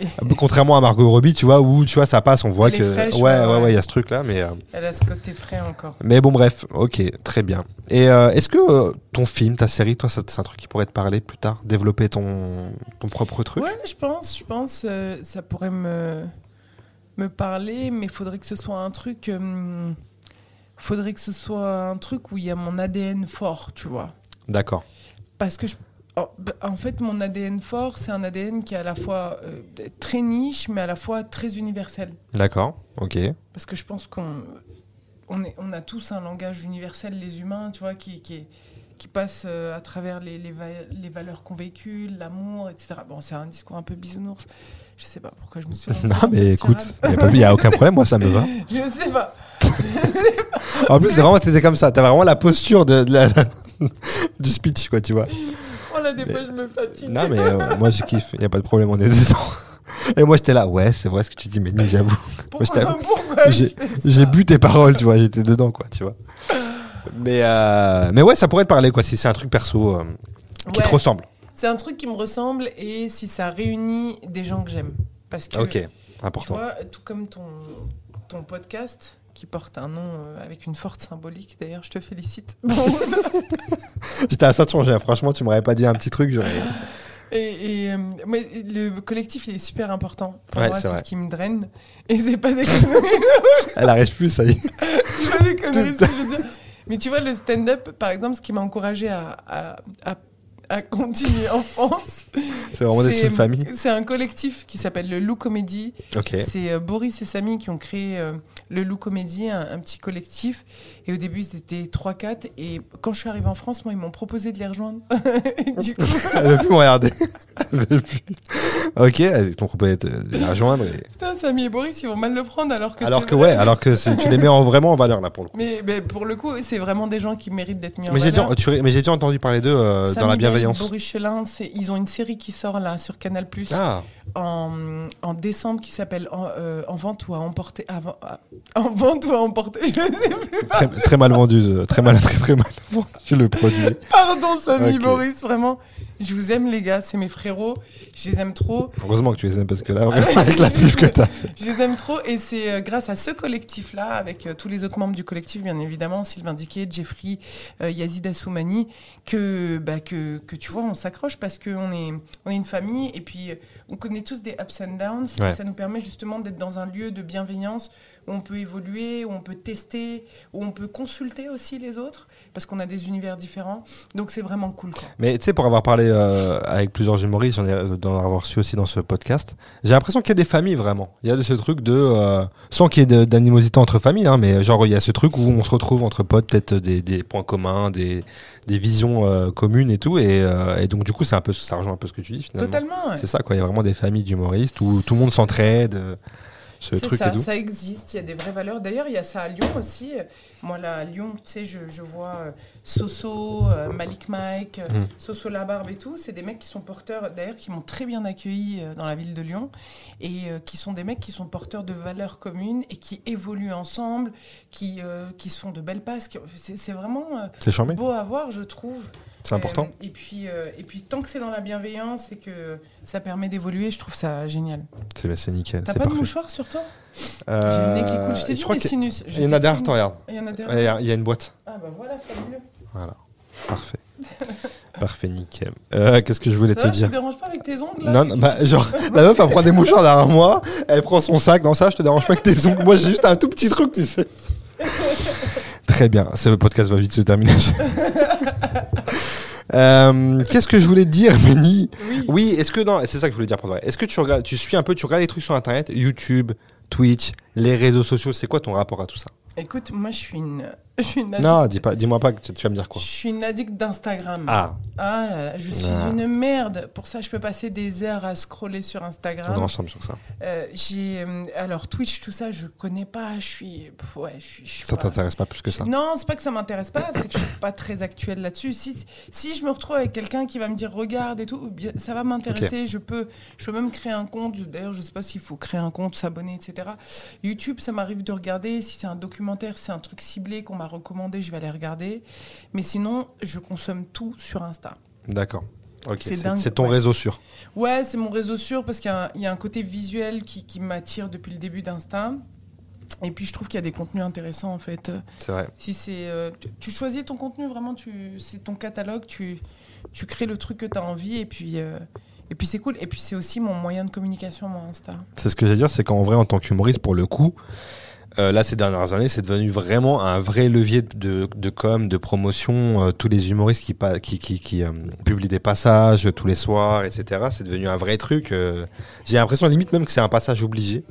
Speaker 3: il est-
Speaker 2: Contrairement à Margot Robbie, tu vois, où, tu vois, ça passe, on voit
Speaker 3: Elle
Speaker 2: que,
Speaker 3: fraîche,
Speaker 2: ouais,
Speaker 3: ouais,
Speaker 2: ouais, il y a ce truc-là, mais, euh,
Speaker 3: Elle a ce côté frais encore.
Speaker 2: mais bon, bref, ok, très bien. Et est-ce que ton film, ta série, toi, c'est un truc qui pourrait te parler plus tard, développer ton, ton propre truc?
Speaker 3: Ouais, je pense, je pense, euh, ça pourrait me me parler, mais faudrait que ce soit un truc, euh, faudrait que ce soit un truc où il y a mon ADN fort, tu vois.
Speaker 2: D'accord.
Speaker 3: Parce que je- en- en fait, mon ADN fort, c'est un ADN qui est à la fois euh, très niche, mais à la fois très universel.
Speaker 2: D'accord, ok.
Speaker 3: Parce que je pense qu'on on est, on a tous un langage universel, les humains, tu vois, qui, qui, est- qui passe euh, à travers les, les, va- les valeurs qu'on véhicule, l'amour, etc. Bon, c'est un discours un peu bisounours. Je sais pas pourquoi je me suis
Speaker 2: Non, mais écoute, il n'y a, aucun problème, moi, ça me va.
Speaker 3: Je sais pas.
Speaker 2: En plus, c'est vraiment, t'étais comme ça, t'as vraiment la posture de, de la- du speech, quoi, tu vois.
Speaker 3: Oh là, des fois, je me fatigue.
Speaker 2: Non, mais euh, moi, je kiffe, il n'y a pas de problème, on est dedans. Et moi, j'étais là, ouais, c'est vrai ce que tu dis, mais j'avoue.
Speaker 3: pourquoi,
Speaker 2: J'ai bu tes paroles, tu vois, j'étais dedans, quoi, tu vois. Mais, euh, mais ouais, ça pourrait te parler, quoi, si c'est un truc perso euh, qui
Speaker 3: Ouais,
Speaker 2: te ressemble.
Speaker 3: C'est un truc qui me ressemble et si ça réunit des gens que j'aime. Parce que,
Speaker 2: Ok,
Speaker 3: tu
Speaker 2: important.
Speaker 3: vois, tout comme ton, ton podcast, qui porte un nom euh, avec une forte symbolique, d'ailleurs, je te félicite.
Speaker 2: J'étais à ça de changer, hein. franchement, tu m'aurais pas dit un petit truc, j'aurais.
Speaker 3: Et, et, euh, mais le collectif, il est super important. Pour
Speaker 2: Ouais,
Speaker 3: moi,
Speaker 2: c'est
Speaker 3: c'est
Speaker 2: vrai.
Speaker 3: ce qui me draine. Et c'est pas des conneries.
Speaker 2: Elle arrive plus, ça y est.
Speaker 3: c'est pas des conneries, ce que je veux dire. Mais tu vois, le stand-up, par exemple, ce qui m'a encouragé à, à- à- à continuer en France.
Speaker 2: C'est vraiment d'être
Speaker 3: C'est-
Speaker 2: une famille.
Speaker 3: C'est un collectif qui s'appelle le Loup Comédie.
Speaker 2: Ok.
Speaker 3: C'est euh, Boris et Samy qui ont créé euh, le Loup Comédie, un, un petit collectif. Et au début, ils étaient 3-4. Et quand je suis arrivée en France, moi, ils m'ont proposé de les rejoindre. Du coup,
Speaker 2: Elle veut plus me regarder. Ok, ils t'ont proposé de les rejoindre. et-
Speaker 3: putain, Samy et Boris, ils vont mal le prendre alors que
Speaker 2: Alors que
Speaker 3: vrai.
Speaker 2: ouais, alors que tu les mets en, vraiment en valeur là pour le coup.
Speaker 3: Mais, mais pour le coup, c'est vraiment des gens qui méritent d'être mis en
Speaker 2: Mais
Speaker 3: valeur.
Speaker 2: déjà, tu- mais j'ai déjà entendu parler d'eux euh, dans la bienveillance.
Speaker 3: Boris Chelin, ils ont une série qui sort là sur Canal Plus
Speaker 2: Ah,
Speaker 3: en, en décembre qui s'appelle en, euh, En vente ou à emporter. avant- à- en vente ou à emporter. Je sais plus.
Speaker 2: très, très mal vendu, euh, très mal, très très mal vendu le produit.
Speaker 3: Pardon, Samy. Boris, vraiment. Je vous aime, les gars. C'est mes frérots. Je les aime trop.
Speaker 2: Heureusement que tu les aimes parce que là, vraiment, avec la pub que t'as fait.
Speaker 3: Je les aime trop. Et c'est euh, grâce à ce collectif-là, avec euh, tous les autres membres du collectif, bien évidemment, Sylvain Diquet, Jeffrey, euh, Yazid Assoumani, que, bah, que, que tu vois, on s'accroche parce qu'on est, on est une famille. Et puis, on connaît tous des ups and downs.
Speaker 2: Ouais.
Speaker 3: Et ça nous permet justement d'être dans un lieu de bienveillance où on peut évoluer, où on peut tester, où on peut consulter aussi les autres, parce qu'on a des univers différents. Donc, c'est vraiment cool. Quoi.
Speaker 2: Mais tu sais, pour avoir parlé euh, avec plusieurs humoristes, j'en ai euh, d'en avoir su aussi dans ce podcast, j'ai l'impression qu'il y a des familles vraiment. Il y a de ce truc de, euh, sans qu'il y ait d'animosité entre familles, hein, mais genre il y a ce truc où on se retrouve entre potes, peut-être des, des points communs, des, des visions euh, communes et tout, et, et donc du coup c'est un peu, ça rejoint un peu ce que tu dis finalement.
Speaker 3: Totalement. ouais.
Speaker 2: C'est ça quoi, il y a vraiment des familles d'humoristes où tout le monde s'entraide, ce
Speaker 3: C'est
Speaker 2: truc
Speaker 3: ça,
Speaker 2: et tout.
Speaker 3: ça existe, il y a des vraies valeurs. D'ailleurs, il y a ça à Lyon aussi. Moi, là, à Lyon, tu sais, je, je vois euh, Soso, euh, Malik Mike, euh,
Speaker 2: Mm.
Speaker 3: Soso Labarbe et tout. C'est des mecs qui sont porteurs, d'ailleurs, qui m'ont très bien accueilli dans la ville de Lyon. Et euh, qui sont des mecs qui sont porteurs de valeurs communes et qui évoluent ensemble, qui, euh, qui se font de belles passes. qui- C'est vraiment euh, beau à voir, je trouve.
Speaker 2: C'est important.
Speaker 3: Euh, et, puis, euh, et puis, tant que c'est dans la bienveillance et que ça permet d'évoluer, je trouve ça génial.
Speaker 2: C'est c'est nickel,
Speaker 3: T'as pas de mouchoir sur toi? J'ai
Speaker 2: Euh,
Speaker 3: le nez qui coule. Je t'ai dit
Speaker 2: qu'il
Speaker 3: sinus.
Speaker 2: il y en a derrière toi, regarde.
Speaker 3: Il y en a derrière.
Speaker 2: il y a une boîte.
Speaker 3: Ah bah voilà, fabuleux.
Speaker 2: Voilà, parfait. Parfait, nickel. Euh, Qu'est-ce que je voulais
Speaker 3: Ça
Speaker 2: te
Speaker 3: va, tu
Speaker 2: dire
Speaker 3: te déranges pas avec tes ongles là
Speaker 2: Non, non, bah, genre, la meuf, elle prend des mouchoirs derrière moi, elle prend son sac dans ça, je te dérange pas avec tes ongles. Moi, j'ai juste un tout petit truc, tu sais. Très bien, ce podcast va vite se terminer. Euh, Qu'est-ce que je voulais te dire, Benny
Speaker 3: Oui.
Speaker 2: Oui, est-ce que non, c'est ça que je voulais dire pour. Est-ce que tu regardes, tu suis un peu, tu regardes les trucs sur internet, YouTube, Twitch, les réseaux sociaux, c'est quoi ton rapport à tout ça?
Speaker 3: Écoute, moi je suis une, je suis une addict.
Speaker 2: Non, dis pas, dis-moi pas que tu, tu vas me dire quoi.
Speaker 3: Je suis une addict d'Instagram.
Speaker 2: Ah,
Speaker 3: Ah là là, je suis
Speaker 2: Ah.
Speaker 3: une merde. Pour ça, je peux passer des heures à scroller sur
Speaker 2: on
Speaker 3: Instagram.
Speaker 2: ensemble sur ça.
Speaker 3: Euh, j'ai euh, alors Twitch, tout ça, je connais pas. Je suis, pff, ouais, je suis. je
Speaker 2: Ça t'intéresse pas plus que ça?
Speaker 3: Non, c'est pas que ça m'intéresse pas, c'est que je suis pas très actuelle là-dessus. Si, si je me retrouve avec quelqu'un qui va me dire regarde et tout, ça va m'intéresser. Je peux, je peux même créer un compte. D'ailleurs, je sais pas s'il faut créer un compte, s'abonner, etc. YouTube, ça m'arrive de regarder. Si c'est un documentaire, c'est un truc ciblé qu'on m'a recommandé, je vais aller regarder. Mais sinon, je consomme tout sur Insta.
Speaker 2: D'accord. Ok,
Speaker 3: C'est
Speaker 2: ton
Speaker 3: ouais.
Speaker 2: réseau sûr.
Speaker 3: Ouais, c'est mon réseau sûr parce qu'il y, a un- il y a un côté visuel qui, qui m'attire depuis le début d'Insta. Et puis je trouve qu'il y a des contenus intéressants en fait.
Speaker 2: C'est vrai.
Speaker 3: Si c'est, euh, tu, tu choisis ton contenu vraiment, tu, c'est ton catalogue, tu, tu crées le truc que tu as envie et puis, euh, et puis c'est cool. Et puis c'est aussi mon moyen de communication, mon Insta.
Speaker 2: C'est ce que j'allais dire, c'est qu'en vrai, en tant qu'humoriste, pour le coup, euh, là, ces dernières années, c'est devenu vraiment un vrai levier de, de com, de promotion. Euh, tous les humoristes qui, qui, qui, euh, publient des passages tous les soirs, etc. C'est devenu un vrai truc. euh. J'ai l'impression limite même que c'est un passage obligé.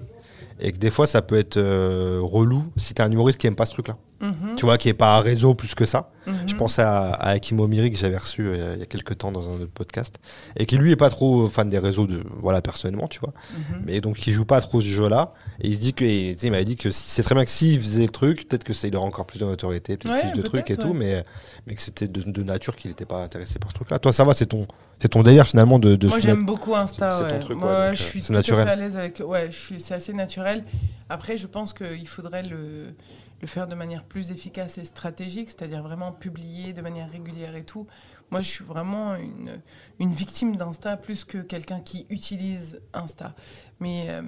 Speaker 2: Et que des fois, ça peut être euh, relou si t'es un humoriste qui aime pas ce truc-là.
Speaker 3: Mhm,
Speaker 2: Tu vois, qui est pas un réseau plus que ça.
Speaker 3: mhm.
Speaker 2: Je pensais à, à Hakim Omiri que j'avais reçu euh, il y a quelques temps dans un autre podcast et qui lui est pas trop fan des réseaux de voilà personnellement tu vois
Speaker 3: Mhm.
Speaker 2: mais donc il joue pas trop ce jeu là et il se dit que et, il m'avait dit que si- c'est très bien que s'il faisait le truc peut-être que ça il aurait encore plus de notoriété peut-être
Speaker 3: Ouais,
Speaker 2: plus de trucs et tout mais mais que c'était de, de nature qu'il n'était pas intéressé par ce truc là toi ça va c'est ton c'est ton délire finalement de, de
Speaker 3: Moi j'aime beaucoup Insta.
Speaker 2: c'est- ton truc,
Speaker 3: Moi,
Speaker 2: ouais, donc,
Speaker 3: je
Speaker 2: euh,
Speaker 3: suis
Speaker 2: c'est
Speaker 3: tout à
Speaker 2: naturel.
Speaker 3: fait à l'aise avec. Ouais, je suis, c'est assez naturel. Après, je pense qu'il faudrait le, le faire de manière plus efficace et stratégique, c'est-à-dire vraiment publier de manière régulière et tout. Moi, je suis vraiment une, une victime d'Insta plus que quelqu'un qui utilise Insta. Mais, euh,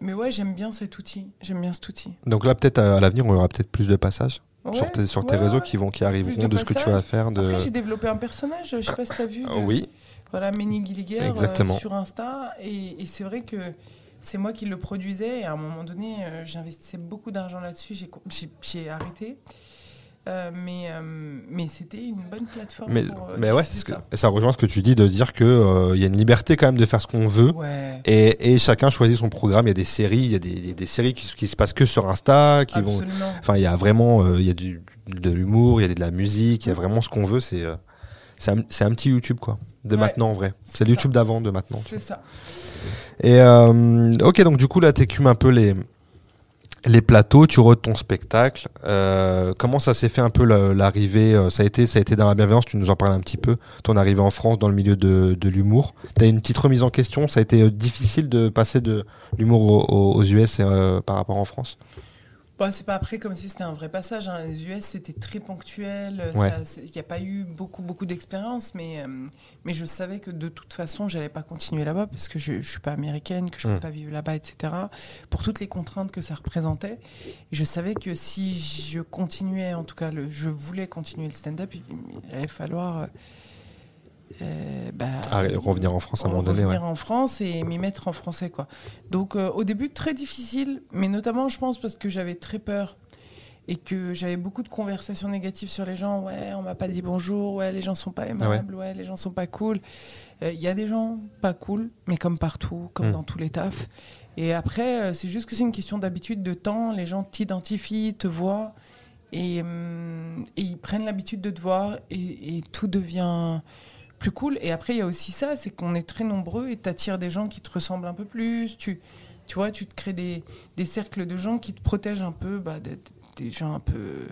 Speaker 3: mais ouais, j'aime bien cet outil. J'aime bien cet outil.
Speaker 2: donc là peut-être à, à l'avenir on aura peut-être plus de passages sur tes, sur tes
Speaker 3: ouais,
Speaker 2: réseaux qui vont qui arriveront
Speaker 3: de
Speaker 2: de, ce que tu vas faire de
Speaker 3: Après, j'ai développé un personnage, je sais pas si tu as vu. Le-
Speaker 2: oui
Speaker 3: Voilà, Méni Gilliger euh,
Speaker 2: Exactement.
Speaker 3: sur Insta. Et, et c'est vrai que c'est moi qui le produisais. Et à un moment donné, euh, j'investissais beaucoup d'argent là-dessus. J'ai arrêté. Euh, mais, euh, mais c'était une bonne plateforme.
Speaker 2: Mais,
Speaker 3: pour, euh,
Speaker 2: mais ouais, ce que-
Speaker 3: ça.
Speaker 2: ça rejoint ce que tu dis de dire que euh, il y a une liberté quand même de faire ce qu'on veut.
Speaker 3: Ouais,
Speaker 2: Et, et chacun choisit son programme. Il y a des séries, il y a des, des séries qui, qui se passent que sur Insta, qui vont.
Speaker 3: absolument.
Speaker 2: Enfin, il y a vraiment, il y a du, de l'humour, il y a de la musique, il y a vraiment ce qu'on veut. C'est, c'est un, un petit YouTube quoi. De
Speaker 3: Ouais.
Speaker 2: maintenant en vrai. C'est YouTube d'avant, de maintenant. tu
Speaker 3: C'est ça.
Speaker 2: Et ok, donc du coup là, t'écumes un peu les les plateaux, tu rôdes ton spectacle. Euh, comment ça s'est fait un peu la- l'arrivée euh, Ça a été, ça a été dans la bienveillance. Tu nous en parles un petit peu. Ton arrivée en France dans le milieu de, de l'humour. T'as une petite remise en question. Ça a été euh, difficile de passer de l'humour aux, aux- US euh, par rapport en France?
Speaker 3: Bon, c'est pas après comme si c'était un vrai passage. hein. Les US, c'était très ponctuel.
Speaker 2: Ouais.
Speaker 3: Il n'y a pas eu beaucoup, beaucoup d'expérience, mais, euh, mais je savais que de toute façon, j'allais pas continuer là-bas parce que je, je suis pas américaine, que je peux
Speaker 2: Mm.
Speaker 3: pas vivre là-bas, etc. Pour toutes les contraintes que ça représentait. Et je savais que si je continuais, en tout cas, le, je voulais continuer le stand-up, il, il allait falloir. euh, euh, bah,
Speaker 2: Ah, revenir en France à un moment donné.
Speaker 3: revenir
Speaker 2: Ouais.
Speaker 3: en France et m'y mettre en français quoi. Donc euh, au début très difficile, mais notamment je pense parce que j'avais très peur et que j'avais beaucoup de conversations négatives sur les gens. Ouais, on m'a pas dit bonjour. Ouais, les gens sont pas aimables. ouais. les gens sont pas cool. Euh, Il y a des gens pas cool, mais comme partout, comme
Speaker 2: Mm.
Speaker 3: dans tous les tafs. Et après, euh, c'est juste que c'est une question d'habitude, de temps. Les gens t'identifient, te voient et, hum, et ils prennent l'habitude de te voir et, et tout devient plus cool. Et après, il y a aussi ça, c'est qu'on est très nombreux et tu attires des gens qui te ressemblent un peu plus. Tu, tu vois, tu te crées des, des cercles de gens qui te protègent un peu, bah, des, des gens un peu...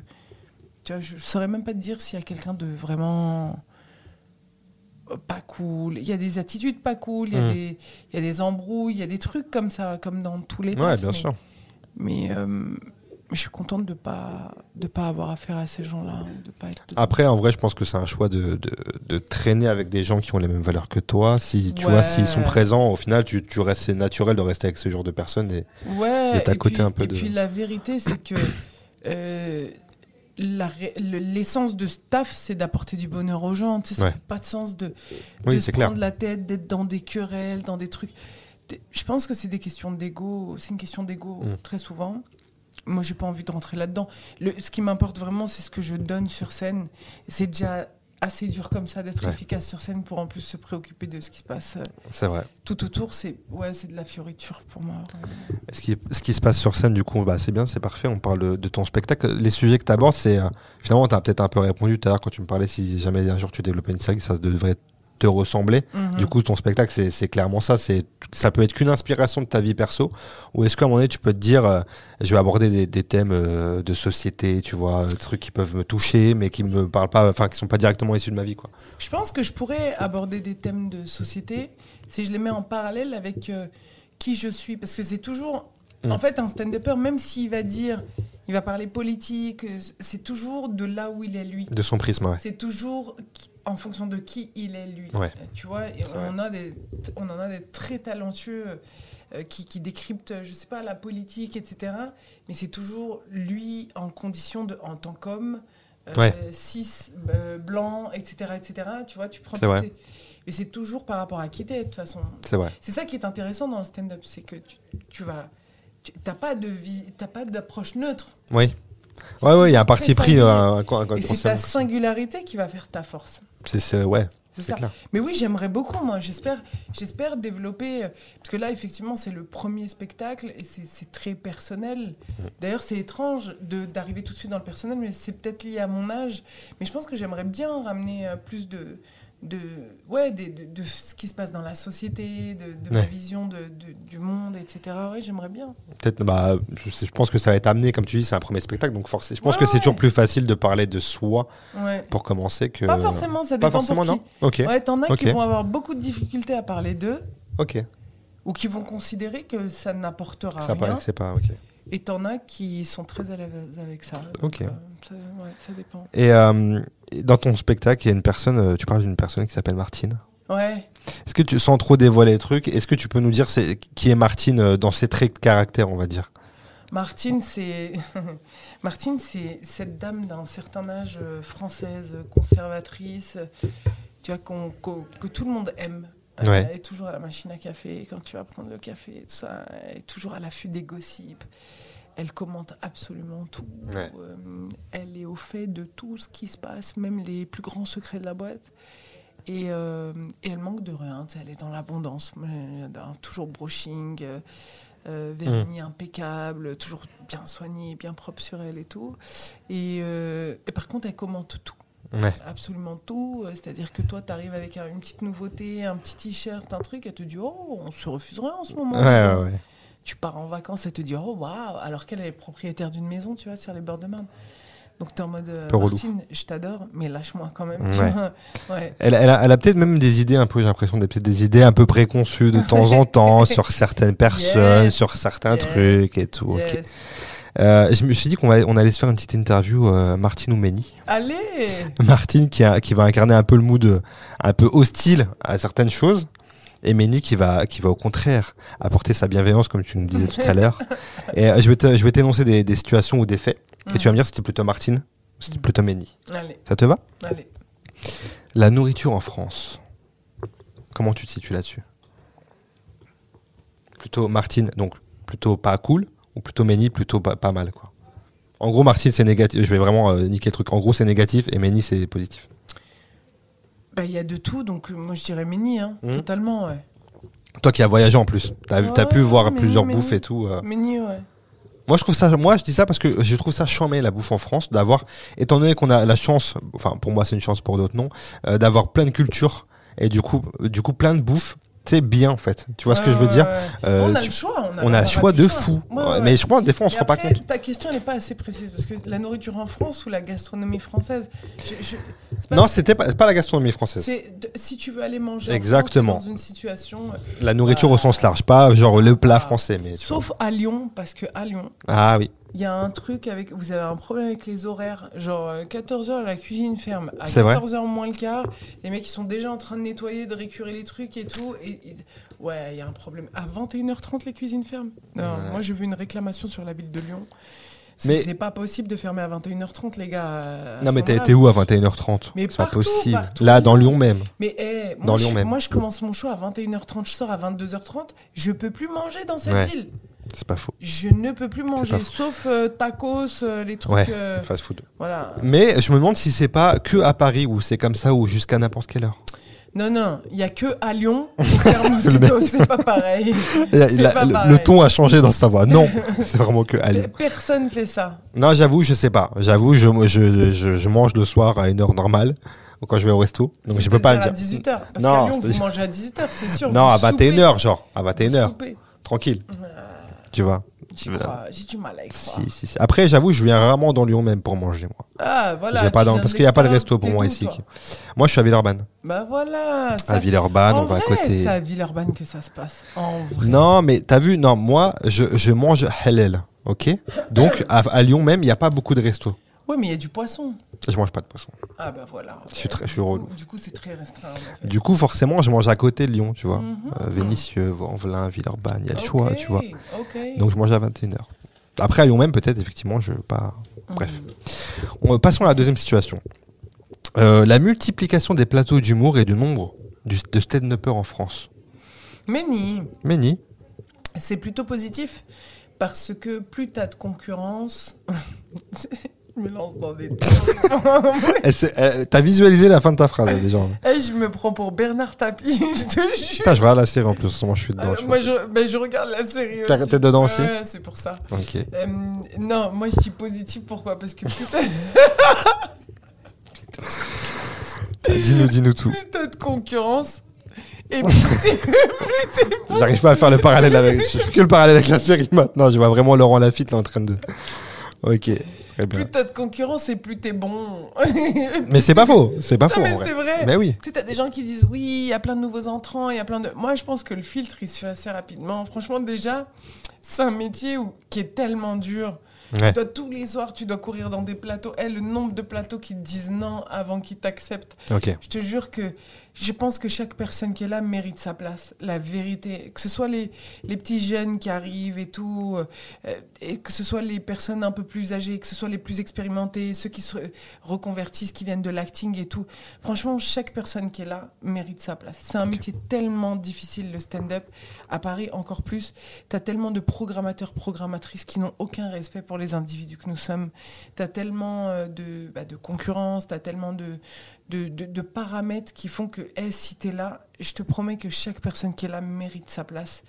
Speaker 3: Tu vois, je ne saurais même pas te dire s'il y a quelqu'un de vraiment pas cool. Il y a des attitudes pas cool, il y, a
Speaker 2: Mm.
Speaker 3: des- il y a des embrouilles, il y a des trucs comme ça, comme dans tous les
Speaker 2: Ouais,
Speaker 3: tafs,
Speaker 2: bien
Speaker 3: mais-
Speaker 2: sûr.
Speaker 3: Mais euh, je suis contente de pas de pas avoir affaire à ces gens-là, de pas être dedans.
Speaker 2: Après, en vrai, je pense que c'est un choix de, de, de traîner avec des gens qui ont les mêmes valeurs que toi. Si tu
Speaker 3: Ouais.
Speaker 2: vois, s'ils sont présents, au final, tu, tu restes, c'est naturel de rester avec ce genre de personnes. Et...
Speaker 3: Ouais, et
Speaker 2: côté
Speaker 3: puis,
Speaker 2: un peu
Speaker 3: et
Speaker 2: de-
Speaker 3: puis la vérité, c'est que euh, l'essence de taf, c'est d'apporter du bonheur aux gens. Tu sais, ça
Speaker 2: Ouais.
Speaker 3: fait pas de sens de, de se
Speaker 2: clair.
Speaker 3: prendre la tête, d'être dans des querelles, dans des trucs. Je pense que c'est des questions d'ego. C'est une question d'ego
Speaker 2: Mm.
Speaker 3: très souvent. Moi, j'ai pas envie de rentrer là-dedans. Le- Ce qui m'importe vraiment, c'est ce que je donne sur scène. C'est déjà assez dur comme ça d'être
Speaker 2: Ouais.
Speaker 3: efficace sur scène pour en plus se préoccuper de ce qui se passe euh,
Speaker 2: C'est vrai.
Speaker 3: tout autour. C'est ouais, c'est de la fioriture pour moi.
Speaker 2: Ce qui, ce qui se passe sur scène, du coup, bah, c'est bien, c'est parfait. On parle de, de ton spectacle. Les sujets que tu abordes, c'est. euh, finalement, tu as peut-être un peu répondu tout à l'heure quand tu me parlais si jamais un jour tu développais une série, ça devrait te ressembler.
Speaker 3: Mhm.
Speaker 2: Du coup, ton spectacle, c'est c'est clairement ça. C'est Ça peut être qu'une inspiration de ta vie perso. Ou est-ce qu'à un moment donné, tu peux te dire, euh, je vais aborder des, des thèmes euh, de société, tu vois, des trucs qui peuvent me toucher, mais qui me parlent pas, enfin, qui sont pas directement issus de ma vie, quoi.
Speaker 3: Je pense que je pourrais aborder des thèmes de société si je les mets en parallèle avec euh, qui je suis. Parce que c'est toujours.
Speaker 2: Mm.
Speaker 3: En fait, un stand-upper, même s'il va dire. Il va parler politique, euh, c'est toujours de là où il est lui.
Speaker 2: De son prisme, ouais.
Speaker 3: C'est toujours en fonction de qui il est lui.
Speaker 2: Ouais.
Speaker 3: Euh, Tu vois, et on, a des, on en a des très talentueux euh, qui, qui décryptent, je sais pas, la politique, etc. Mais c'est toujours lui en condition de, en tant qu'homme, euh,
Speaker 2: Ouais.
Speaker 3: cis, euh, blanc, etc., etc. Tu vois, tu prends
Speaker 2: vrai.
Speaker 3: Mais c'est toujours par rapport à qui t'es, de toute façon.
Speaker 2: C'est vrai.
Speaker 3: C'est ça qui est intéressant dans le stand-up, c'est que tu, tu vas... tu- T'as pas de vie, t'as pas d'approche neutre.
Speaker 2: Oui. Ouais, ouais, il y a un parti pris. euh,
Speaker 3: Et c'est ta singularité qui va faire ta force.
Speaker 2: c'est- ouais,
Speaker 3: ça.
Speaker 2: clair.
Speaker 3: Mais oui, j'aimerais beaucoup, moi. J'espère, j'espère développer. euh, Parce que là, effectivement, c'est le premier spectacle et c'est c'est très personnel. D'ailleurs, c'est étrange de- d'arriver tout de suite dans le personnel, mais c'est peut-être lié à mon âge. Mais je pense que j'aimerais bien ramener euh, plus de. De, ouais, de, de ce qui se passe dans la société, de, de ma vision de, du monde, etc. Ouais, j'aimerais bien.
Speaker 2: Peut-être, bah, je, pense que ça va être amené, comme tu dis, c'est un premier spectacle, donc forcément, je pense
Speaker 3: Ouais,
Speaker 2: que c'est toujours plus facile de parler de soi pour commencer que.
Speaker 3: Pas forcément, ça
Speaker 2: Pas
Speaker 3: dépend
Speaker 2: forcément,
Speaker 3: pour
Speaker 2: non
Speaker 3: qui.
Speaker 2: Ok.
Speaker 3: Ouais, t'en as qui vont avoir beaucoup de difficultés à parler d'eux
Speaker 2: Ok.
Speaker 3: ou qui vont considérer que ça n'apportera
Speaker 2: Ça
Speaker 3: rien.
Speaker 2: c'est pas. Ok.
Speaker 3: Et t'en as qui sont très à l'aise avec ça.
Speaker 2: Ok.
Speaker 3: Euh, ça, ça dépend.
Speaker 2: Et euh, dans ton spectacle, il y a une personne, euh, tu parles d'une personne qui s'appelle Martine.
Speaker 3: Ouais.
Speaker 2: Est-ce que tu, sans trop dévoiler le truc, est-ce que tu peux nous dire c'est, qui est Martine euh, dans ses traits de caractère, on va dire?
Speaker 3: Martine, c'est Martine, c'est cette dame d'un certain âge euh, française, conservatrice, tu vois qu'on- qu'on- que tout le monde aime.
Speaker 2: Ouais.
Speaker 3: Elle est toujours à la machine à café quand tu vas prendre le café, tout ça. Elle est toujours à l'affût des gossips. Elle commente absolument tout.
Speaker 2: Ouais.
Speaker 3: Euh, elle est au fait de tout ce qui se passe, même les plus grands secrets de la boîte. Et, euh, et elle manque de rien, elle est dans l'abondance. Toujours brushing, euh, euh, vernis impeccable, toujours bien soigné, bien propre sur elle et tout. Et, et par contre, elle commente tout
Speaker 2: Ouais.
Speaker 3: absolument tout. C'est-à-dire que toi, tu arrives avec un- une petite nouveauté, un petit t-shirt, un truc, elle te dit Oh, on se refuserait en ce moment.
Speaker 2: Ouais.
Speaker 3: Tu pars en vacances, elle te dit Oh, waouh Alors qu'elle est propriétaire d'une maison, tu vois, sur les bords de Marne. Donc, tu es en mode euh. Martine, je t'adore, mais lâche-moi quand même.
Speaker 2: Ouais.
Speaker 3: ouais.
Speaker 2: Elle, elle a, peut-être même des idées un peu, j'ai l'impression, des, peut-être des idées un peu préconçues de temps en temps sur certaines personnes,
Speaker 3: Yes.
Speaker 2: sur certains
Speaker 3: Yes.
Speaker 2: trucs et tout.
Speaker 3: Yes.
Speaker 2: Euh, je me suis dit qu'on on allait se faire une petite interview euh, Martine ou Méni.
Speaker 3: Allez
Speaker 2: Martine qui, a- qui va incarner un peu le mood euh, un peu hostile à certaines choses. Et Méni qui va, qui va au contraire apporter sa bienveillance, comme tu nous disais tout à l'heure. Et euh, je vais te- je vais t'énoncer des, des situations ou des faits. Et tu vas me dire si c'était plutôt Martine ou si c'était plutôt Méni.
Speaker 3: Allez,
Speaker 2: Ça te va?
Speaker 3: Allez.
Speaker 2: La nourriture en France. Comment tu te situes là-dessus? Plutôt Martine, donc plutôt pas cool, ou plutôt Méni, plutôt pas, pas mal, quoi? En gros, Martine, c'est négatif. Je vais vraiment euh, niquer le truc. En gros, c'est négatif et Méni, c'est positif.
Speaker 3: Bah, Il y a de tout, donc euh, moi je dirais Méni, hein,
Speaker 2: Mhm.
Speaker 3: totalement, ouais.
Speaker 2: Toi qui as voyagé en plus, t'as pu
Speaker 3: Ouais,
Speaker 2: voir
Speaker 3: Méni,
Speaker 2: plusieurs
Speaker 3: Méni.
Speaker 2: bouffes et tout. euh.
Speaker 3: Méni, ouais.
Speaker 2: Moi, je trouve ça. Moi, je dis ça parce que je trouve ça chambé la bouffe en France, d'avoir, étant donné qu'on a la chance, enfin pour moi c'est une chance, pour d'autres non, euh, d'avoir plein de cultures et du coup, du coup plein de bouffe. C'est bien en fait. Tu vois ce que je veux dire. Euh,
Speaker 3: On a
Speaker 2: tu-
Speaker 3: le choix. On a,
Speaker 2: On a le choix de
Speaker 3: choix.
Speaker 2: fou.
Speaker 3: Ouais,
Speaker 2: Ouais,
Speaker 3: ouais.
Speaker 2: Mais je pense des fois on se rend pas compte.
Speaker 3: Ta question n'est pas assez précise parce que la nourriture en France ou la gastronomie française, je- je- c'est pas-
Speaker 2: Non, c'était pas, la gastronomie française.
Speaker 3: c'est si tu veux aller manger en
Speaker 2: Exactement.
Speaker 3: France, dans une situation, euh,
Speaker 2: La nourriture au sens large, pas genre le plat français, mais. vois.
Speaker 3: sauf à Lyon, parce que à Lyon,
Speaker 2: Ah oui.
Speaker 3: Il y a un truc avec, vous avez un problème avec les horaires, genre 14h la cuisine ferme, à
Speaker 2: C'est vrai
Speaker 3: 14h moins le quart, les mecs ils sont déjà en train de nettoyer, de récurer les trucs et tout, et, et- ouais, il y a un problème. À 21h30 les cuisines ferment. Non,
Speaker 2: Ouais.
Speaker 3: moi j'ai vu une réclamation sur la ville de Lyon.
Speaker 2: Mais-
Speaker 3: c'est pas possible de fermer à 21h30 les gars. à
Speaker 2: Non, mais t'as été où à 21h30
Speaker 3: Mais
Speaker 2: C'est pas possible.
Speaker 3: partout.
Speaker 2: Là, dans Lyon même.
Speaker 3: Mais eh, moi,
Speaker 2: Dans
Speaker 3: je,
Speaker 2: Lyon même.
Speaker 3: moi, je commence mon show à 21h30, je sors à 22h30. Je peux plus manger dans cette
Speaker 2: Ouais.
Speaker 3: ville.
Speaker 2: C'est pas faux.
Speaker 3: Je ne peux plus manger, sauf euh, tacos, euh, les trucs.
Speaker 2: Ouais,
Speaker 3: euh,
Speaker 2: fast food.
Speaker 3: voilà.
Speaker 2: Mais je me demande si c'est pas que à Paris ou c'est comme ça ou jusqu'à n'importe quelle heure.
Speaker 3: Non, non, il y a que à Lyon. c'est pas pareil.
Speaker 2: La-
Speaker 3: C'est
Speaker 2: la-
Speaker 3: pas
Speaker 2: le,
Speaker 3: pareil.
Speaker 2: le ton a changé dans sa voix. Non, c'est vraiment que à Lyon.
Speaker 3: Personne fait ça.
Speaker 2: Non, j'avoue, je sais pas. J'avoue, je, je, je, je mange le soir à une heure normale quand je vais au resto. Donc je peux pas le
Speaker 3: à
Speaker 2: dire.
Speaker 3: 18h. Parce qu'à Lyon, vous mangez à 18h, c'est sûr.
Speaker 2: Non, à
Speaker 3: soupez.
Speaker 2: 21h, genre. À
Speaker 3: Vous
Speaker 2: 21h.
Speaker 3: soupez.
Speaker 2: Tranquille.
Speaker 3: Ah,
Speaker 2: Tu vois.
Speaker 3: J'ai du mal y croire.
Speaker 2: Si, si, si. Après, j'avoue, je viens rarement dans Lyon même pour manger, moi.
Speaker 3: Ah, voilà.
Speaker 2: Pas dans- parce qu'il n'y a pas de resto pour moi ici.
Speaker 3: toi
Speaker 2: Moi, je suis à Villeurbanne.
Speaker 3: Bah voilà. ça-
Speaker 2: À Villeurbanne,
Speaker 3: en
Speaker 2: on va à côté.
Speaker 3: C'est à Villeurbanne que ça se passe. En vrai.
Speaker 2: Non, mais t'as vu, non, moi, je, je mange halal, ok? Donc, à, à Lyon même, il n'y a pas beaucoup de restos.
Speaker 3: Oui, mais il y a du poisson.
Speaker 2: Je mange pas de poisson.
Speaker 3: Ah bah voilà.
Speaker 2: Je suis très- je suis
Speaker 3: du coup,
Speaker 2: relou.
Speaker 3: du coup, c'est très restreint. en.
Speaker 2: Du coup, forcément, je mange à côté de Lyon, tu vois.
Speaker 3: Mhm.
Speaker 2: Euh, Vénissieux, Vanvelin, Villeurbanne, il y a le choix, tu vois. Donc, je mange à 21h. Après, à Lyon même, peut-être, effectivement, je pas. bref.
Speaker 3: Mhm.
Speaker 2: On- passons à la deuxième situation. Euh, la multiplication des plateaux d'humour et du nombre du, de stand-uppers en France.
Speaker 3: Mais ni,
Speaker 2: Méni
Speaker 3: c'est plutôt positif parce que plus t'as de concurrence. je me lance dans des.
Speaker 2: T'as visualisé la fin de ta phrase, là, déjà.
Speaker 3: Eh, je me prends pour Bernard Tapie, je te jure.
Speaker 2: Putain, je regarde la série en plus, moi je suis dedans.
Speaker 3: Euh, moi, je, ben, je regarde la série.
Speaker 2: T'as-
Speaker 3: aussi.
Speaker 2: t'es dedans aussi
Speaker 3: Ouais, c'est pour ça.
Speaker 2: Ok.
Speaker 3: Euh, non, moi je dis positif, pourquoi? Parce que t'as
Speaker 2: Dis-nous, dis-nous tout.
Speaker 3: plus t'as de concurrence et plus t'es
Speaker 2: J'arrive pas à faire le parallèle avec. Je fais que le parallèle avec la série maintenant. Je vois vraiment Laurent Lafitte là en train de. Ok,
Speaker 3: plus t'as de concurrence et plus t'es bon.
Speaker 2: Mais c'est pas faux, c'est pas
Speaker 3: Non,
Speaker 2: faux.
Speaker 3: mais c'est vrai.
Speaker 2: Mais oui.
Speaker 3: Tu sais, t'as des gens qui disent oui, il y a plein de nouveaux entrants, il y a plein de. Moi, je pense que le filtre, il se fait assez rapidement. Franchement, déjà, c'est un métier où- qui est tellement dur.
Speaker 2: Ouais.
Speaker 3: Tu dois, tous les soirs, tu dois courir dans des plateaux. Eh, le nombre de plateaux qui te disent non avant qu'ils t'acceptent. Je te jure que je pense que chaque personne qui est là mérite sa place. La vérité. Que ce soit les, les petits jeunes qui arrivent et tout, euh, et que ce soit les personnes un peu plus âgées, que ce soit les plus expérimentés, ceux qui se reconvertissent, qui viennent de l'acting et tout. Franchement, chaque personne qui est là mérite sa place. C'est un métier tellement difficile, le stand-up. À Paris, encore plus. Tu as tellement de programmateurs, programmatrices qui n'ont aucun respect pour les individus que nous sommes. Tu as tellement euh, de, bah, de concurrence, tu as tellement de, de, paramètres qui font que, eh, si tu es là, je te promets que chaque personne qui est là mérite sa place.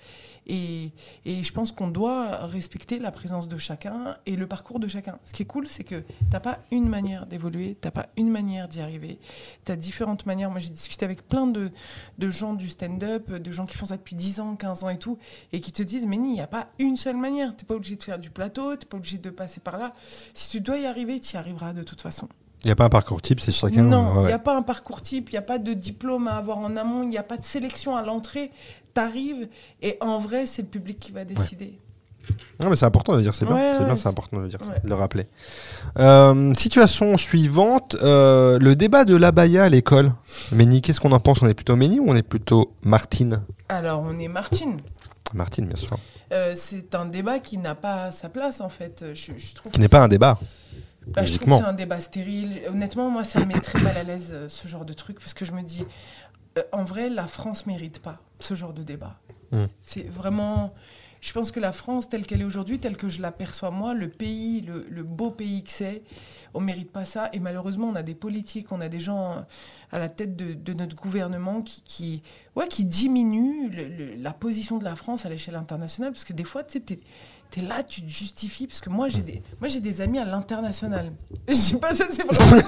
Speaker 3: Et, je pense qu'on doit respecter la présence de chacun et le parcours de chacun. Ce qui est cool, c'est que t'as pas une manière d'évoluer, t'as pas une manière d'y arriver. Tu as différentes manières. Moi, j'ai discuté avec plein de, de gens du stand-up, de gens qui font ça depuis 10 ans, 15 ans et tout, et qui te disent, mais il n'y a pas une seule manière. T'es pas obligé de faire du plateau, t'es pas obligé de passer par là. Si tu dois y arriver, tu y arriveras de toute façon.
Speaker 2: Il n'y a pas un parcours type, c'est chacun.
Speaker 3: Non, il
Speaker 2: ouais,
Speaker 3: n'y a pas un parcours type, il n'y a pas de diplôme à avoir en amont, il n'y a pas de sélection à l'entrée. T'arrives et en vrai, c'est le public qui va décider.
Speaker 2: Non, mais c'est important de le dire, c'est bien.
Speaker 3: Ouais,
Speaker 2: c'est bien, important de le dire, ça,
Speaker 3: ouais.
Speaker 2: de le rappeler. Euh, situation suivante, euh, le débat de l'abaya à l'école. Méni, qu'est-ce qu'on en pense? On est plutôt Méni ou on est plutôt Martine?
Speaker 3: Alors, on est Martine.
Speaker 2: Martine, bien sûr.
Speaker 3: Euh, c'est un débat qui n'a pas sa place, en fait. Je, je trouve
Speaker 2: Qui n'est pas un débat.
Speaker 3: Bah, je trouve que c'est un débat stérile. Honnêtement, moi, ça me met très mal à l'aise euh, ce genre de truc parce que je me dis, euh, en vrai, la France mérite pas ce genre de débat.
Speaker 2: Mm.
Speaker 3: C'est vraiment. Je pense que la France, telle qu'elle est aujourd'hui, telle que je l'aperçois moi, le pays, le, le beau pays que c'est, on mérite pas ça. Et malheureusement, on a des politiques, on a des gens euh, à la tête de, de notre gouvernement qui, qui, ouais, qui diminuent le- le- la position de la France à l'échelle internationale. Parce que des fois, tu sais, t'es es là, tu te justifies. Parce que moi, j'ai des, moi, j'ai des amis à l'international. Je dis pas ça, c'est vraiment.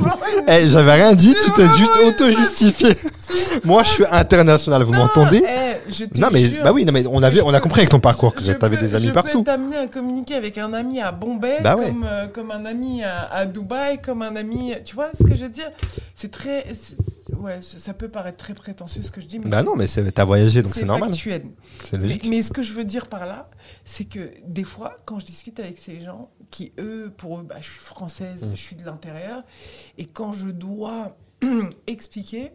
Speaker 3: vraiment
Speaker 2: Eh, j'avais rien dit, tu t'es juste auto-justifié. Moi, je suis international, vous m'entendez
Speaker 3: Eh, je
Speaker 2: Non, mais
Speaker 3: jure,
Speaker 2: bah oui, non, mais on, avait,
Speaker 3: je
Speaker 2: on a compris avec ton parcours que
Speaker 3: je
Speaker 2: t'avais des amis
Speaker 3: je
Speaker 2: partout.
Speaker 3: peux t'amener à communiquer avec un ami à Bombay,
Speaker 2: Bah ouais.
Speaker 3: comme, euh, comme un ami à, à Dubaï, comme un ami. Tu vois ce que je veux dire? C'est très. Ouais, ça peut paraître très prétentieux ce que je dis, mais.
Speaker 2: Bah non, mais t'as voyagé, donc c'est normal. C'est logique.
Speaker 3: mais ce que je veux dire par là, c'est que des fois, quand je discute avec ces gens, qui eux, pour eux, bah, je suis française,
Speaker 2: Mm.
Speaker 3: je suis de l'intérieur, et quand je dois expliquer,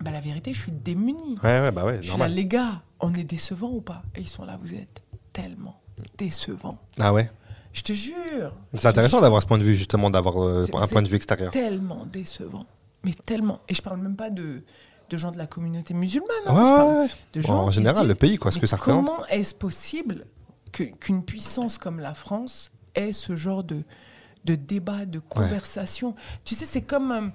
Speaker 3: bah, la vérité, je suis démunie.
Speaker 2: Ouais, ouais, bah ouais,
Speaker 3: Je suis là,
Speaker 2: normal.
Speaker 3: les gars, on est décevants ou pas? Et ils sont là, vous êtes tellement décevants.
Speaker 2: Ah ouais?
Speaker 3: Je te jure.
Speaker 2: C'est intéressant d'avoir ce point de vue, justement, d'avoir euh, un point de vue extérieur.
Speaker 3: Tellement décevants. Mais tellement. Et je parle même pas de, de gens de la communauté musulmane. hein.
Speaker 2: Ouais,
Speaker 3: Je parle
Speaker 2: ouais, ouais.
Speaker 3: de gens
Speaker 2: En général,
Speaker 3: disent,
Speaker 2: le pays, quoi, ce que ça représente.
Speaker 3: Comment est-ce possible qu'une puissance comme la France ait ce genre de, de débat, de conversation? Tu sais, c'est comme. euh,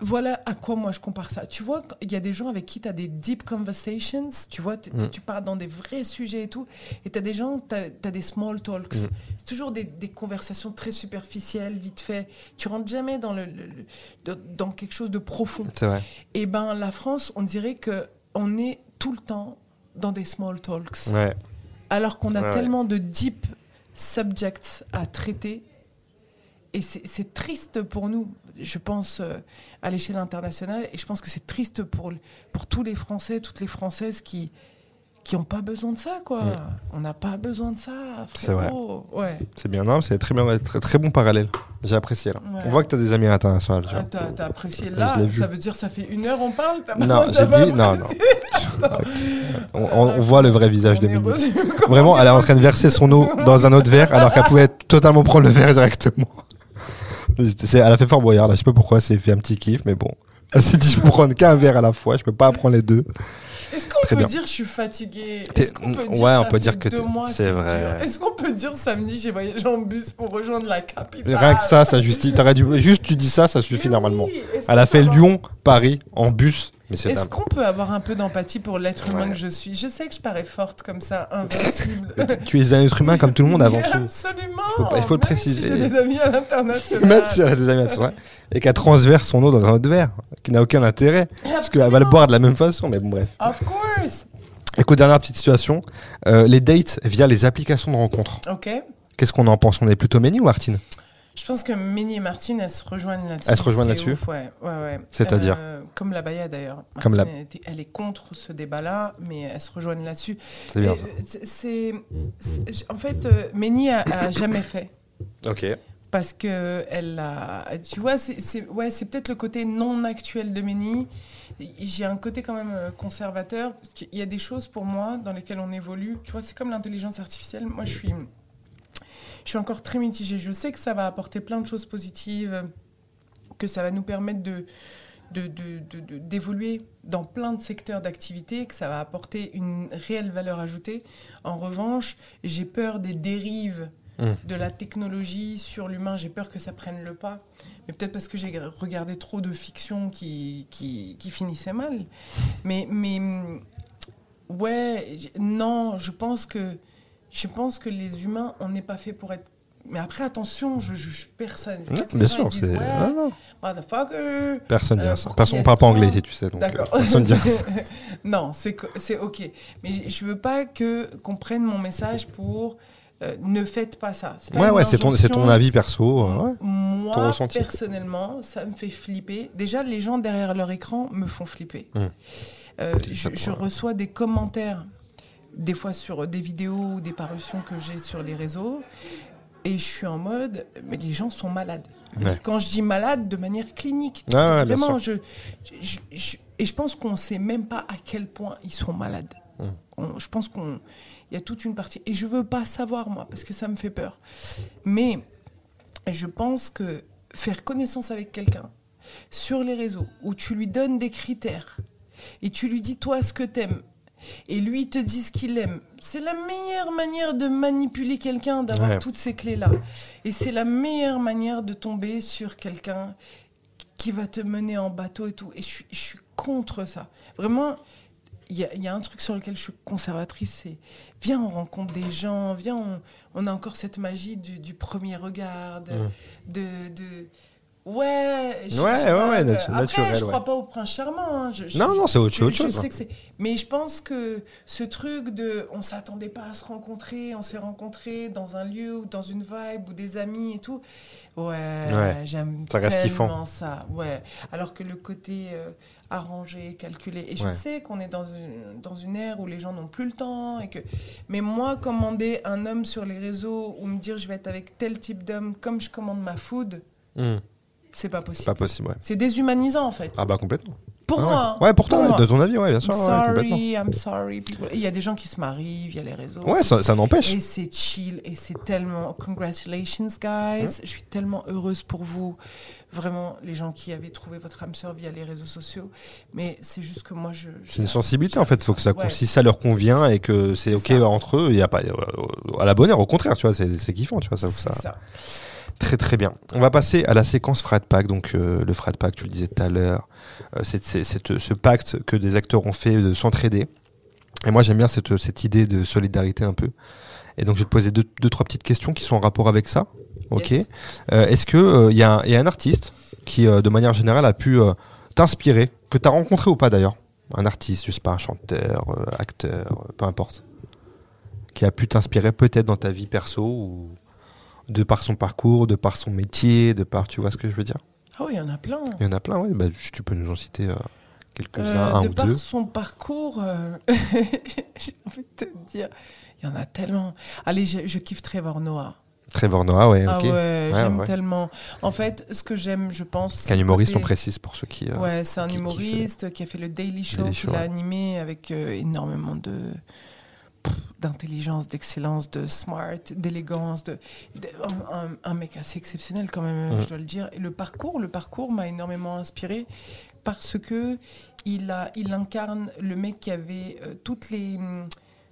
Speaker 3: voilà à quoi moi je compare ça. Tu vois, il y a des gens avec qui tu as des deep conversations, tu vois,
Speaker 2: Mm.
Speaker 3: tu parles dans des vrais sujets et tout, et tu as des gens, tu as, des small talks.
Speaker 2: Mm.
Speaker 3: C'est toujours des, des conversations très superficielles, vite fait. Tu rentres jamais dans, le, le- le- dans- quelque chose de profond.
Speaker 2: C'est vrai.
Speaker 3: Et ben la France, on dirait que on est tout le temps dans des small talks.
Speaker 2: Ouais.
Speaker 3: Alors qu'on a
Speaker 2: Ouais,
Speaker 3: tellement de deep subjects à traiter. Et c'est triste pour nous, je pense, euh, à l'échelle internationale. Et je pense que c'est triste pour, pour tous les Français, toutes les Françaises qui qui n'ont pas besoin de ça, quoi. On n'a pas besoin de ça,
Speaker 2: C'est vrai.
Speaker 3: Ouais.
Speaker 2: C'est bien, non, c'est très bien, très, très bon parallèle. J'ai apprécié là.
Speaker 3: Ouais.
Speaker 2: On voit que t'as des amis internationaux. tu
Speaker 3: Ah, t'as apprécié là, ça veut dire ça fait une heure on parle
Speaker 2: Non, j'ai dit- non, non. On, on- on voit le vrai visage de Mimi. Vraiment, elle est en train de verser son eau dans un autre verre alors qu'elle pouvait totalement prendre le verre directement. C'est- Elle a fait fort boyard là, je sais pas pourquoi, c'est fait un petit kiff, mais bon. Elle s'est dit, je peux prendre qu'un verre à la fois, je peux pas prendre les deux.
Speaker 3: Est-ce qu'on
Speaker 2: Très
Speaker 3: peut
Speaker 2: bien.
Speaker 3: dire je suis fatiguée?
Speaker 2: T'es-
Speaker 3: Est-ce qu'on peut
Speaker 2: ouais, on peut dire que
Speaker 3: deux
Speaker 2: t'es-
Speaker 3: mois,
Speaker 2: c'est vrai.
Speaker 3: dur Est-ce qu'on peut dire samedi j'ai voyagé en bus pour rejoindre la capitale?
Speaker 2: Rien que ça, ça justifie. Dû, juste tu dis ça, ça suffit
Speaker 3: Mais
Speaker 2: normalement. Elle a fait Lyon, Paris, en bus,
Speaker 3: Est-ce qu'on peut avoir un peu d'empathie pour l'être humain
Speaker 2: Ouais.
Speaker 3: que je suis? Je sais que je parais forte comme ça, invincible.
Speaker 2: Tu es un être humain comme tout le monde avant tout.
Speaker 3: Absolument.
Speaker 2: Faut pas- il faut le préciser.
Speaker 3: Si j'ai des amis à l'international.
Speaker 2: Même si elle a des amis c'est vrai. Et qu'elle transverse son eau dans un autre verre, qui n'a aucun intérêt. Parce qu'elle va le boire de la même façon, mais bon, bref.
Speaker 3: Of course.
Speaker 2: Écoute, dernière petite situation. Euh, les dates via les applications de rencontres.
Speaker 3: Ok.
Speaker 2: Qu'est-ce qu'on en pense? On est plutôt Méni ou Martine?
Speaker 3: Je pense que Méni et Martine, elles se rejoignent là-dessus.
Speaker 2: Elles se rejoignent là-dessus
Speaker 3: Ouais, ouais, ouais.
Speaker 2: C'est-à-dire
Speaker 3: Euh, Comme la Baya d'ailleurs.
Speaker 2: Comme la-
Speaker 3: elle, était- elle est contre ce débat-là, mais elles se rejoignent là-dessus.
Speaker 2: C'est bien ça.
Speaker 3: euh, c'est- En fait, euh, Méni a, a jamais fait.
Speaker 2: Ok.
Speaker 3: Parce que elle a. Tu vois, c'est ouais, c'est peut-être le côté non actuel de Méni. J'ai un côté quand même euh, conservateur. Parce qu'il y a des choses pour moi dans lesquelles on évolue. Tu vois, c'est comme l'intelligence artificielle. Moi, je suis. Je suis encore très mitigée. Je sais que ça va apporter plein de choses positives, que ça va nous permettre de d'évoluer dans plein de secteurs d'activité, que ça va apporter une réelle valeur ajoutée. En revanche, j'ai peur des dérives
Speaker 2: Mm.
Speaker 3: de la technologie sur l'humain. J'ai peur que ça prenne le pas. Mais peut-être parce que j'ai regardé trop de fiction qui, qui, mal. Mais, mais ouais, non, je pense que je pense que les humains, on n'est pas fait pour être. Mais après, attention, je juge personne. Je les
Speaker 2: bien sûr, c'est.
Speaker 3: Ouais,
Speaker 2: non, non.
Speaker 3: motherfucker.
Speaker 2: Personne ne
Speaker 3: Euh,
Speaker 2: dira ça.
Speaker 3: pourquoi
Speaker 2: Personne, on parle pas anglais ici, tu sais. Donc, euh,
Speaker 3: D'accord.
Speaker 2: personne ne dira ça.
Speaker 3: non, c'est ok. Mais je veux pas que qu'on prenne mon message pour euh, ne faites pas ça. Pas
Speaker 2: Ouais, ouais, c'est ton, ton avis perso. euh, ouais.
Speaker 3: Moi, personnellement, ça me fait flipper. Déjà, les gens derrière leur écran me font flipper.
Speaker 2: Hum.
Speaker 3: Euh, je, reçois des commentaires, des fois sur des vidéos ou des parutions que j'ai sur les réseaux, et je suis en mode, mais les gens sont malades.
Speaker 2: Ouais.
Speaker 3: Quand je dis malade, de manière clinique.
Speaker 2: Ah ouais,
Speaker 3: Vraiment, je, je- je- et je pense qu'on ne sait même pas à quel point ils sont malades. On- je pense qu'on il y a toute une partie. Et je veux pas savoir, moi, parce que ça me fait peur. Mais je pense que faire connaissance avec quelqu'un sur les réseaux, où tu lui donnes des critères, et tu lui dis, toi, ce que t'aimes, et lui te dit ce qu'il aime, c'est la meilleure manière de manipuler quelqu'un, d'avoir
Speaker 2: Ouais.
Speaker 3: toutes ces clés-là. Et c'est la meilleure manière de tomber sur quelqu'un qui va te mener en bateau et tout. Et je suis, je suis contre ça. Vraiment, il y, a- il y a un truc sur lequel je suis conservatrice, c'est viens, on rencontre des gens, viens, on, on a encore cette magie du, du premier regard, de...
Speaker 2: Mm.
Speaker 3: de, de- Ouais, je-
Speaker 2: Ouais, ouais,
Speaker 3: euh,
Speaker 2: natu-
Speaker 3: après,
Speaker 2: naturel,
Speaker 3: je
Speaker 2: ouais.
Speaker 3: crois pas au prince charmant. hein, je- je-
Speaker 2: Non, non, c'est autre, chose. hein.
Speaker 3: sais que c'est. Mais je pense que ce truc de. On s'attendait pas à se rencontrer, on s'est rencontrés dans un lieu ou dans une vibe ou des amis et tout. Ouais,
Speaker 2: Ouais,
Speaker 3: j'aime tellement ça. Ouais. Alors que le côté euh, arrangé, calculé. Et je
Speaker 2: Ouais.
Speaker 3: sais qu'on est dans une, dans une ère où les gens n'ont plus le temps. Et que... Mais moi, commander un homme sur les réseaux ou me dire je vais être avec tel type d'homme comme je commande ma food,
Speaker 2: Hum,
Speaker 3: c'est pas
Speaker 2: C'est
Speaker 3: possible.
Speaker 2: pas possible, ouais.
Speaker 3: C'est déshumanisant en fait.
Speaker 2: Ah bah complètement.
Speaker 3: Pour
Speaker 2: Ah
Speaker 3: moi.
Speaker 2: Ouais, pour toi,
Speaker 3: moi.
Speaker 2: de ton avis, ouais, bien sûr.
Speaker 3: I'm
Speaker 2: ouais, complètement.
Speaker 3: sorry, I'm sorry. people. Il y a des gens qui se marient via les réseaux.
Speaker 2: Ouais, ça, ça n'empêche.
Speaker 3: Et c'est chill et c'est tellement. Congratulations, guys. Je suis tellement heureuse pour vous. Vraiment, les gens qui avaient trouvé votre âme sœur via les réseaux sociaux. Mais c'est juste que moi, je.
Speaker 2: C'est une sensibilité en fait, faut que ça,
Speaker 3: Ouais.
Speaker 2: si ça leur convient et que c'est ok
Speaker 3: ça.
Speaker 2: entre eux, il y a pas euh, à la bonne heure, au contraire, tu vois, c'est c'est kiffant, tu vois, ça, ça.
Speaker 3: ça.
Speaker 2: Très très bien. On va passer à la séquence Frat Pack. Donc euh, le Frat Pack, tu le disais tout à l'heure, euh, c'est euh, ce pacte que des acteurs ont fait de s'entraider. Et moi j'aime bien cette, cette idée de solidarité un peu. Et donc je vais te poser deux, deux trois petites questions qui sont en rapport avec ça. Ok.
Speaker 3: Yes.
Speaker 2: Euh, Est-ce que il y, a un- il y a un artiste qui, de manière générale, a pu t'inspirer, que tu as rencontré ou pas d'ailleurs, un artiste, je sais pas, un chanteur, acteur, peu importe, qui a pu t'inspirer peut-être dans ta vie perso ou de par son parcours, de par son métier, de par, tu vois ce que je veux dire?
Speaker 3: Ah oui, il y en a plein.
Speaker 2: Il y en a plein, ouais. Bah, tu peux nous en citer euh, quelques-uns,
Speaker 3: Euh,
Speaker 2: un
Speaker 3: de
Speaker 2: ou
Speaker 3: par
Speaker 2: deux.
Speaker 3: son parcours, euh, j'ai envie de te dire, il y en a tellement. Allez, je, je kiffe Trevor Noah.
Speaker 2: Trevor Noah, ouais,
Speaker 3: Ah
Speaker 2: ok.
Speaker 3: ouais, j'aime
Speaker 2: ouais.
Speaker 3: tellement. En fait, ce que j'aime, je pense.
Speaker 2: C'est un
Speaker 3: c'est
Speaker 2: humoriste, on précise pour ceux qui. euh,
Speaker 3: Ouais, c'est un
Speaker 2: qui- qui
Speaker 3: humoriste qui a fait le Daily Show,
Speaker 2: Daily Show,
Speaker 3: a
Speaker 2: ouais.
Speaker 3: animé avec euh, énormément de d'intelligence, d'excellence, de smart, d'élégance, de, de- un, mec assez exceptionnel quand même,
Speaker 2: Mm.
Speaker 3: je dois le dire. Et le parcours, le parcours m'a énormément inspiré parce que il a, il incarne le mec qui avait euh, toutes les hum,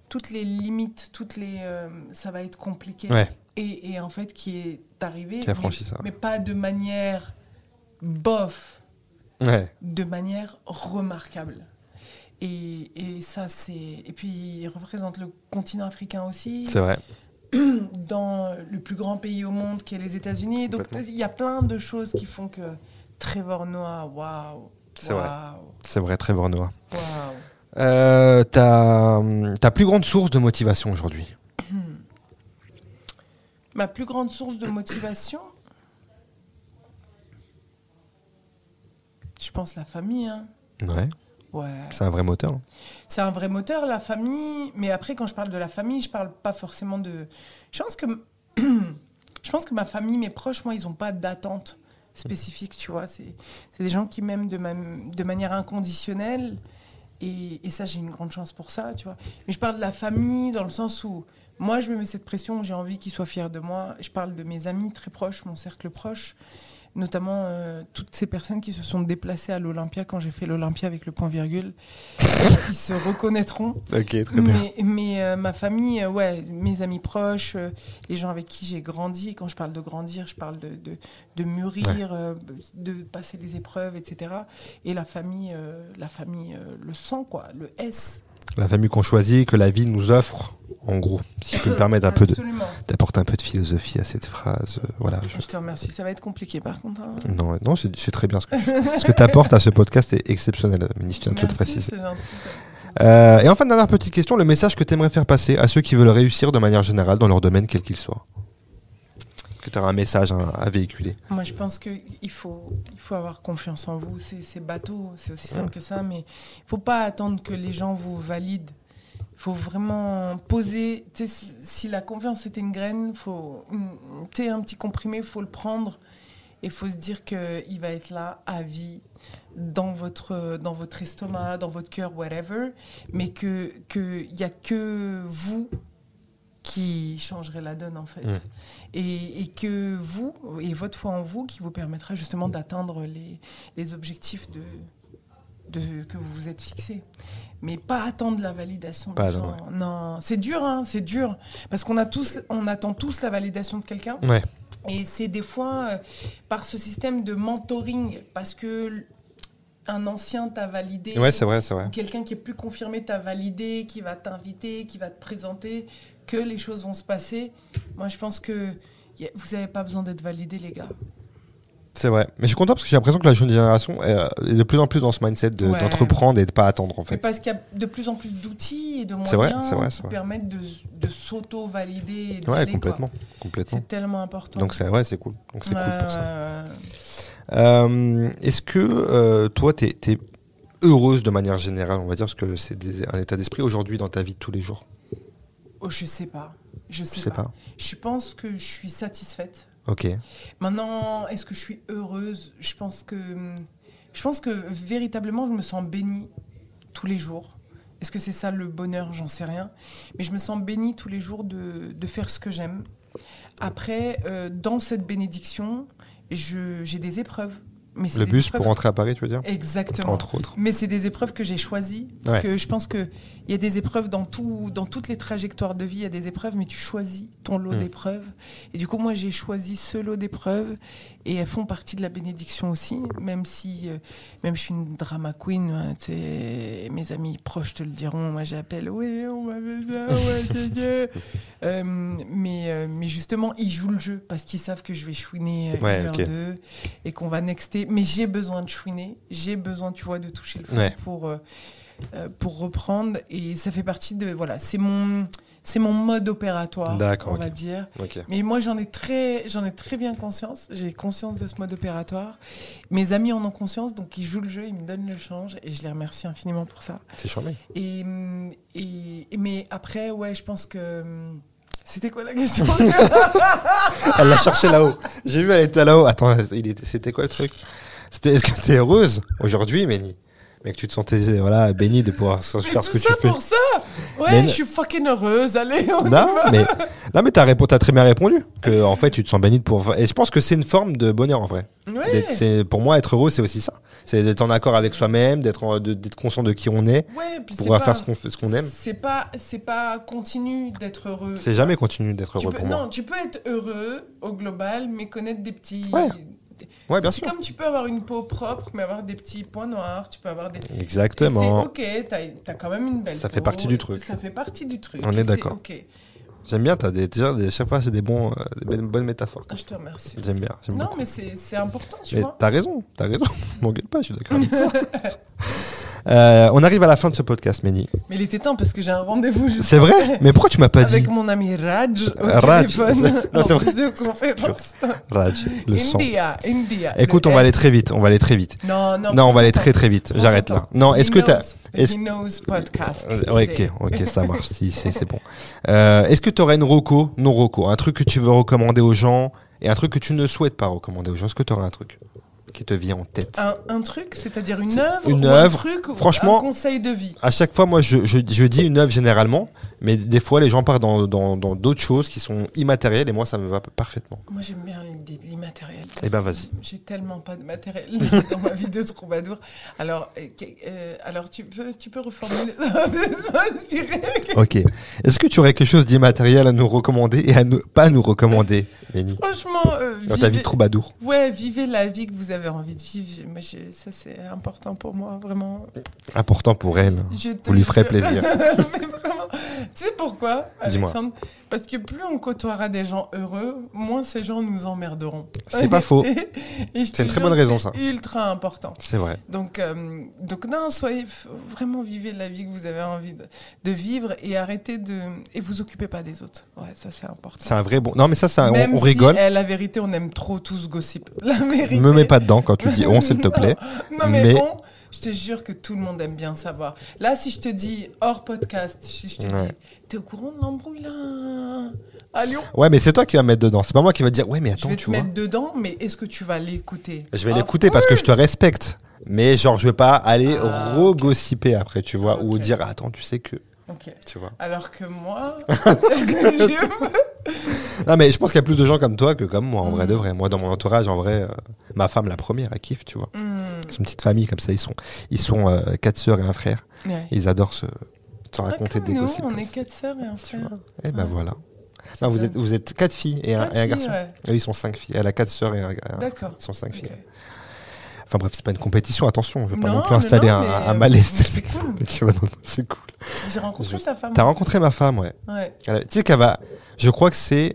Speaker 3: toutes les limites, toutes les, euh, ça va être compliqué.
Speaker 2: Ouais,
Speaker 3: Et, et en fait, qui est arrivé,
Speaker 2: Qui a
Speaker 3: mais-
Speaker 2: franchi ça.
Speaker 3: mais pas de manière bof
Speaker 2: ouais.
Speaker 3: de manière remarquable. Et, ça, c'est. Et puis, il représente le continent africain aussi.
Speaker 2: C'est vrai.
Speaker 3: Dans le plus grand pays au monde qui est les États-Unis. Donc, il y a plein de choses qui font que Trevor Noah, waouh!
Speaker 2: C'est vrai. C'est vrai, Trevor Noah.
Speaker 3: Wow.
Speaker 2: Euh, ta, ta plus grande source de motivation aujourd'hui?
Speaker 3: Ma plus grande source de motivation? Je pense la famille. Hein.
Speaker 2: Ouais.
Speaker 3: Ouais.
Speaker 2: c'est un vrai moteur. hein.
Speaker 3: C'est un vrai moteur, la famille. Mais après, quand je parle de la famille, je parle pas forcément de. Je pense que, je pense que ma famille, mes proches, moi, ils n'ont pas d'attente spécifique, tu vois. C'est c'est des gens qui m'aiment de, ma- de manière inconditionnelle. Et, et ça, j'ai une grande chance pour ça, tu vois. Mais je parle de la famille dans le sens où moi, je me mets cette pression, j'ai envie qu'ils soient fiers de moi. Je parle de mes amis très proches, mon cercle proche, notamment euh, toutes ces personnes qui se sont déplacées à l'Olympia quand j'ai fait l'Olympia avec le point virgule. Ils se reconnaîtront.
Speaker 2: Ok, très bien.
Speaker 3: Mais, mais, euh, ma famille, euh, ouais, mes amis proches, les gens avec qui j'ai grandi. Quand je parle de grandir, je parle de, de, de mûrir,
Speaker 2: Ouais.
Speaker 3: de passer les épreuves, etc. Et la famille, la famille, le sang, quoi, le S.
Speaker 2: La famille qu'on choisit, que la vie nous offre, en gros. Si je peux me permettre un peu de-
Speaker 3: Absolument.
Speaker 2: d'apporter un peu de philosophie à cette phrase. euh, voilà. je-
Speaker 3: Je te remercie. Ça va être compliqué, par contre. hein.
Speaker 2: Non, non c'est très bien. Ce que, ce que tu apportes à ce podcast est exceptionnel, Mini, je tiens à te préciser. Euh, et enfin, dernière petite question, le message que tu aimerais faire passer à ceux qui veulent réussir de manière générale dans leur domaine, quel qu'il soit. Que tu auras un message à véhiculer.
Speaker 3: Moi, je pense qu'il faut, il faut avoir confiance en vous. C'est bateau, c'est aussi simple que ça, mais il faut pas attendre que les gens vous valident. Il faut vraiment poser. Si, la confiance c'était une graine, faut, un petit comprimé, il faut le prendre et il faut se dire qu'il va être là à vie dans votre, dans votre estomac, dans votre cœur, whatever, mais qu'il n'y a que vous qui changerez la donne en fait.
Speaker 2: Mm.
Speaker 3: Et, et que vous, et votre foi en vous, qui vous permettra justement d'atteindre les, les objectifs de, de, que vous vous êtes fixés. Mais pas attendre la validation.
Speaker 2: Pas
Speaker 3: des gens. Non, c'est dur, hein, c'est dur. Parce qu'on a tous, on attend tous la validation de quelqu'un.
Speaker 2: Ouais.
Speaker 3: Et c'est des fois euh, par ce système de mentoring, parce que un ancien t'a validé.
Speaker 2: Ouais, c'est vrai, c'est vrai.
Speaker 3: quelqu'un qui est plus confirmé t'a validé, qui va t'inviter, qui va te présenter, que les choses vont se passer. Moi, je pense que a- vous n'avez pas besoin d'être validé, les gars.
Speaker 2: C'est vrai. Mais je suis content parce que j'ai l'impression que la jeune génération est de plus en plus dans ce mindset de-
Speaker 3: Ouais.
Speaker 2: d'entreprendre et de pas attendre, en fait.
Speaker 3: parce qu'il y a de plus en plus d'outils et de
Speaker 2: vrai,
Speaker 3: moyens
Speaker 2: vrai,
Speaker 3: qui
Speaker 2: vrai.
Speaker 3: permettent de, de s'auto-valider.
Speaker 2: Ouais,
Speaker 3: aller,
Speaker 2: complètement. complètement.
Speaker 3: C'est tellement important.
Speaker 2: Donc c'est ouais, c'est cool. Donc c'est cool pour ça.
Speaker 3: ouais.
Speaker 2: Euh, Est-ce que euh, toi, tu es, heureuse de manière générale, on va dire, parce que c'est un état d'esprit aujourd'hui dans ta vie de tous les jours?
Speaker 3: Oh, je sais pas. Je sais,
Speaker 2: Je sais
Speaker 3: pas.
Speaker 2: pas.
Speaker 3: Je pense que je suis satisfaite.
Speaker 2: Ok.
Speaker 3: Maintenant, est-ce que je suis heureuse? Je pense que je pense que véritablement je me sens bénie tous les jours. Est-ce que c'est ça le bonheur? J'en sais rien. Mais je me sens bénie tous les jours de, de faire ce que j'aime. Après, euh, dans cette bénédiction, j'ai des épreuves. Mais
Speaker 2: Le bus
Speaker 3: épreuves-
Speaker 2: pour rentrer à Paris, tu veux dire?
Speaker 3: Exactement.
Speaker 2: Entre autres.
Speaker 3: Mais c'est des épreuves que j'ai choisies. Parce
Speaker 2: Ouais.
Speaker 3: que je pense qu'il y a des épreuves dans, tout, dans toutes les trajectoires de vie, il y a des épreuves, mais tu choisis ton lot
Speaker 2: Mm.
Speaker 3: d'épreuves. Et du coup, moi, j'ai choisi ce lot d'épreuves et elles font partie de la bénédiction aussi, même si euh, même je suis une drama queen. hein, mes amis proches te le diront. Moi, j'appelle, oui, on m'a fait ça, ouais. Euh, mais, euh, mais justement, ils jouent le jeu parce qu'ils savent que je vais chouiner euh,
Speaker 2: Ouais,
Speaker 3: une heure
Speaker 2: ok.
Speaker 3: deux et qu'on va nexter. Mais j'ai besoin de chouiner, j'ai besoin, tu vois, de toucher le fond
Speaker 2: Ouais.
Speaker 3: pour, euh, euh, pour reprendre. Et ça fait partie de. Voilà, c'est mon, c'est mon mode opératoire, on va dire. Mais moi, j'en ai, très, j'en ai très bien conscience. J'ai conscience de ce mode opératoire. Mes amis en ont conscience, donc ils jouent le jeu, ils me donnent le change et je les remercie infiniment pour ça.
Speaker 2: C'est charmé.
Speaker 3: Et, hum, et, et- mais après, ouais, je pense que. C'était quoi la question
Speaker 2: Elle l'a cherché là-haut. J'ai vu, elle était là-haut. Attends, c'était quoi le truc? C'était est-ce que tu es heureuse aujourd'hui, Méni Mais que tu te sentais voilà, bénie de pouvoir faire ce que tu fais.
Speaker 3: pour ça Ouais,
Speaker 2: Mais-
Speaker 3: je suis fucking heureuse. Allez, on y
Speaker 2: Non,
Speaker 3: va.
Speaker 2: mais, non, mais t'as, répo- très bien répondu. Que, en fait, tu te sens béni de pouvoir. Et je pense que c'est une forme de bonheur, en vrai.
Speaker 3: Ouais.
Speaker 2: Pour moi, être heureux, c'est aussi ça. C'est d'être en accord avec soi-même, d'être, en- conscient de qui on est,
Speaker 3: Ouais, puis
Speaker 2: pouvoir
Speaker 3: pas-
Speaker 2: faire ce qu'on, fait- ce qu'on aime.
Speaker 3: C'est pas, c'est pas continu d'être heureux.
Speaker 2: C'est jamais continu d'être heureux
Speaker 3: peux-
Speaker 2: pour
Speaker 3: non,
Speaker 2: moi.
Speaker 3: tu peux être heureux au global, mais connaître des petits.
Speaker 2: Ouais. Ouais,
Speaker 3: c'est comme tu peux avoir une peau propre, mais avoir des petits points noirs. Tu peux avoir des.
Speaker 2: Exactement.
Speaker 3: C'est ok, t'as as quand même une belle.
Speaker 2: Ça fait partie du truc.
Speaker 3: Ça fait partie du truc.
Speaker 2: On est d'accord.
Speaker 3: Ok,
Speaker 2: J'aime bien, t'as des, déjà, des, chaque fois, c'est des, bons, euh, des bonnes, bonnes métaphores.
Speaker 3: je te remercie.
Speaker 2: J'aime bien.
Speaker 3: Non,
Speaker 2: beaucoup.
Speaker 3: mais c'est important, tu
Speaker 2: Mais
Speaker 3: vois.
Speaker 2: t'as raison, t'as raison. M'engueule pas, je suis d'accord. Euh, on arrive à la fin de ce podcast, Méni.
Speaker 3: Mais il était temps parce que j'ai un rendez-vous juste
Speaker 2: C'est vrai Mais pourquoi tu m'as pas dit
Speaker 3: avec mon ami Raj au
Speaker 2: Raj.
Speaker 3: téléphone
Speaker 2: Non, c'est
Speaker 3: en
Speaker 2: vrai.
Speaker 3: visioconférence.
Speaker 2: Raj, le sang.
Speaker 3: India, India.
Speaker 2: Écoute, on va aller très vite. On va aller très vite.
Speaker 3: Non, non.
Speaker 2: Non, on va aller très très vite. J'arrête là. Non, est-ce que
Speaker 3: knows,
Speaker 2: est-ce-
Speaker 3: He knows podcast.
Speaker 2: Euh, ouais, ok, ok, ça marche. Si, c'est c'est bon. Euh, Est-ce que tu aurais une roco, non roco, un truc que tu veux recommander aux gens et un truc que tu ne souhaites pas recommander aux gens? Est-ce que tu aurais un truc? Qui te vient en tête
Speaker 3: Un, un truc, c'est-à-dire une œuvre
Speaker 2: une œuvre.
Speaker 3: un truc
Speaker 2: Franchement-
Speaker 3: un conseil de vie?
Speaker 2: À chaque fois, moi, je, je, je dis une œuvre généralement, mais des fois, les gens partent dans dans- dans d'autres choses qui sont immatérielles et moi, ça me va parfaitement.
Speaker 3: Moi, j'aime bien l'idée de l'immatériel.
Speaker 2: Eh ben, vas-y.
Speaker 3: J'ai tellement pas de matériel dans ma vie de troubadour. Alors, euh, euh, alors tu peux, tu peux reformuler.
Speaker 2: Ok. Est-ce que tu aurais quelque chose d'immatériel à nous recommander et à ne pas nous recommander, Méni
Speaker 3: Franchement, euh,
Speaker 2: Dans ta vie de troubadour.
Speaker 3: Ouais, vivez la vie que vous avez envie de vivre. Moi, ça, c'est important pour moi, vraiment.
Speaker 2: Important pour elle.
Speaker 3: Je te
Speaker 2: Vous lui ferez plaisir.
Speaker 3: Mais vraiment, tu sais pourquoi,
Speaker 2: Dis-moi.
Speaker 3: Alexandre? Parce que plus on côtoiera des gens heureux, moins ces gens nous emmerderont.
Speaker 2: C'est pas faux. C'est une très bonne raison, ça.
Speaker 3: C'est ultra important.
Speaker 2: C'est vrai.
Speaker 3: Donc, euh, donc non, soyez vraiment vivez la vie que vous avez envie de, de vivre et arrêtez de et vous occupez pas des autres. Ouais, ça c'est important.
Speaker 2: C'est un vrai bon. Non, mais ça, ça on,
Speaker 3: Même
Speaker 2: on
Speaker 3: si,
Speaker 2: rigole.
Speaker 3: eh, la vérité, on aime trop tous gossip. La vérité.
Speaker 2: Me mets pas dedans quand tu dis on, s'il te plaît.
Speaker 3: Non, mais,
Speaker 2: Mais-
Speaker 3: bon, je te jure que tout le monde aime bien savoir. Là, si je te dis hors podcast, si je te
Speaker 2: Ouais.
Speaker 3: dis, t'es au courant de l'embrouille là? À Lyon?
Speaker 2: Ouais, mais c'est toi qui vas mettre dedans. C'est pas moi qui va te dire ouais, mais
Speaker 3: Je
Speaker 2: attends,
Speaker 3: vais te
Speaker 2: tu vois.
Speaker 3: mettre dedans, mais est-ce que tu vas l'écouter?
Speaker 2: Je vais
Speaker 3: Ah,
Speaker 2: l'écouter parce que je te respecte. Mais genre, je vais pas aller
Speaker 3: Ah,
Speaker 2: regossiper après, tu vois, ou
Speaker 3: Ok.
Speaker 2: dire attends, tu sais que,
Speaker 3: Ok.
Speaker 2: tu vois.
Speaker 3: Alors que moi, je-
Speaker 2: Non, mais je pense qu'il y a plus de gens comme toi que comme moi, en vrai
Speaker 3: Mm.
Speaker 2: de vrai. Moi, dans mon entourage, en vrai, euh, ma femme, la première, elle kiffe, tu vois.
Speaker 3: Hmm,
Speaker 2: C'est une petite famille comme ça. Ils sont, ils sont euh, quatre sœurs et un frère.
Speaker 3: ouais.
Speaker 2: Ils adorent se, se raconter des
Speaker 3: nous,
Speaker 2: gossips.
Speaker 3: on est quatre sœurs et un frère.
Speaker 2: Et ben
Speaker 3: Ouais.
Speaker 2: voilà. Non, vous êtes, vous êtes quatre filles et un, et garçon.
Speaker 3: ouais.
Speaker 2: Eux, ils sont cinq filles. Elle a quatre sœurs et un, un-
Speaker 3: D'accord.
Speaker 2: Ils sont cinq filles. Enfin bref, c'est pas une compétition, attention. Je veux pas
Speaker 3: Non,
Speaker 2: non plus installer
Speaker 3: non,
Speaker 2: un, un
Speaker 3: euh,
Speaker 2: malaise.
Speaker 3: c'est cool.
Speaker 2: C'est.
Speaker 3: J'ai rencontré
Speaker 2: Je-
Speaker 3: ta femme.
Speaker 2: T'as rencontré ma femme, ouais.
Speaker 3: Ouais.
Speaker 2: Elle a- Tu sais qu'elle va. Je crois que c'est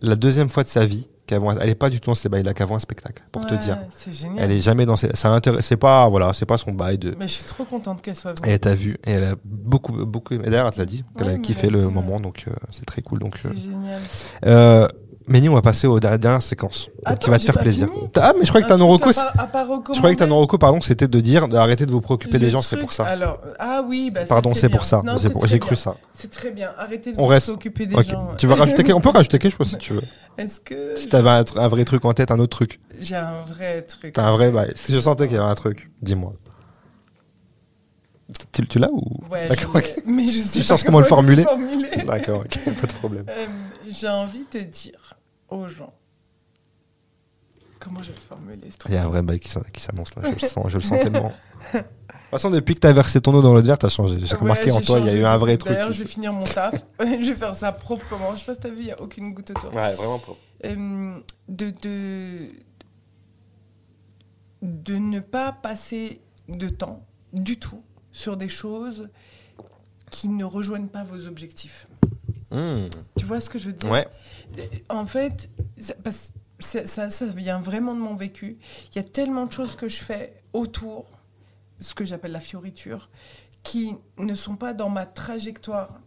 Speaker 2: la deuxième fois de sa vie qu'elle voit. Elle est pas du tout dans ces bails-là, voit un spectacle, pour te dire.
Speaker 3: C'est génial.
Speaker 2: Elle est jamais dans ces. Ça l'intéresse. C'est pas, voilà, c'est pas son bail de.
Speaker 3: Mais je suis trop contente qu'elle soit venue.
Speaker 2: Et elle t'a vu, et elle a beaucoup, beaucoup. Et d'ailleurs, elle te l'a dit, qu'elle
Speaker 3: Ouais,
Speaker 2: a kiffé le moment, donc euh, c'est très cool. Donc, euh,
Speaker 3: C'est génial.
Speaker 2: euh, Méni, on va passer aux dernières, dernières séquences,
Speaker 3: Attends,
Speaker 2: qui va te faire plaisir. Ah, mais je croyais que
Speaker 3: Un
Speaker 2: ta
Speaker 3: truc
Speaker 2: Norocos.
Speaker 3: à pas- à pas
Speaker 2: Je croyais que ta
Speaker 3: recommander.
Speaker 2: Norocos, pardon, c'était de dire d'arrêter de vous préoccuper des gens, c'est pour ça.
Speaker 3: Alors, ah oui, bah
Speaker 2: Pardon, c'est pour ça.
Speaker 3: Non,
Speaker 2: C'est
Speaker 3: c'est
Speaker 2: pour-
Speaker 3: très
Speaker 2: J'ai cru ça.
Speaker 3: C'est très bien. Arrêtez de
Speaker 2: On
Speaker 3: vous
Speaker 2: reste.
Speaker 3: s'occuper des gens.
Speaker 2: Tu veux rajouter quelque- On peut rajouter quelque chose si tu veux.
Speaker 3: Est-ce que
Speaker 2: Si t'avais un, vrai truc en tête, un autre truc.
Speaker 3: j'ai un vrai truc
Speaker 2: T'as un vrai bail. Si je sentais qu'il y avait un truc, dis-moi. Tu, tu l'as ou?
Speaker 3: Ouais,
Speaker 2: D'accord,
Speaker 3: mais je sais
Speaker 2: Tu
Speaker 3: pas
Speaker 2: cherches comment le formuler
Speaker 3: formuler.
Speaker 2: D'accord, ok, pas de problème.
Speaker 3: Euh, j'ai envie de dire aux gens. Comment je vais le formuler ce truc
Speaker 2: Il y a un vrai bail qui s'an- qui s'annonce là, je le sens, je le sens tellement. De toute façon, depuis que t'as versé ton eau dans l'autre verre, t'as changé. J'ai
Speaker 3: Ouais,
Speaker 2: remarqué en toi, il y a eu un vrai truc.
Speaker 3: D'ailleurs,
Speaker 2: qui
Speaker 3: je vais finir mon taf. je vais faire ça proprement. Je sais pas si vu, il n'y a aucune goutte autour.
Speaker 2: Ouais, vraiment propre.
Speaker 3: Euh, de, de, de ne pas passer de temps du tout sur des choses qui ne rejoignent pas vos objectifs.
Speaker 2: Mmh.
Speaker 3: Tu vois ce que je veux dire
Speaker 2: Ouais,
Speaker 3: En fait, ça, parce- ça, ça, ça vient vraiment de mon vécu. Il y a tellement de choses que je fais autour, ce que j'appelle la fioriture, qui ne sont pas dans ma trajectoire.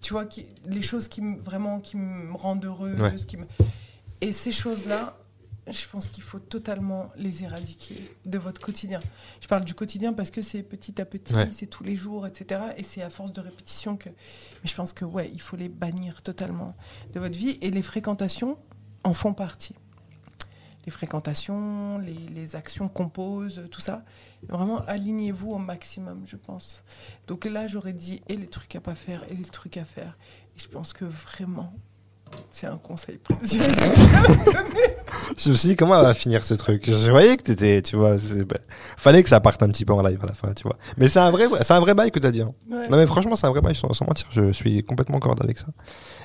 Speaker 3: Tu vois, qui, les choses qui me, vraiment qui me rendent heureuse.
Speaker 2: Ouais.
Speaker 3: Qui me... Et ces choses-là, je pense qu'il faut totalement les éradiquer de votre quotidien. Je parle du quotidien parce que c'est petit à petit,
Speaker 2: Ouais.
Speaker 3: c'est tous les jours, etc. Et c'est à force de répétition que. Mais je pense que, ouais, il faut les bannir totalement de votre vie. Et les fréquentations en font partie. Les fréquentations, les, les actions qu'on pose, tout ça. Vraiment, alignez-vous au maximum, je pense. Donc là, j'aurais dit et les trucs à pas faire et les trucs à faire. Et je pense que vraiment, c'est un conseil précieux.
Speaker 2: je me suis dit, comment elle va finir ce truc? Je voyais que t'étais, tu vois, bah, fallait que ça parte un petit peu en live à la fin, tu vois. Mais c'est un vrai, c'est un vrai bail que t'as dit. hein.
Speaker 3: Ouais.
Speaker 2: Non mais franchement, c'est un vrai bail sans, sans mentir. Je suis complètement en corde avec ça.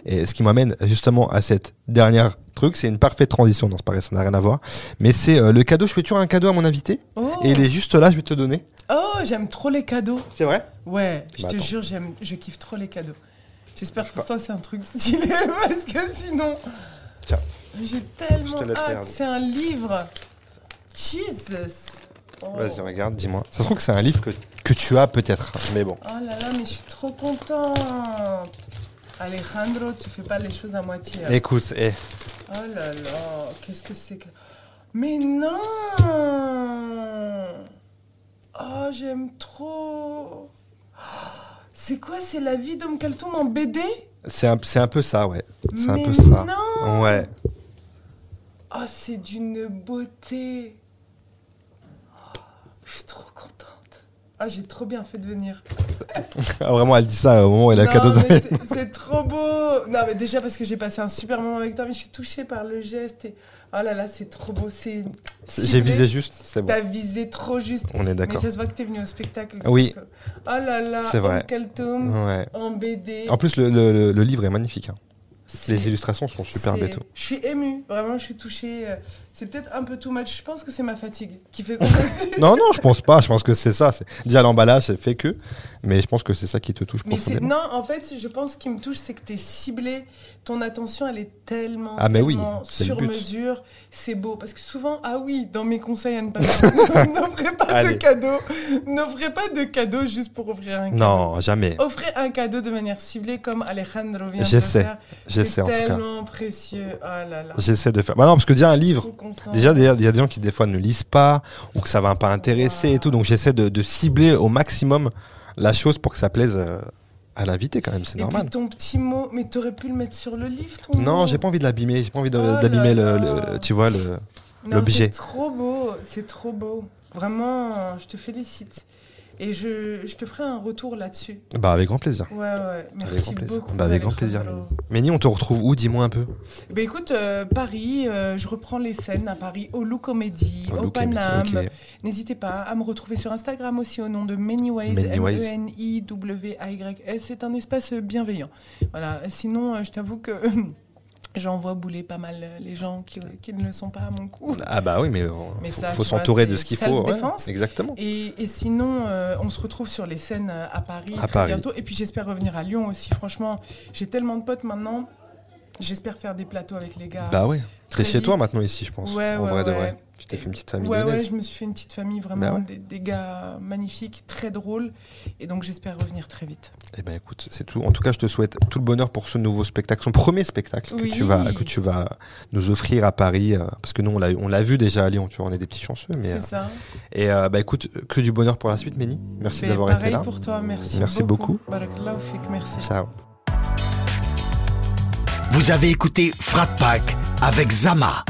Speaker 2: Et ce qui m'amène justement à cette dernière truc, c'est une parfaite transition. Non, c'est pareil, ça n'a rien à voir. Mais c'est euh, le cadeau. Je fais toujours un cadeau à mon invité.
Speaker 3: Oh,
Speaker 2: Et il est juste là, je vais te le donner.
Speaker 3: Oh, j'aime trop les cadeaux.
Speaker 2: C'est vrai?
Speaker 3: Ouais, je
Speaker 2: Bah,
Speaker 3: te
Speaker 2: attends.
Speaker 3: jure, j'aime, je kiffe trop les cadeaux. J'espère que pour toi c'est un truc stylé parce que sinon.
Speaker 2: Tiens.
Speaker 3: J'ai tellement hâte. C'est un livre. Jesus. Oh.
Speaker 2: Vas-y, regarde, dis-moi. Ça se trouve que c'est un livre que, que tu as peut-être, mais bon.
Speaker 3: Oh là là, mais je suis trop contente. Alejandro, tu fais pas les choses à moitié. hein.
Speaker 2: Écoute, eh,
Speaker 3: Oh là là, qu'est-ce que c'est que... Mais non Oh, j'aime trop C'est quoi, c'est la vie d'Homme Kaltoum en BD
Speaker 2: c'est un, peu ça, ouais. C'est un peu ça.
Speaker 3: non
Speaker 2: Ouais.
Speaker 3: Oh, c'est d'une beauté Oh, Je suis trop contente. Ah, j'ai trop bien fait de venir.
Speaker 2: Ah, vraiment, elle dit ça au moment où elle a
Speaker 3: Non,
Speaker 2: cadeau de
Speaker 3: mais c'est- C'est trop beau. Non, mais déjà parce que j'ai passé un super moment avec toi, mais je suis touchée par le geste. Et... Oh là là, c'est trop beau. C'est.
Speaker 2: J'ai visé juste, c'est bon.
Speaker 3: T'as visé trop juste.
Speaker 2: On est
Speaker 3: Mais
Speaker 2: d'accord.
Speaker 3: ça se voit que t'es venu au spectacle.
Speaker 2: Oui.
Speaker 3: surtout. Oh là là.
Speaker 2: C'est vrai.
Speaker 3: Quel tome
Speaker 2: Ouais.
Speaker 3: en BD.
Speaker 2: En plus, le, le- le- le livre est magnifique. hein. Les illustrations sont
Speaker 3: c'est-
Speaker 2: tout.
Speaker 3: Je suis émue. Vraiment, je suis touchée. C'est peut-être un peu too much. Je pense que c'est ma fatigue qui fait.
Speaker 2: Non, non, je pense pas. Je pense que c'est ça. Déjà, l'emballage, c'est fait que. Mais je pense que c'est ça qui te touche
Speaker 3: Mais
Speaker 2: profondément.
Speaker 3: non, en fait, je pense ce qui me touche, c'est que t'es ciblé. Ton attention, elle est tellement,
Speaker 2: Ah, mais oui,
Speaker 3: tellement sur mesure. C'est beau parce que souvent, ah oui, dans mes conseils à ne pas faire, n'offrez pas de
Speaker 2: Allez.
Speaker 3: cadeaux, n'offrez pas de cadeaux juste pour offrir un cadeau.
Speaker 2: Non, jamais.
Speaker 3: Offrez un cadeau de manière ciblée comme Alejandro vient de le faire.
Speaker 2: J'essaie
Speaker 3: C'est
Speaker 2: en tout cas.
Speaker 3: tellement précieux. Oh là là.
Speaker 2: J'essaie de faire. Bah non, parce que déjà, un livre. Déjà, il y a des gens qui, des fois, ne lisent pas ou que ça va pas intéresser et tout. Donc, j'essaie de, de cibler au maximum la chose pour que ça plaise euh, à l'invité, quand même. C'est normal.
Speaker 3: puis ton petit mot, mais t'aurais pu le mettre sur le livre, ton
Speaker 2: Non, j'ai pas envie de l'abîmer. J'ai pas envie
Speaker 3: Oh
Speaker 2: d'abîmer le, Tu vois, l'objet.
Speaker 3: C'est trop beau, c'est trop beau. Vraiment, je te félicite. Et je, je te ferai un retour là-dessus.
Speaker 2: Bah, avec grand plaisir.
Speaker 3: Ouais, ouais. Merci
Speaker 2: Avec grand plaisir.
Speaker 3: beaucoup.
Speaker 2: Bah, avec grand plaisir. Méni. On te retrouve où? Dis-moi un peu.
Speaker 3: Ben écoute, euh, Paris, euh, je reprends les scènes à Paris, au Lou Comédie,
Speaker 2: Au
Speaker 3: au, Paname.
Speaker 2: ok.
Speaker 3: N'hésitez pas à me retrouver sur Instagram aussi au nom de Manyways,
Speaker 2: Manyways.
Speaker 3: M-E-N-I-W-A-Y-S. C'est un espace bienveillant. Voilà. Sinon, euh, je t'avoue que j'envoie bouler pas mal euh, les gens qui, qui ne le sont pas à mon coup.
Speaker 2: Ah, bah oui, mais euh,
Speaker 3: Mais
Speaker 2: faut,
Speaker 3: vois,
Speaker 2: s'entourer de ce qu'il faut. ouais, exactement.
Speaker 3: Et, et sinon, euh, on se retrouve sur les scènes euh, à Paris
Speaker 2: À
Speaker 3: très
Speaker 2: Paris.
Speaker 3: bientôt. Et puis j'espère revenir à Lyon aussi. Franchement, j'ai tellement de potes maintenant. J'espère faire des plateaux avec les gars.
Speaker 2: Bah ouais. T'es
Speaker 3: très
Speaker 2: chez toi maintenant ici, je pense.
Speaker 3: Ouais,
Speaker 2: en
Speaker 3: ouais,
Speaker 2: vrai de vrai. Tu t'es fait une petite famille
Speaker 3: ouais, ouais, je me suis fait une petite famille, vraiment,
Speaker 2: Bah ouais.
Speaker 3: des, des gars magnifiques, très drôles. Et donc j'espère revenir très vite.
Speaker 2: Eh ben écoute, c'est tout. En tout cas, je te souhaite tout le bonheur pour ce nouveau spectacle, son premier spectacle
Speaker 3: Oui.
Speaker 2: que tu vas que tu vas nous offrir à Paris, euh, parce que nous on l'a vu déjà à Lyon. Tu vois, on est des petits chanceux, mais euh,
Speaker 3: C'est ça.
Speaker 2: et euh, bah écoute, que du bonheur pour la suite, Méni. Merci
Speaker 3: Mais
Speaker 2: d'avoir été là.
Speaker 3: pour toi, merci.
Speaker 2: Merci beaucoup.
Speaker 3: Fik, merci.
Speaker 2: Ciao.
Speaker 1: Vous avez écouté Frat Pack avec Zama,